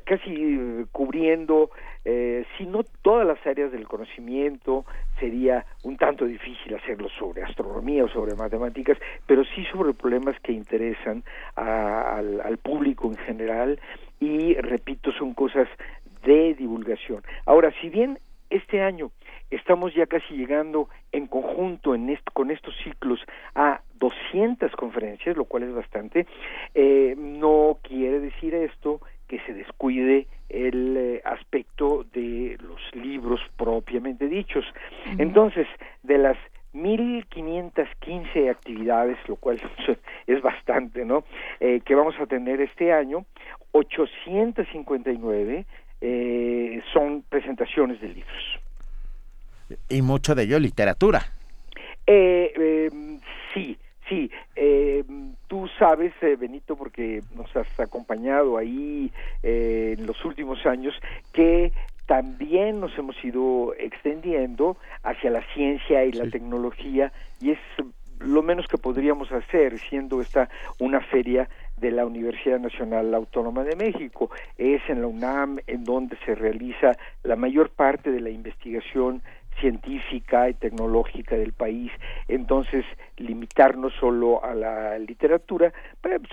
casi cubriendo, eh, si no todas las áreas del conocimiento, sería un tanto difícil hacerlo sobre astronomía o sobre matemáticas, pero sí sobre problemas que interesan a, al, público en general y, repito, son cosas de divulgación. Ahora, si bien este año estamos ya casi llegando en conjunto en con estos ciclos a 200 conferencias, lo cual es bastante. Eh, no quiere decir esto que se descuide el eh, aspecto de los libros propiamente dichos. Entonces, de las 1515 actividades, lo cual es bastante, ¿no? Eh, que vamos a tener este año, 859 eh, son presentaciones de libros. Y mucho de ello literatura. Eh, em, sí, sí. Eh, tú sabes, eh, Benito, porque nos has acompañado ahí eh, en los últimos años, que también nos hemos ido extendiendo hacia la ciencia y la tecnología y es lo menos que podríamos hacer siendo esta una feria de la Universidad Nacional Autónoma de México. Es en la UNAM en donde se realiza la mayor parte de la investigación científica y tecnológica del país. Entonces, limitarnos solo a la literatura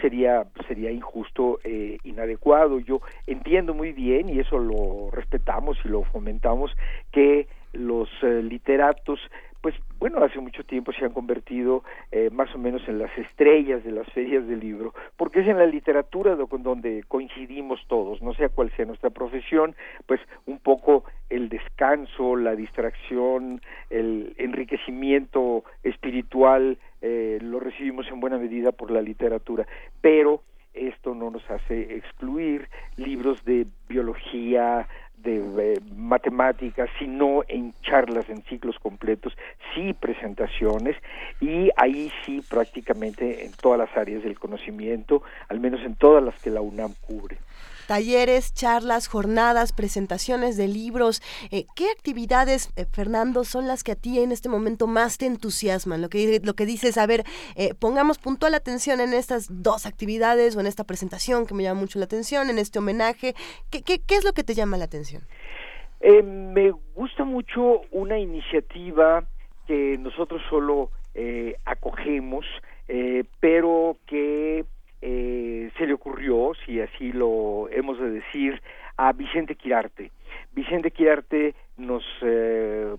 sería sería injusto, eh, inadecuado. Yo entiendo muy bien y eso lo respetamos y lo fomentamos que los eh, literatos pues bueno, hace mucho tiempo se han convertido eh, más o menos en las estrellas de las ferias del libro, porque es en la literatura donde coincidimos todos, no sea cual sea nuestra profesión, pues un poco el descanso, la distracción, el enriquecimiento espiritual eh, lo recibimos en buena medida por la literatura, pero esto no nos hace excluir libros de biología, de eh, matemáticas, sino en charlas, en ciclos completos, sí presentaciones y ahí sí prácticamente en todas las áreas del conocimiento, al menos en todas las que la UNAM cubre talleres, charlas, jornadas, presentaciones de libros. Eh, ¿Qué actividades, eh, Fernando, son las que a ti en este momento más te entusiasman? Lo que, lo que dices, a ver, eh, pongamos puntual atención en estas dos actividades o en esta presentación que me llama mucho la atención, en este homenaje. ¿Qué, qué, qué es lo que te llama la atención? me gusta mucho una iniciativa que nosotros solo acogemos, pero que eh, se le ocurrió, si así lo hemos de decir, a Vicente Quirarte. Vicente Quirarte nos, eh,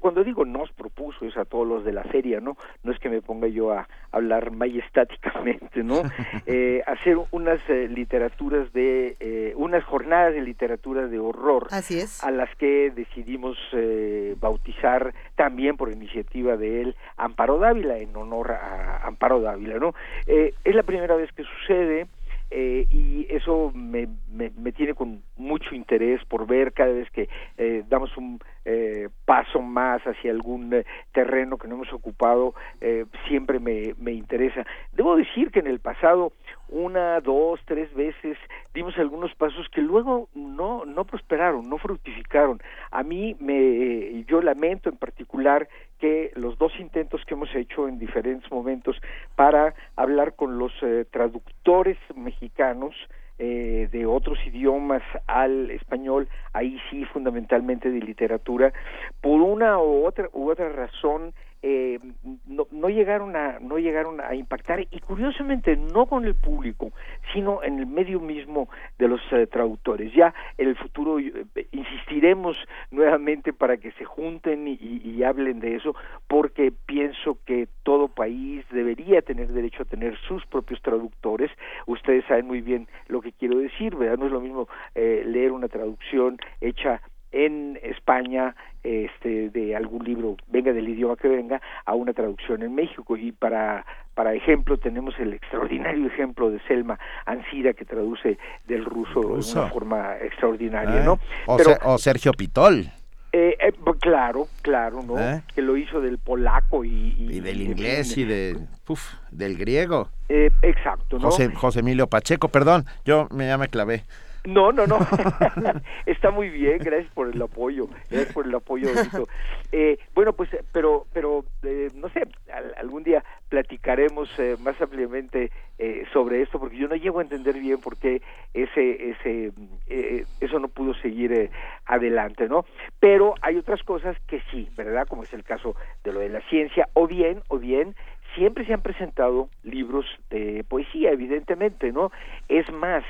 cuando digo nos propuso, es a todos los de la feria, ¿no? No es que me ponga yo a hablar majestáticamente, ¿no? eh, hacer unas eh, literaturas de, eh, unas jornadas de literatura de horror. Así es. A las que decidimos eh, bautizar también por iniciativa de él Amparo Dávila, en honor a Amparo Dávila, ¿no? es la primera vez que sucede, eh, y eso me, me, me, tiene con mucho interés por ver cada vez que eh, damos un eh, paso más hacia algún eh, terreno que no hemos ocupado, eh, siempre me, me interesa. Debo decir que en el pasado una, dos, tres veces dimos algunos pasos que luego no, no prosperaron, no fructificaron. A mí me, yo lamento en particular que los dos intentos que hemos hecho en diferentes momentos para hablar con los eh, traductores mexicanos eh, de otros idiomas al español, ahí sí fundamentalmente de literatura, por una u otra, u otra razón eh, no, no, llegaron a no llegaron a impactar y curiosamente no con el público sino en el medio mismo de los eh, traductores. Ya en el futuro eh, insistiremos nuevamente para que se junten y, y, hablen de eso porque pienso que todo país debería tener derecho a tener sus propios traductores. Ustedes saben muy bien lo que quiero decir verdad no es lo mismo eh, leer una traducción hecha en España este de algún libro venga del idioma que venga a una traducción en México y para para ejemplo tenemos el extraordinario ejemplo de Selma Ansira que traduce del ruso, de una forma extraordinaria, ¿no? O, Pero, o Sergio Pitol. Eh, eh, claro, claro, ¿no? ¿Eh? Que lo hizo del polaco y... Y, y del inglés y de, uf, del griego. Eh, exacto, ¿no? José, José Emilio Pacheco, perdón, yo me, ya me clavé. No, no, no. Está muy bien, gracias por el apoyo, gracias por el apoyo. Eh, bueno, pues, pero, pero, eh, no sé, al, algún día platicaremos eh, más ampliamente eh, sobre esto, porque yo no llego a entender bien por qué ese, ese, eh, eso no pudo seguir adelante, ¿no? Pero hay otras cosas que sí, ¿verdad? Como es el caso de lo de la ciencia, o bien, o bien siempre se han presentado libros de poesía, evidentemente, ¿no? Es más,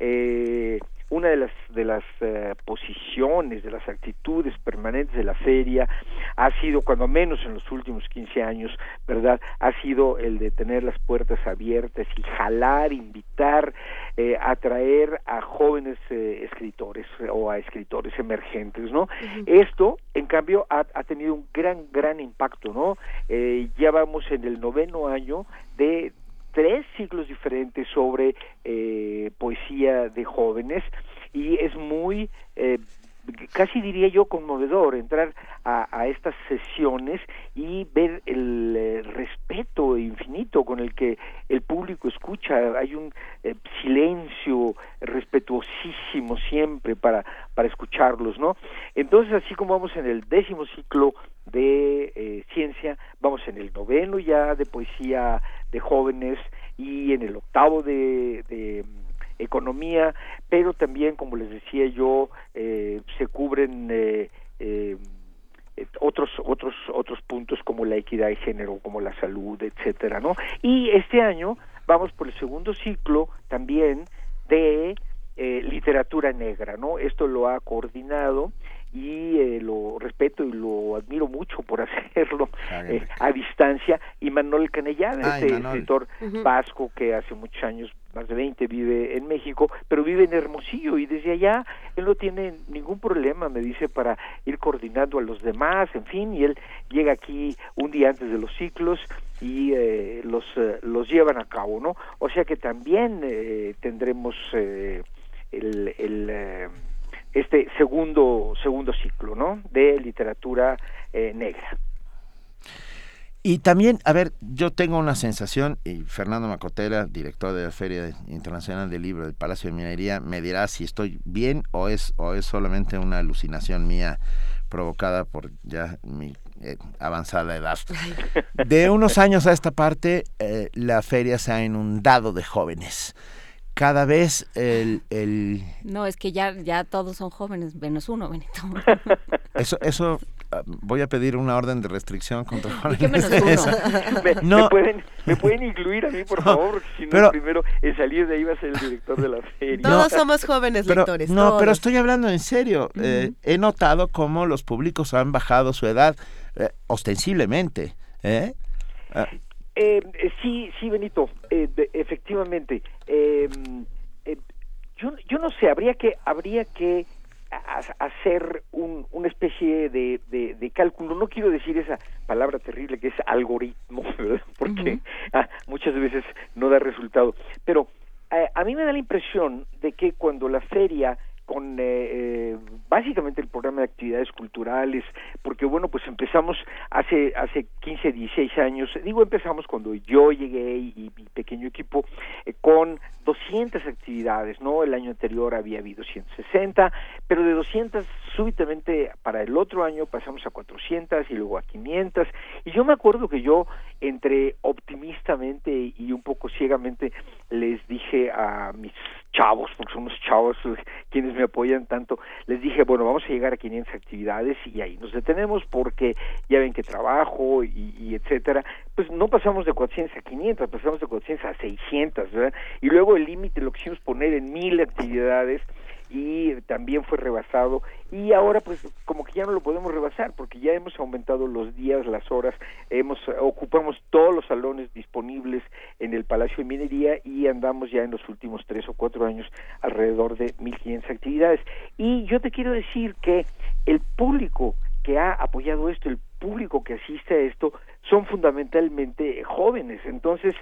eh, una de las de las eh, posiciones, de las actitudes permanentes de la feria ha sido, cuando menos en los últimos 15 años, ¿verdad? Ha sido el de tener las puertas abiertas y jalar, invitar, eh, atraer a jóvenes eh, escritores o a escritores emergentes, ¿no? Esto, en cambio, ha, ha, tenido un gran, gran impacto, ¿no? Eh, ya vamos en el noveno año de tres ciclos diferentes sobre eh, poesía de jóvenes y es muy eh, casi diría yo conmovedor entrar a, a estas sesiones y ver el eh, respeto infinito con el que el público escucha. Hay un eh, silencio respetuosísimo siempre para para escucharlos no entonces así como vamos en el décimo ciclo de eh, ciencia vamos en el noveno ya de poesía de jóvenes y en el octavo de, de economía, pero también, como les decía yo, eh, se cubren eh, eh, otros otros otros puntos como la equidad de género, como la salud, etcétera, ¿no? Y este año vamos por el segundo ciclo también de eh, literatura negra, ¿no? Esto lo ha coordinado y eh, lo respeto y lo admiro mucho por hacerlo eh, a distancia. Y Manuel Canellada, Ay, este escritor vasco que hace muchos años, más de 20, vive en México, pero vive en Hermosillo y desde allá él no tiene ningún problema, me dice, para ir coordinando a los demás, en fin, y él llega aquí un día antes de los ciclos y eh, los, eh, los llevan a cabo, ¿no? O sea que también eh, tendremos eh, el... el eh, este segundo segundo ciclo no de literatura eh, negra Y también, a ver, yo tengo una sensación, y Fernando Macotera, director de la Feria Internacional del Libro del Palacio de Minería, me dirá si estoy bien o es, o es solamente una alucinación mía provocada por ya mi eh, avanzada edad. De unos años a esta parte, eh, la feria se ha inundado de jóvenes. Cada vez el, el No, es que ya, ya todos son jóvenes, menos uno, Benito. eso, eso ah, voy a pedir una orden de restricción contra ¿Y qué menos uno? me, No. me pueden me pueden incluir a mí por favor si no pero- el primero en salir de ahí va a ser el director de la feria Todos somos jóvenes pero, lectores. No, pero estoy hablando en serio. Eh, he notado cómo los públicos han bajado su edad eh, ostensiblemente. ¿eh? Eh, eh, sí, sí, Benito, eh, de- efectivamente. eh, eh, yo, yo no sé, habría que, habría que ha- hacer un, una especie de, de, de cálculo. No quiero decir esa palabra terrible que es algoritmo, ¿verdad? porque ah, muchas veces no da resultado. Pero eh, a mí me da la impresión de que cuando la feria con eh, eh, básicamente el programa de actividades culturales, porque bueno, pues empezamos hace hace 15, 16 años, digo empezamos cuando yo llegué y, mi pequeño equipo eh, con 200 actividades, ¿no? El año anterior había habido 160, pero de 200 súbitamente para el otro año pasamos a 400 y luego a 500 y yo me acuerdo que yo entre optimistamente y un poco ciegamente les dije a mis chavos, porque son unos chavos quienes me apoyan tanto, les dije, bueno, vamos a llegar a 500 actividades y ahí nos detenemos porque ya ven que trabajo y, y etcétera, pues no pasamos de 400 a 500, pasamos de 400 a 600, ¿verdad? Y luego el límite lo quisimos poner en mil actividades y también fue rebasado. Y ahora pues como que ya no lo podemos rebasar porque ya hemos aumentado los días, las horas, hemos ocupamos todos los salones disponibles en el Palacio de Minería y andamos ya en los últimos tres o cuatro años alrededor de 1500 actividades. Y yo te quiero decir que el público que ha apoyado esto, el público que asiste a esto son fundamentalmente jóvenes, entonces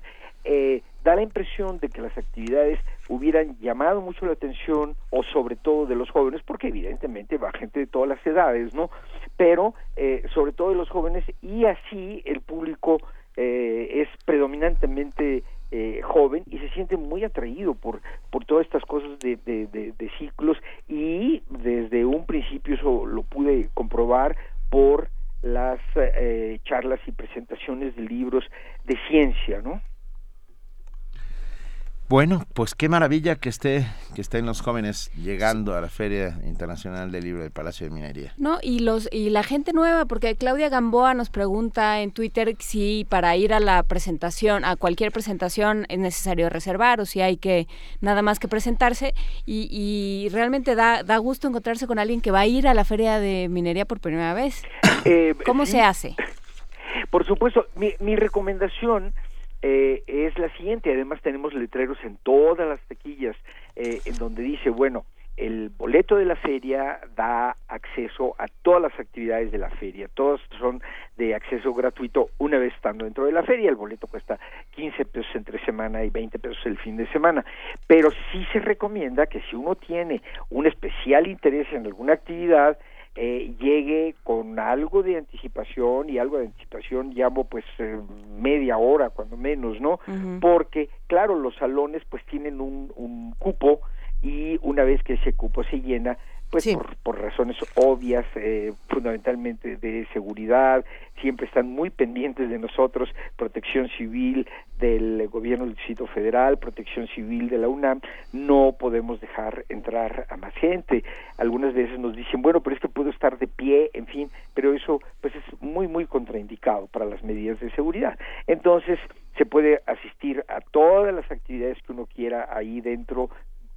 eh, da la impresión de que las actividades hubieran llamado mucho la atención o sobre todo de los jóvenes porque evidentemente va gente de todas las edades no pero eh, sobre todo de los jóvenes y así el público eh, es predominantemente eh, joven y se siente muy atraído por por todas estas cosas de, de, de, de ciclos y desde un principio eso lo pude comprobar por las eh, charlas y presentaciones de libros de ciencia no Bueno, pues qué maravilla que esté que estén los jóvenes llegando a la Feria Internacional del Libro del Palacio de Minería. No, y los y la gente nueva, porque Claudia Gamboa nos pregunta en Twitter si para ir a la presentación, a cualquier presentación es necesario reservar o si hay que nada más que presentarse y, y realmente da da gusto encontrarse con alguien que va a ir a la Feria de Minería por primera vez. Eh, ¿Cómo sí. se hace? Por supuesto, mi, mi recomendación eh, es la siguiente. Además tenemos letreros en todas las taquillas eh, en donde dice, bueno, el boleto de la feria da acceso a todas las actividades de la feria. Todas son de acceso gratuito una vez estando dentro de la feria. El boleto cuesta 15 pesos entre semana y 20 pesos el fin de semana. Pero sí se recomienda que si uno tiene un especial interés en alguna actividad, eh, llegue con algo de anticipación y algo de anticipación llamo pues eh, media hora cuando menos no porque claro los salones pues tienen un, un cupo y una vez que ese cupo se llena pues por, por razones obvias eh, fundamentalmente de seguridad siempre están muy pendientes de nosotros protección civil del gobierno del distrito federal protección civil de la UNAM no podemos dejar entrar a más gente. Algunas veces nos dicen bueno pero es que puedo estar de pie en fin pero eso pues es muy muy contraindicado para las medidas de seguridad. Entonces se puede asistir a todas las actividades que uno quiera ahí dentro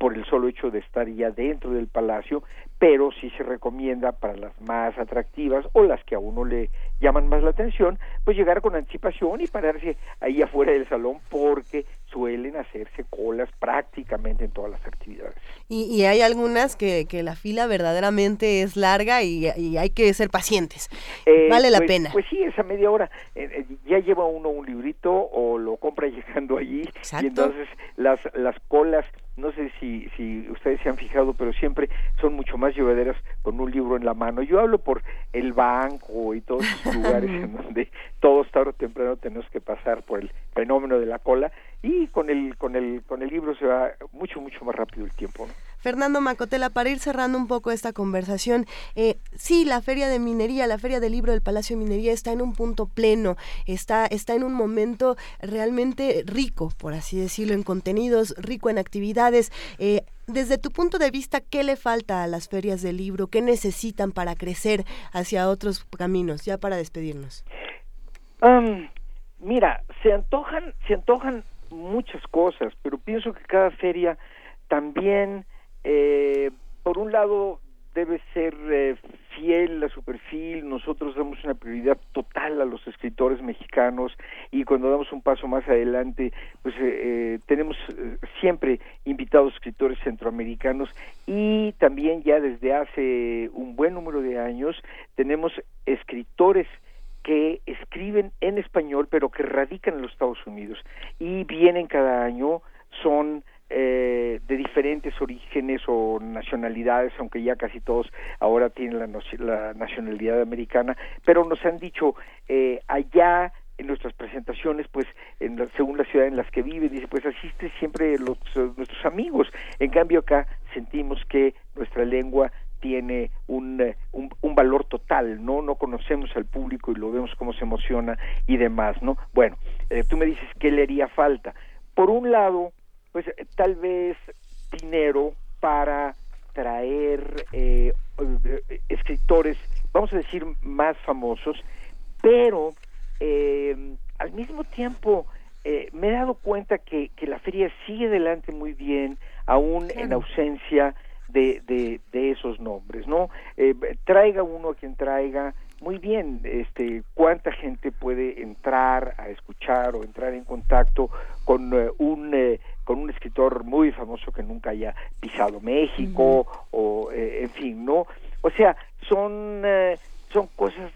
por el solo hecho de estar ya dentro del palacio, pero sí se recomienda para las más atractivas o las que a uno le llaman más la atención, pues llegar con anticipación y pararse ahí afuera del salón porque suelen hacerse colas prácticamente en todas las actividades. Y, y hay algunas que, que, la fila verdaderamente es larga y, y hay que ser pacientes. Eh, vale la pues, pena. Pues sí, esa media hora. Eh, eh, ya lleva uno un librito o lo compra llegando allí Exacto. y entonces las, las colas no sé si, si ustedes se han fijado, pero siempre son mucho más llevaderas con un libro en la mano. Yo hablo por el banco y todos esos lugares en donde todos tarde o temprano tenemos que pasar por el fenómeno de la cola y con el con el con el libro se va mucho mucho más rápido el tiempo. ¿no? Fernando Macotela, para ir cerrando un poco esta conversación, eh, sí, la Feria de Minería, la Feria del Libro del Palacio de Minería está en un punto pleno, está, está en un momento realmente rico, por así decirlo, en contenidos, rico en actividades. Eh, desde tu punto de vista, ¿qué le falta a las ferias del libro? ¿Qué necesitan para crecer hacia otros caminos? Ya para despedirnos. Um, mira, se antojan, se antojan muchas cosas, pero pienso que cada feria también eh, por un lado debe ser eh, fiel a su perfil, nosotros damos una prioridad total a los escritores mexicanos y cuando damos un paso más adelante, pues eh, tenemos siempre invitados escritores centroamericanos y también ya desde hace un buen número de años tenemos escritores que escriben en español pero que radican en los Estados Unidos y vienen cada año, son eh, de diferentes orígenes o nacionalidades, aunque ya casi todos ahora tienen la, nacionalidad americana, pero nos han dicho eh, allá en nuestras presentaciones, pues en la, según la ciudad en las que vive, dice, pues asiste siempre los, nuestros amigos. En cambio acá sentimos que nuestra lengua tiene un, un, un, valor total, ¿no? No conocemos al público y lo vemos cómo se emociona y demás, ¿no? Bueno, eh, tú me dices, ¿qué le haría falta? Por un lado, pues tal vez dinero para traer eh, escritores, vamos a decir, más famosos, pero eh, al mismo tiempo eh, me he dado cuenta que, que, la feria sigue adelante muy bien, aún claro. en ausencia de, de, de, esos nombres, ¿no? Eh, traiga uno a quien traiga, muy bien, este, cuánta gente puede entrar a escuchar o entrar en contacto con uh, un eh, con un escritor muy famoso que nunca haya pisado México uh -huh. o eh, en fin, ¿no? O sea, son eh, son cosas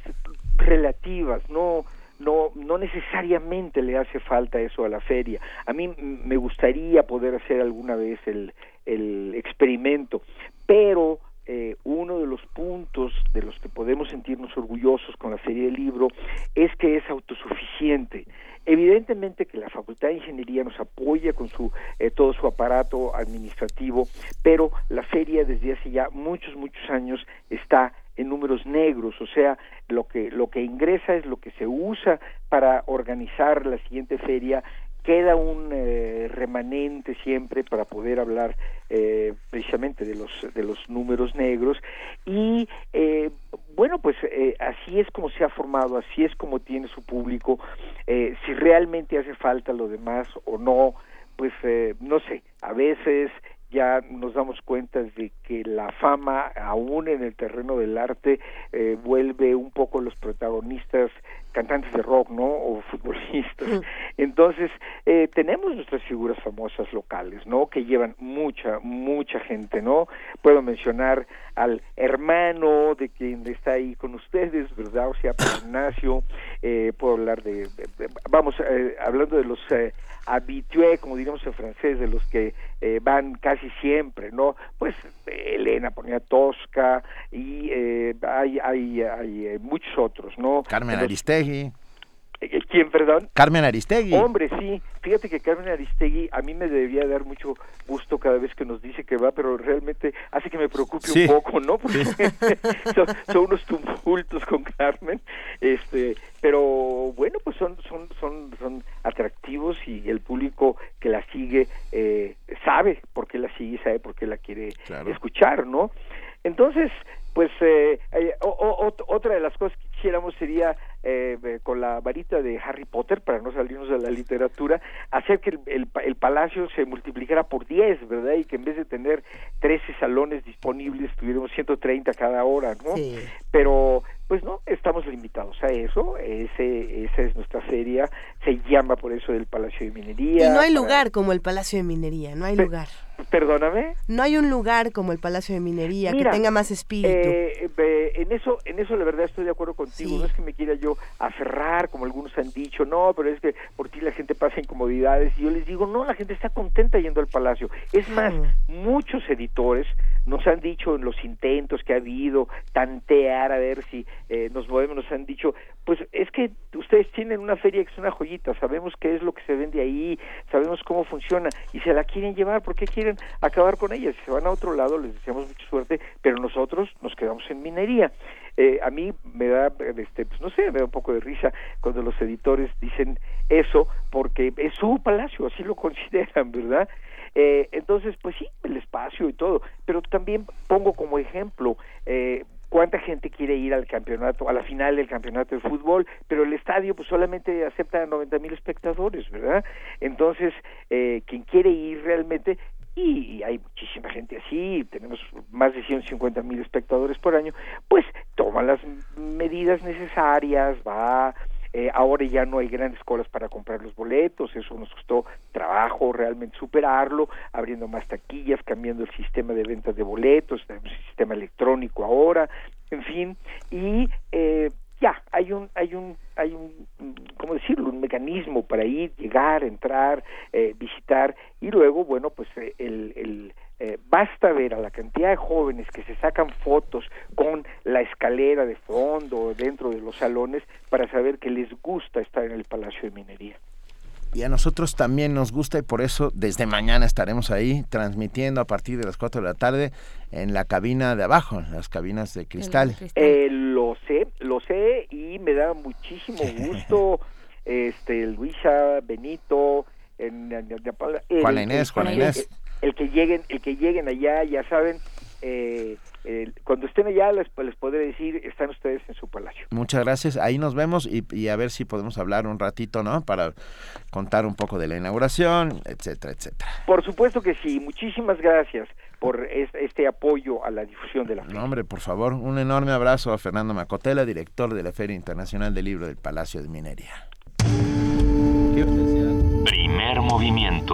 relativas, no no no necesariamente le hace falta eso a la feria. A mí me gustaría poder hacer alguna vez el el experimento, pero eh, uno de los puntos de los que podemos sentirnos orgullosos con la Feria del Libro es que es autosuficiente. Evidentemente que la Facultad de Ingeniería nos apoya con su eh, todo su aparato administrativo, pero la feria desde hace ya muchos muchos años está en números negros, o sea, lo que lo que ingresa es lo que se usa para organizar la siguiente feria queda un eh, remanente siempre para poder hablar eh, precisamente de los de los números negros. Y eh, bueno pues así es como se ha formado así es como tiene su público. Si realmente hace falta lo demás o no pues no sé a veces ya nos damos cuenta de que la fama, aún en el terreno del arte, eh, vuelve un poco los protagonistas cantantes de rock, ¿no? O futbolistas. Entonces, eh, tenemos nuestras figuras famosas locales, ¿no? Que llevan mucha, mucha gente, ¿no? Puedo mencionar al hermano de quien está ahí con ustedes, ¿verdad? O sea, Ignacio, eh, puedo hablar de, vamos, eh, hablando de los eh, habitués, como diríamos en francés, de los que eh, van casi siempre, ¿no? Pues Elena ponía Tosca y eh, hay, hay, hay muchos otros, ¿no? Carmen Aristegui. ¿Quién, perdón? Carmen Aristegui. Hombre, sí. Fíjate que Carmen Aristegui a mí me debería dar mucho gusto cada vez que nos dice que va, pero realmente hace que me preocupe un poco, ¿no? Porque son, son, unos tumultos con Carmen. Este, pero bueno, pues son son son son atractivos y el público que la sigue eh, sabe por qué la sigue, sabe por qué la quiere escuchar, ¿no? Entonces, pues eh, eh otra de las cosas que quisiéramos sería eh, con la varita de Harry Potter para no salirnos de la literatura hacer que el, el, palacio se multiplicara por 10 verdad y que en vez de tener 13 salones disponibles tuviéramos 130 cada hora no pero pues no estamos limitados a eso ese esa es nuestra feria se llama por eso el Palacio de Minería y no hay lugar como el Palacio de Minería no hay lugar. perdóname. No hay un lugar como el Palacio de Minería que tenga más espíritu. eh, eh, en eso en eso la verdad estoy de acuerdo contigo no es que me quiera yo aferrar como algunos han dicho no pero es que por ti la gente pasa incomodidades y yo les digo no la gente está contenta yendo al Palacio. Es más muchos editores nos han dicho en los intentos que ha habido tantear a ver si eh, nos movemos, nos han dicho, pues es que ustedes tienen una feria que es una joyita, sabemos qué es lo que se vende ahí, sabemos cómo funciona y se la quieren llevar, ¿por qué quieren acabar con ella? Si se van a otro lado les deseamos mucha suerte, pero nosotros nos quedamos en minería. Eh, a mí me da, este, pues no sé, me da un poco de risa cuando los editores dicen eso, porque es su palacio, así lo consideran, ¿verdad? Eh, entonces, pues sí, el espacio y todo, pero también pongo como ejemplo, eh, cuánta gente quiere ir al campeonato, a la final del campeonato de fútbol, pero el estadio pues solamente acepta 90 mil espectadores, ¿verdad? Entonces, eh, quien quiere ir realmente, y hay muchísima gente así, tenemos más de 150 mil espectadores por año, pues toma las medidas necesarias, va eh, ahora ya no hay grandes colas para comprar los boletos, eso nos costó trabajo realmente superarlo, abriendo más taquillas, cambiando el sistema de ventas de boletos, tenemos un sistema electrónico ahora, en fin, y eh, ya hay un hay un hay un cómo decirlo un mecanismo para ir llegar entrar eh, visitar y luego bueno pues el, el eh, basta ver a la cantidad de jóvenes que se sacan fotos con la escalera de fondo dentro de los salones para saber que les gusta estar en el Palacio de Minería. Y a nosotros también nos gusta y por eso desde mañana estaremos ahí transmitiendo a partir de las 4 de la tarde en la cabina de abajo, en las cabinas de cristal. Eh, lo sé, lo sé y me da muchísimo gusto este Luisa, Benito, en, Juan Inés, Juan Inés el que lleguen, el que lleguen allá, ya saben, eh, cuando estén allá les, les podré decir, están ustedes en su palacio. Muchas gracias, ahí nos vemos y, a ver si podemos hablar un ratito, ¿no? Para contar un poco de la inauguración, etcétera, etcétera. Por supuesto que sí, muchísimas gracias por este, apoyo a la difusión de la feria. No, hombre, por favor, un enorme abrazo a Fernando Macotela, director de la Feria Internacional del Libro del Palacio de Minería. Primer movimiento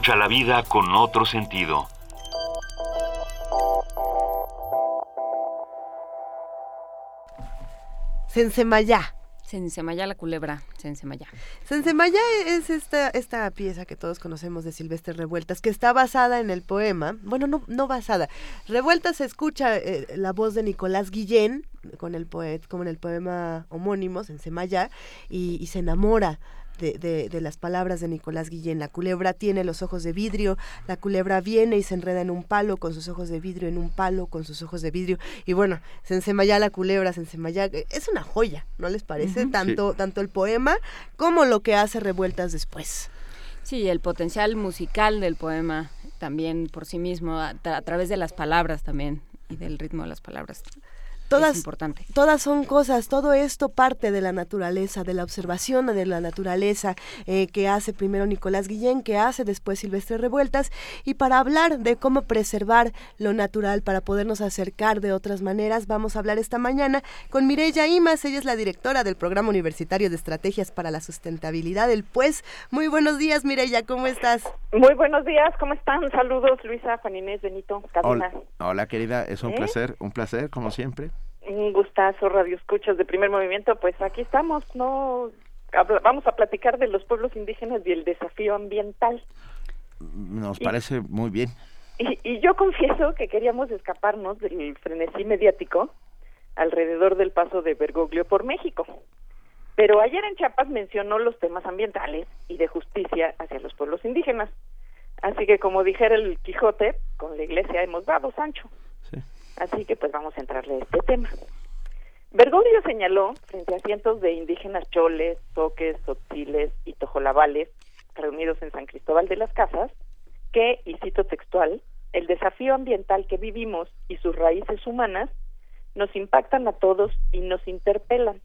Escucha la vida con otro sentido. Sensemayá. Sensemayá la culebra, Sensemayá. Sensemayá es esta, esta pieza que todos conocemos de Silvestre Revueltas, que está basada en el poema, bueno, no, no basada, Revueltas se escucha eh, la voz de Nicolás Guillén, con el poeta, como en el poema homónimo, Sensemayá, y, y se enamora de, de, las palabras de Nicolás Guillén. La culebra tiene los ojos de vidrio, la culebra viene y se enreda en un palo con sus ojos de vidrio, en un palo con sus ojos de vidrio. Y bueno, se la culebra, se enseña es una joya, ¿no les parece? tanto, tanto el poema como lo que hace revueltas después. Sí, el potencial musical del poema también por sí mismo, a través de las palabras también y del ritmo de las palabras todas, importante. todas son cosas, todo esto parte de la naturaleza, de la observación de la naturaleza eh, que hace primero Nicolás Guillén, que hace después Silvestre Revueltas, y para hablar de cómo preservar lo natural, para podernos acercar de otras maneras, vamos a hablar esta mañana con Mireya Imas, ella es la directora del Programa Universitario de Estrategias para la Sustentabilidad del PUES. Muy buenos días, Mireya, ¿cómo estás? Muy buenos días, ¿cómo están? Saludos, Luisa, Juan Inés, Benito, Hola, hola, querida, es un ¿Eh? placer, un placer, como siempre. Un gustazo, Radio Escuchas de Primer Movimiento. Pues aquí estamos, ¿no? Vamos a platicar de los pueblos indígenas y el desafío ambiental. Nos parece muy bien. Y, y, yo confieso que queríamos escaparnos del frenesí mediático alrededor del paso de Bergoglio por México. Pero ayer en Chiapas mencionó los temas ambientales y de justicia hacia los pueblos indígenas. Así que como dijera el Quijote, con la iglesia hemos dado, Sancho. Así que pues vamos a entrarle a este tema. Bergoglio señaló, frente a cientos de indígenas choles, toques, tzotziles y tojolabales reunidos en San Cristóbal de las Casas, que, y cito textual, el desafío ambiental que vivimos y sus raíces humanas nos impactan a todos y nos interpelan.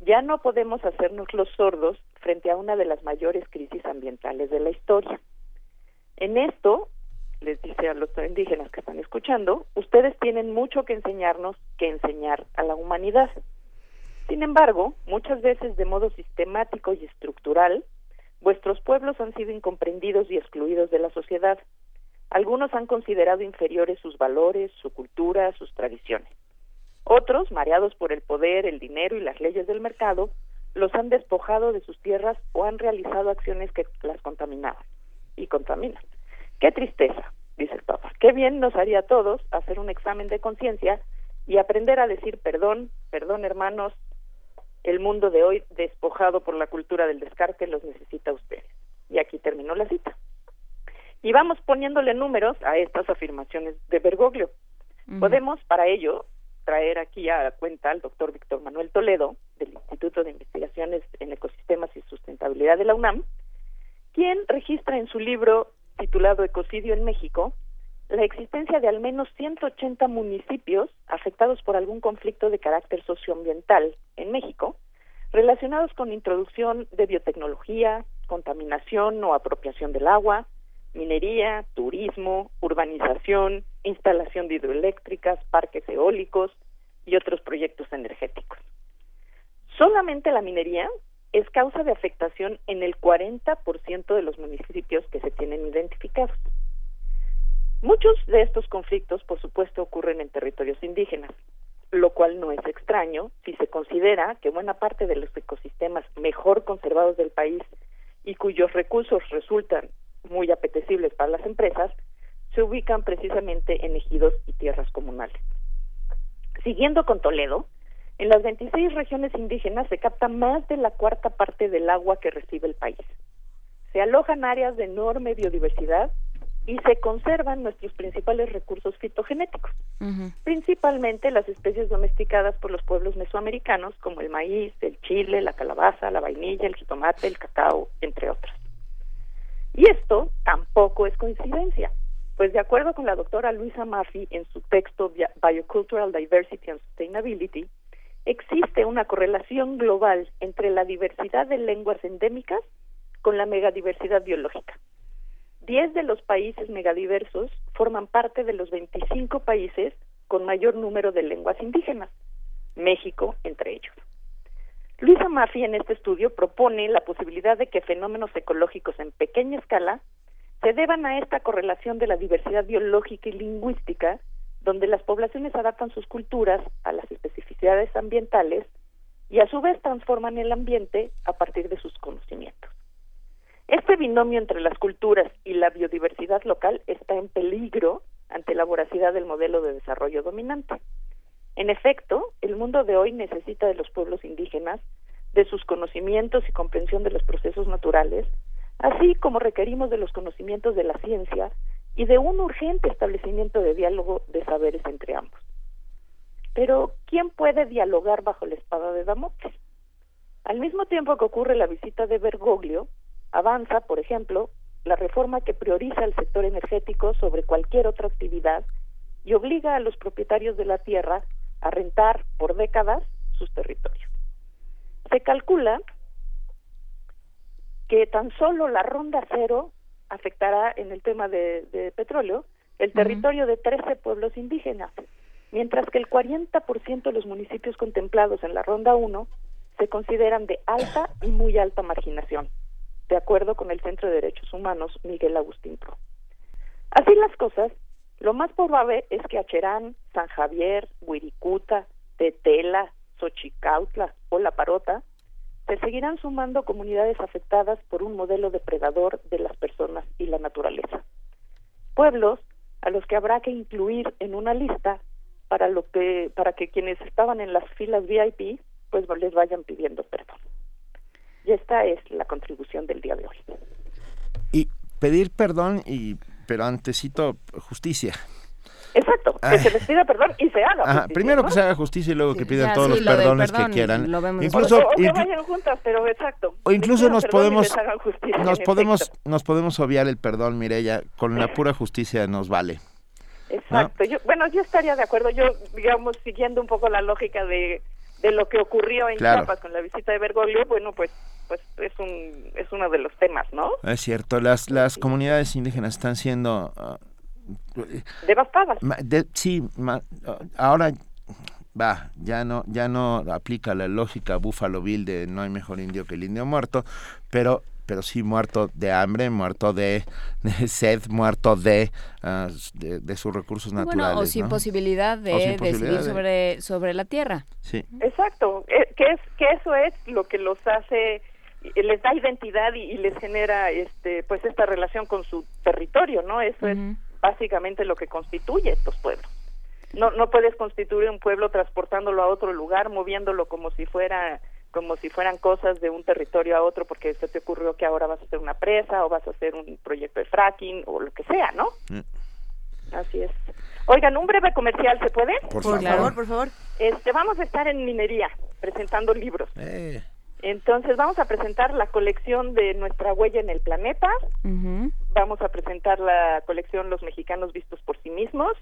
Ya no podemos hacernos los sordos frente a una de las mayores crisis ambientales de la historia. En esto, les dice a los indígenas que están escuchando, ustedes tienen mucho que enseñarnos, que enseñar a la humanidad. Sin embargo, muchas veces de modo sistemático y estructural, vuestros pueblos han sido incomprendidos y excluidos de la sociedad. Algunos han considerado inferiores sus valores, su cultura, sus tradiciones. Otros, mareados por el poder, el dinero y las leyes del mercado, los han despojado de sus tierras o han realizado acciones que las contaminaban y contaminan. Qué tristeza, dice el Papa. Qué bien nos haría a todos hacer un examen de conciencia y aprender a decir perdón, perdón hermanos, el mundo de hoy despojado por la cultura del descarte los necesita a ustedes. Y aquí terminó la cita. Y vamos poniéndole números a estas afirmaciones de Bergoglio. Podemos, para ello, traer aquí a cuenta al doctor Víctor Manuel Toledo, del Instituto de Investigaciones en Ecosistemas y Sustentabilidad de la UNAM, quien registra en su libro titulado Ecocidio en México la existencia de al menos 180 municipios afectados por algún conflicto de carácter socioambiental en México, relacionados con introducción de biotecnología, contaminación o apropiación del agua, minería, turismo, urbanización, instalación de hidroeléctricas, parques eólicos y otros proyectos energéticos. Solamente la minería es causa de afectación en el 40% de los municipios que se tienen identificados. Muchos de estos conflictos, por supuesto, ocurren en territorios indígenas, lo cual no es extraño si se considera que buena parte de los ecosistemas mejor conservados del país y cuyos recursos resultan muy apetecibles para las empresas, se ubican precisamente en ejidos y tierras comunales. Siguiendo con Toledo, en las 26 regiones indígenas se capta más de la cuarta parte del agua que recibe el país. Se alojan áreas de enorme biodiversidad y se conservan nuestros principales recursos fitogenéticos, principalmente las especies domesticadas por los pueblos mesoamericanos como el maíz, el chile, la calabaza, la vainilla, el jitomate, el cacao, entre otros. Y esto tampoco es coincidencia, pues de acuerdo con la doctora Luisa Murphy en su texto Biocultural Diversity and Sustainability, existe una correlación global entre la diversidad de lenguas endémicas con la megadiversidad biológica. Diez de los países megadiversos forman parte de los 25 países con mayor número de lenguas indígenas, México entre ellos. Luisa Maffi en este estudio propone la posibilidad de que fenómenos ecológicos en pequeña escala se deban a esta correlación de la diversidad biológica y lingüística donde las poblaciones adaptan sus culturas a las especificidades ambientales y a su vez transforman el ambiente a partir de sus conocimientos. Este binomio entre las culturas y la biodiversidad local está en peligro ante la voracidad del modelo de desarrollo dominante. En efecto, el mundo de hoy necesita de los pueblos indígenas, de sus conocimientos y comprensión de los procesos naturales, así como requerimos de los conocimientos de la ciencia y de un urgente establecimiento de diálogo de saberes entre ambos. Pero, ¿quién puede dialogar bajo la espada de Damocles? Al mismo tiempo que ocurre la visita de Bergoglio, avanza, por ejemplo, la reforma que prioriza el sector energético sobre cualquier otra actividad y obliga a los propietarios de la tierra a rentar por décadas sus territorios. Se calcula que tan solo la ronda cero afectará en el tema de, petróleo el territorio de 13 pueblos indígenas, mientras que el 40% de los municipios contemplados en la ronda 1 se consideran de alta y muy alta marginación, de acuerdo con el Centro de Derechos Humanos Miguel Agustín Pro. Así las cosas, lo más probable es que Acherán, San Javier, Huiricuta, Tetela, Xochicautla o La Parota se seguirán sumando comunidades afectadas por un modelo depredador de las personas y la naturaleza. Pueblos a los que habrá que incluir en una lista para lo que para que quienes estaban en las filas VIP pues les vayan pidiendo perdón. Y esta es la contribución del día de hoy. Y pedir perdón y pero antesito justicia. Exacto, que se les pida perdón y se haga justicia. primero que se haga justicia y luego que pidan todos los perdones que quieran. Incluso o, que vayan juntas, pero exacto. O incluso nos podemos nos podemos nos podemos obviar el perdón, Mirella, con la pura justicia nos vale. Exacto. Yo, bueno, yo estaría de acuerdo. Yo, digamos, siguiendo un poco la lógica de, de lo que ocurrió en Chiapas con la visita de Bergoglio, bueno, pues pues es un es uno de los temas, ¿no? Es cierto. Las las comunidades indígenas están siendo ah, devastadas. sí, ahora va, ya no, ya no aplica la lógica Buffalo Bill de no hay mejor indio que el indio muerto, pero pero sí muerto de hambre, muerto de, sed, muerto de, ah, de, sus recursos naturales. o sin posibilidad de decidir sobre, sobre la tierra. Sí. Exacto, eh, que, es, que eso es lo que los hace les da identidad y, les genera este pues esta relación con su territorio, ¿no? Eso es básicamente lo que constituye estos pueblos. No, no puedes constituir un pueblo transportándolo a otro lugar, moviéndolo como si fuera como si fueran cosas de un territorio a otro porque se te ocurrió que ahora vas a hacer una presa o vas a hacer un proyecto de fracking o lo que sea, ¿no? Mm. Así es. Oigan, un breve comercial, ¿se puede? Por Por favor. favor, por favor. Este, vamos a estar en minería presentando libros. Eh, Entonces vamos a presentar la colección de Nuestra huella en el planeta, vamos a presentar la colección Los mexicanos vistos por sí mismos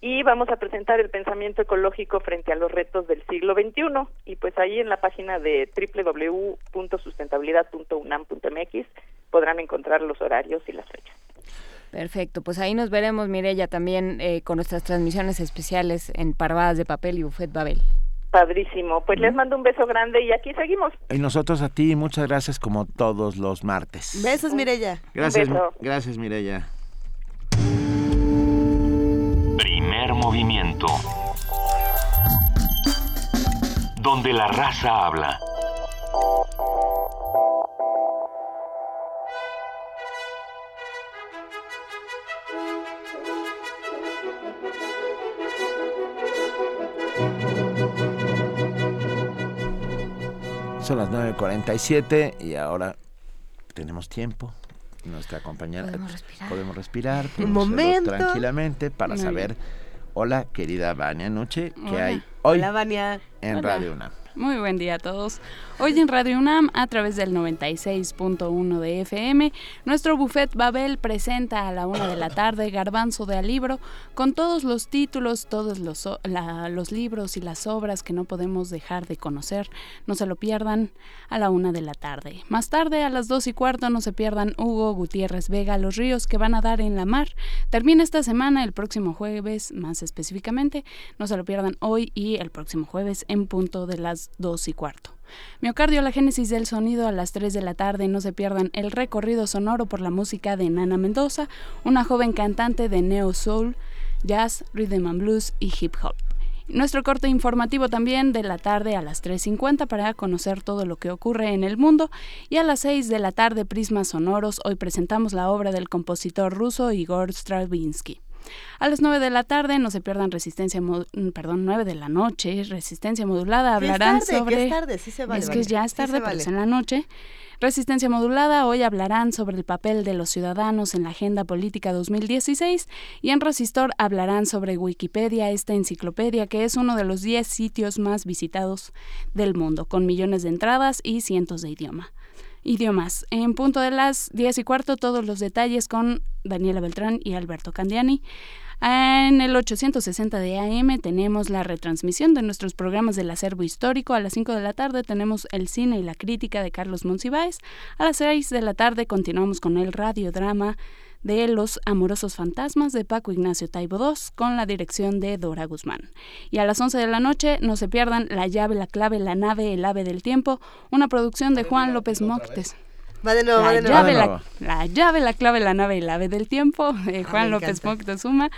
y vamos a presentar el pensamiento ecológico frente a los retos del siglo XXI y pues ahí en la página de www.sustentabilidad.unam.mx podrán encontrar los horarios y las fechas. Perfecto, pues ahí nos veremos, Mirella, también eh, con nuestras transmisiones especiales en Parvadas de Papel y Buffet Babel. Padrísimo, pues les mando un beso grande y aquí seguimos. Y nosotros a ti, muchas gracias como todos los martes. Besos, Mirella. Gracias, Un beso. gracias Mireya. Primer movimiento. Donde la raza habla. Son las 9.47 y ahora tenemos tiempo. Nuestra compañera Podemos respirar. podemos respirar, Un momento. tranquilamente para Muy saber. Hola, querida Vania Noche, ¿qué Hola. hay hoy Hola, Vania. en Hola. Radio UNAM? Muy buen día a todos. Hoy en Radio UNAM, a través del 96.1 de FM, nuestro buffet Babel presenta a la una de la tarde Garbanzo de al libro con todos los títulos, todos los, la- los libros y las obras que no podemos dejar de conocer. No se lo pierdan a la una de la tarde. Más tarde, a las dos y cuarto, no se pierdan Hugo Gutiérrez Vega, Los ríos que van a dar en la mar. Termina esta semana, el próximo jueves, más específicamente. No se lo pierdan hoy y el próximo jueves en punto de las dos y cuarto. Miocardio, la génesis del sonido a las 3 de la tarde. No se pierdan el recorrido sonoro por la música de Nana Mendoza, una joven cantante de neo soul, jazz, rhythm and blues y hip hop. Nuestro corte informativo también de la tarde a las 3.50 para conocer todo lo que ocurre en el mundo. Y a las 6 de la tarde, Prismas Sonoros. Hoy presentamos la obra del compositor ruso Igor Stravinsky. A las 9 de la tarde, no se pierdan Resistencia, mm, perdón, 9 de la noche, Resistencia Modulada, Ya es hablarán tarde, sobre... es tarde, sí se vale, Es que ya es tarde, pero vale. es en la noche. Resistencia Modulada, hoy hablarán sobre el papel de los ciudadanos en la Agenda Política 2016 y en Resistor hablarán sobre Wikipedia, esta enciclopedia que es uno de los 10 sitios más visitados del mundo, con millones de entradas y cientos de idioma. Idiomas. En punto de las 10 y cuarto, todos los detalles con Daniela Beltrán y Alberto Candiani. En el 860 de AM tenemos la retransmisión de nuestros programas del acervo histórico. A las 5 de la tarde tenemos el cine y la crítica de Carlos Monsiváis. A las 6 de la tarde continuamos con el radiodrama de Los Amorosos Fantasmas de Paco Ignacio Taibo II con la dirección de Dora Guzmán. Y a las 11 de la noche no se pierdan La llave, la clave, la nave, el ave del tiempo, una producción de Juan López Moctes. Va de nuevo, la va de nuevo. llave, Va de la, nuevo. la llave, la clave, la nave, el ave del tiempo, de Juan me López. Moctezuma.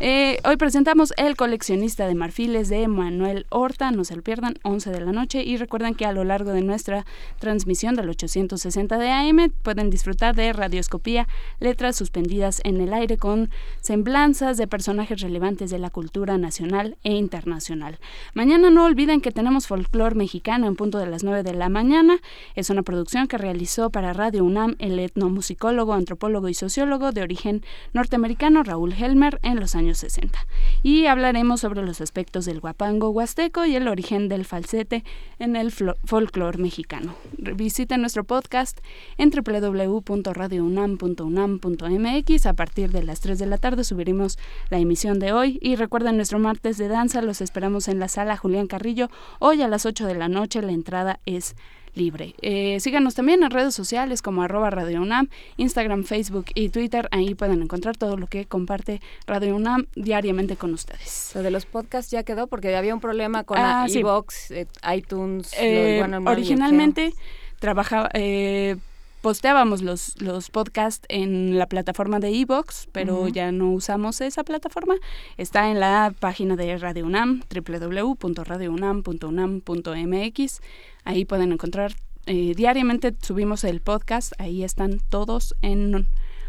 Eh, hoy presentamos El coleccionista de marfiles de Manuel Horta, no se lo pierdan, 11 de la noche. Y recuerden que a lo largo de nuestra transmisión del 860 de AM pueden disfrutar de radioscopía, letras suspendidas en el aire con semblanzas de personajes relevantes de la cultura nacional e internacional. Mañana no olviden que tenemos folclore mexicano en punto de las 9 de la mañana, es una producción que realizó para Radio UNAM el etnomusicólogo, antropólogo y sociólogo de origen norteamericano Raúl Helmer en los años 60. Y hablaremos sobre los aspectos del guapango huasteco y el origen del falsete en el folclore mexicano. Visiten nuestro podcast en www.radiounam.unam.mx. A partir de las 3 de la tarde subiremos la emisión de hoy y recuerden nuestro martes de danza, los esperamos en la sala Julián Carrillo. Hoy a las 8 de la noche la entrada es libre. Eh, síganos también en redes sociales como arroba Radio UNAM, Instagram, Facebook y Twitter. Ahí pueden encontrar todo lo que comparte Radio UNAM diariamente con ustedes. Lo de los podcasts ya quedó porque había un problema con Ah, sí. eh, iTunes, Eh, originalmente trabajaba, eh, posteábamos los, los podcasts en la plataforma de iVoox, pero ya no usamos esa plataforma. Está en la página de Radio UNAM, www.radiounam.unam.mx. Ahí pueden encontrar, eh, diariamente subimos el podcast, ahí están todos en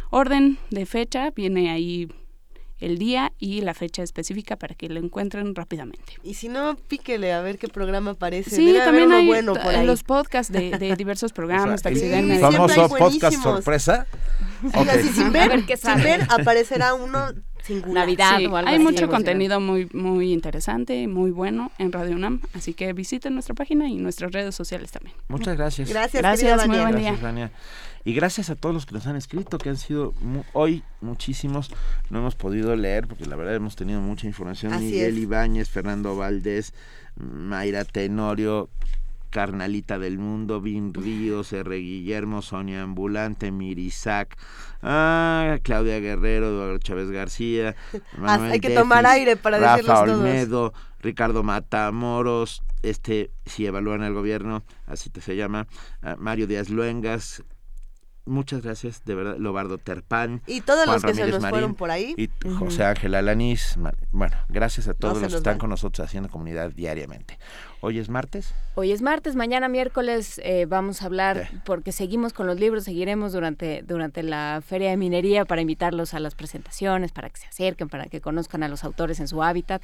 orden de fecha, viene ahí el día y la fecha específica para que lo encuentren rápidamente. Y si no, píquele a ver qué programa aparece. Sí, Debe también haber uno hay bueno por t- ahí. los podcasts de, de diversos programas. el Taxidermia, famoso podcast sorpresa. Sí, Ok. así, sin ver, sin ver, aparecerá uno singular. Sí, hay mucho contenido muy muy interesante, muy bueno en Radio UNAM, así que visiten nuestra página y nuestras redes sociales también. Muchas gracias. Gracias, Gracias, muy buen día. Gracias. Y gracias a todos los que nos han escrito, que han sido mu- hoy muchísimos. No hemos podido leer porque la verdad hemos tenido mucha información. Así Miguel. Ibáñez, Fernando Valdés, Mayra Tenorio, Carnalita del Mundo, Vin Ríos, R. Guillermo, Sonia Ambulante, Mirisac, ah, Claudia Guerrero, Eduardo Chávez García, Manuel hay que Defis, tomar aire para Rafa decirlos todos. Olmedo, Ricardo Matamoros, este, si evalúan el gobierno, así te se llama, ah, Mario Díaz Luengas, muchas gracias, de verdad, Lobardo Terpán. Y todos Juan los que se nos Marín, fueron por ahí. Y. José Ángel Alanís, bueno, gracias a todos los que están van. con nosotros haciendo comunidad diariamente. Hoy es martes. Hoy es martes, mañana miércoles eh, vamos a hablar, porque seguimos con los libros, seguiremos durante, durante la Feria de Minería para invitarlos a las presentaciones, para que se acerquen, para que conozcan a los autores en su hábitat.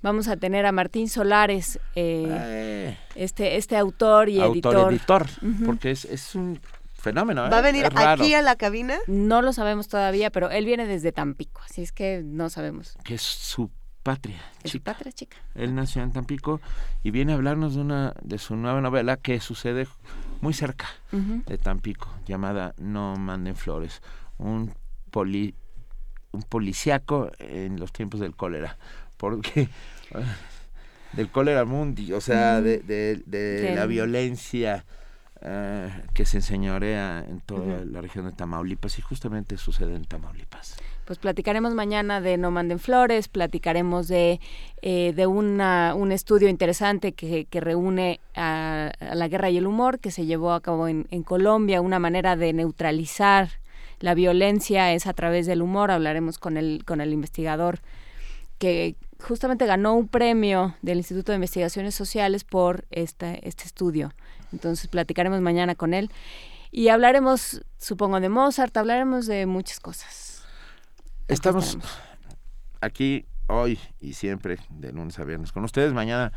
Vamos a tener a Martín Solares, eh, este, este autor y editor. Autor, editor, Ujú. porque es, es un fenómeno. ¿eh? ¿Va a venir Es raro. aquí a la cabina? No lo sabemos todavía, pero él viene desde Tampico, así es que no sabemos. Que es su patria. Es su patria chica. Él nació en Tampico y viene a hablarnos de una de su nueva novela que sucede muy cerca de Tampico, llamada No manden flores, un poli un policiaco en los tiempos del cólera, porque del cólera mundi, o sea, de, de- la violencia eh, que se enseñorea en toda la región de Tamaulipas y justamente sucede en Tamaulipas. Pues platicaremos mañana de No Manden Flores, platicaremos de, eh, de una, un estudio interesante que, que reúne a, a la guerra y el humor que se llevó a cabo en, en Colombia, una manera de neutralizar la violencia es a través del humor. Hablaremos con el, con el investigador que justamente ganó un premio del Instituto de Investigaciones Sociales por esta, este estudio. Entonces platicaremos mañana con él y hablaremos, supongo, de Mozart, hablaremos de muchas cosas. Estamos aquí hoy y siempre de lunes a viernes con ustedes. Mañana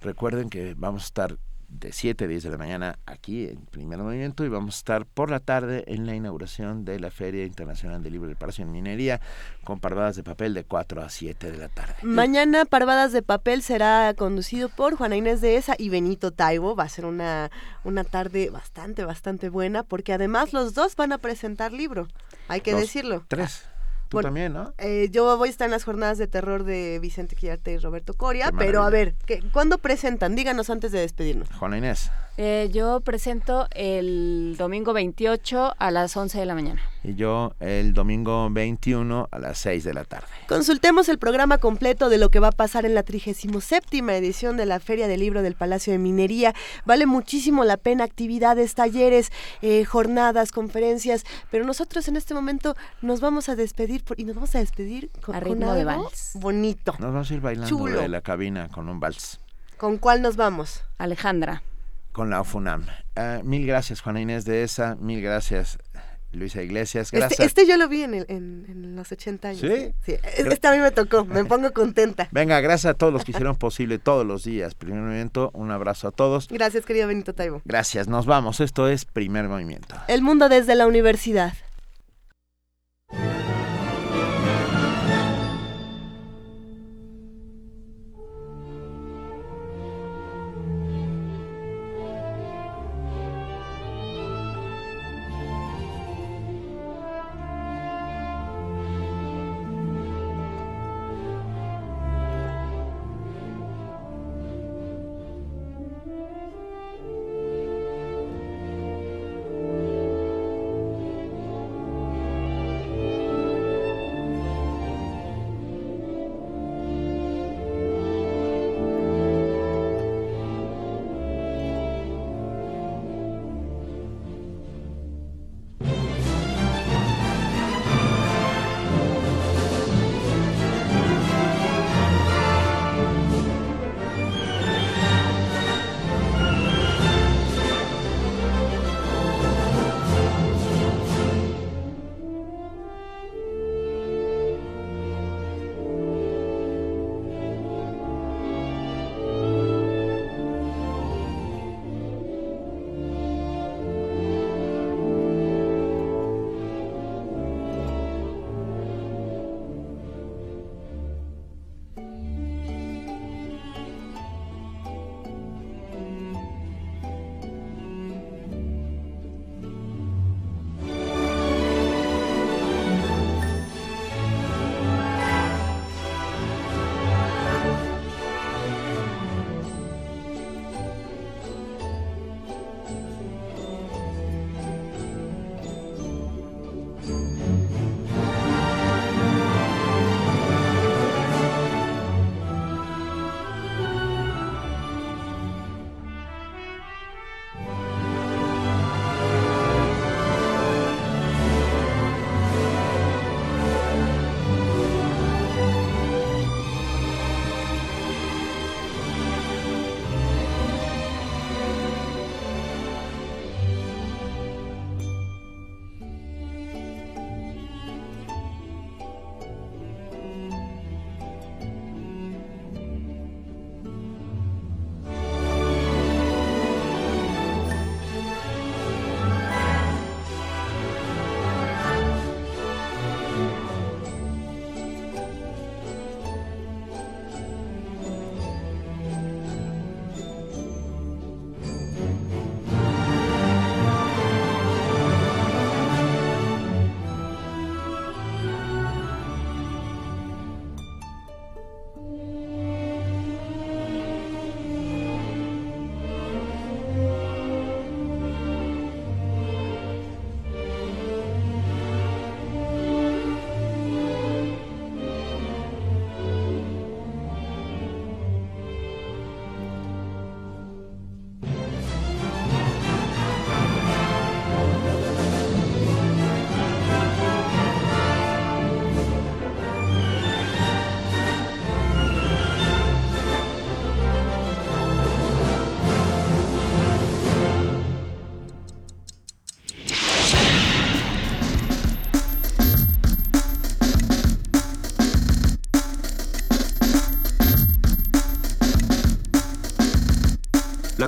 recuerden que vamos a estar de 7 a 10 de la mañana aquí en Primer Movimiento y vamos a estar por la tarde en la inauguración de la Feria Internacional del Libro del Palacio en Minería con parvadas de papel de 4 a 7 de la tarde. Mañana Parvadas de Papel será conducido por Juana Inés de Esa y Benito Taibo. Va a ser una, una tarde bastante, bastante buena porque además los dos van a presentar libro. Hay que Los decirlo. Tres. Tú Bueno, también, ¿no? Eh, yo voy a estar en las jornadas de terror de Vicente Quillarte y Roberto Coria, pero a ver, ¿qué, ¿cuándo presentan? Díganos antes de despedirnos. Juana Inés. Eh, yo presento el domingo 28 a las 11 de la mañana. Y yo el domingo 21 a las 6 de la tarde. Consultemos el programa completo de lo que va a pasar en la 37 edición de la Feria del Libro del Palacio de Minería. Vale muchísimo la pena actividades, talleres, eh, jornadas, conferencias, pero nosotros en este momento nos vamos a despedir por- y nos vamos a despedir con, A con ritmo de vals. bonito. Nos vamos a ir bailando Chulo. de la cabina con un vals. ¿Con cuál nos vamos? Alejandra. Con la UFUNAM. Ah, mil gracias, Juana Inés de esa. Mil gracias, Luisa Iglesias. Gracias. Este, este yo lo vi en, el- en- en los 80 años. ¿Sí? Sí, este a mí me tocó, me pongo contenta. Venga, gracias a todos los que hicieron posible todos los días. Primer movimiento, un abrazo a todos. Gracias, querido Benito Taibo. Gracias, nos vamos. Esto es Primer Movimiento. El mundo desde la universidad.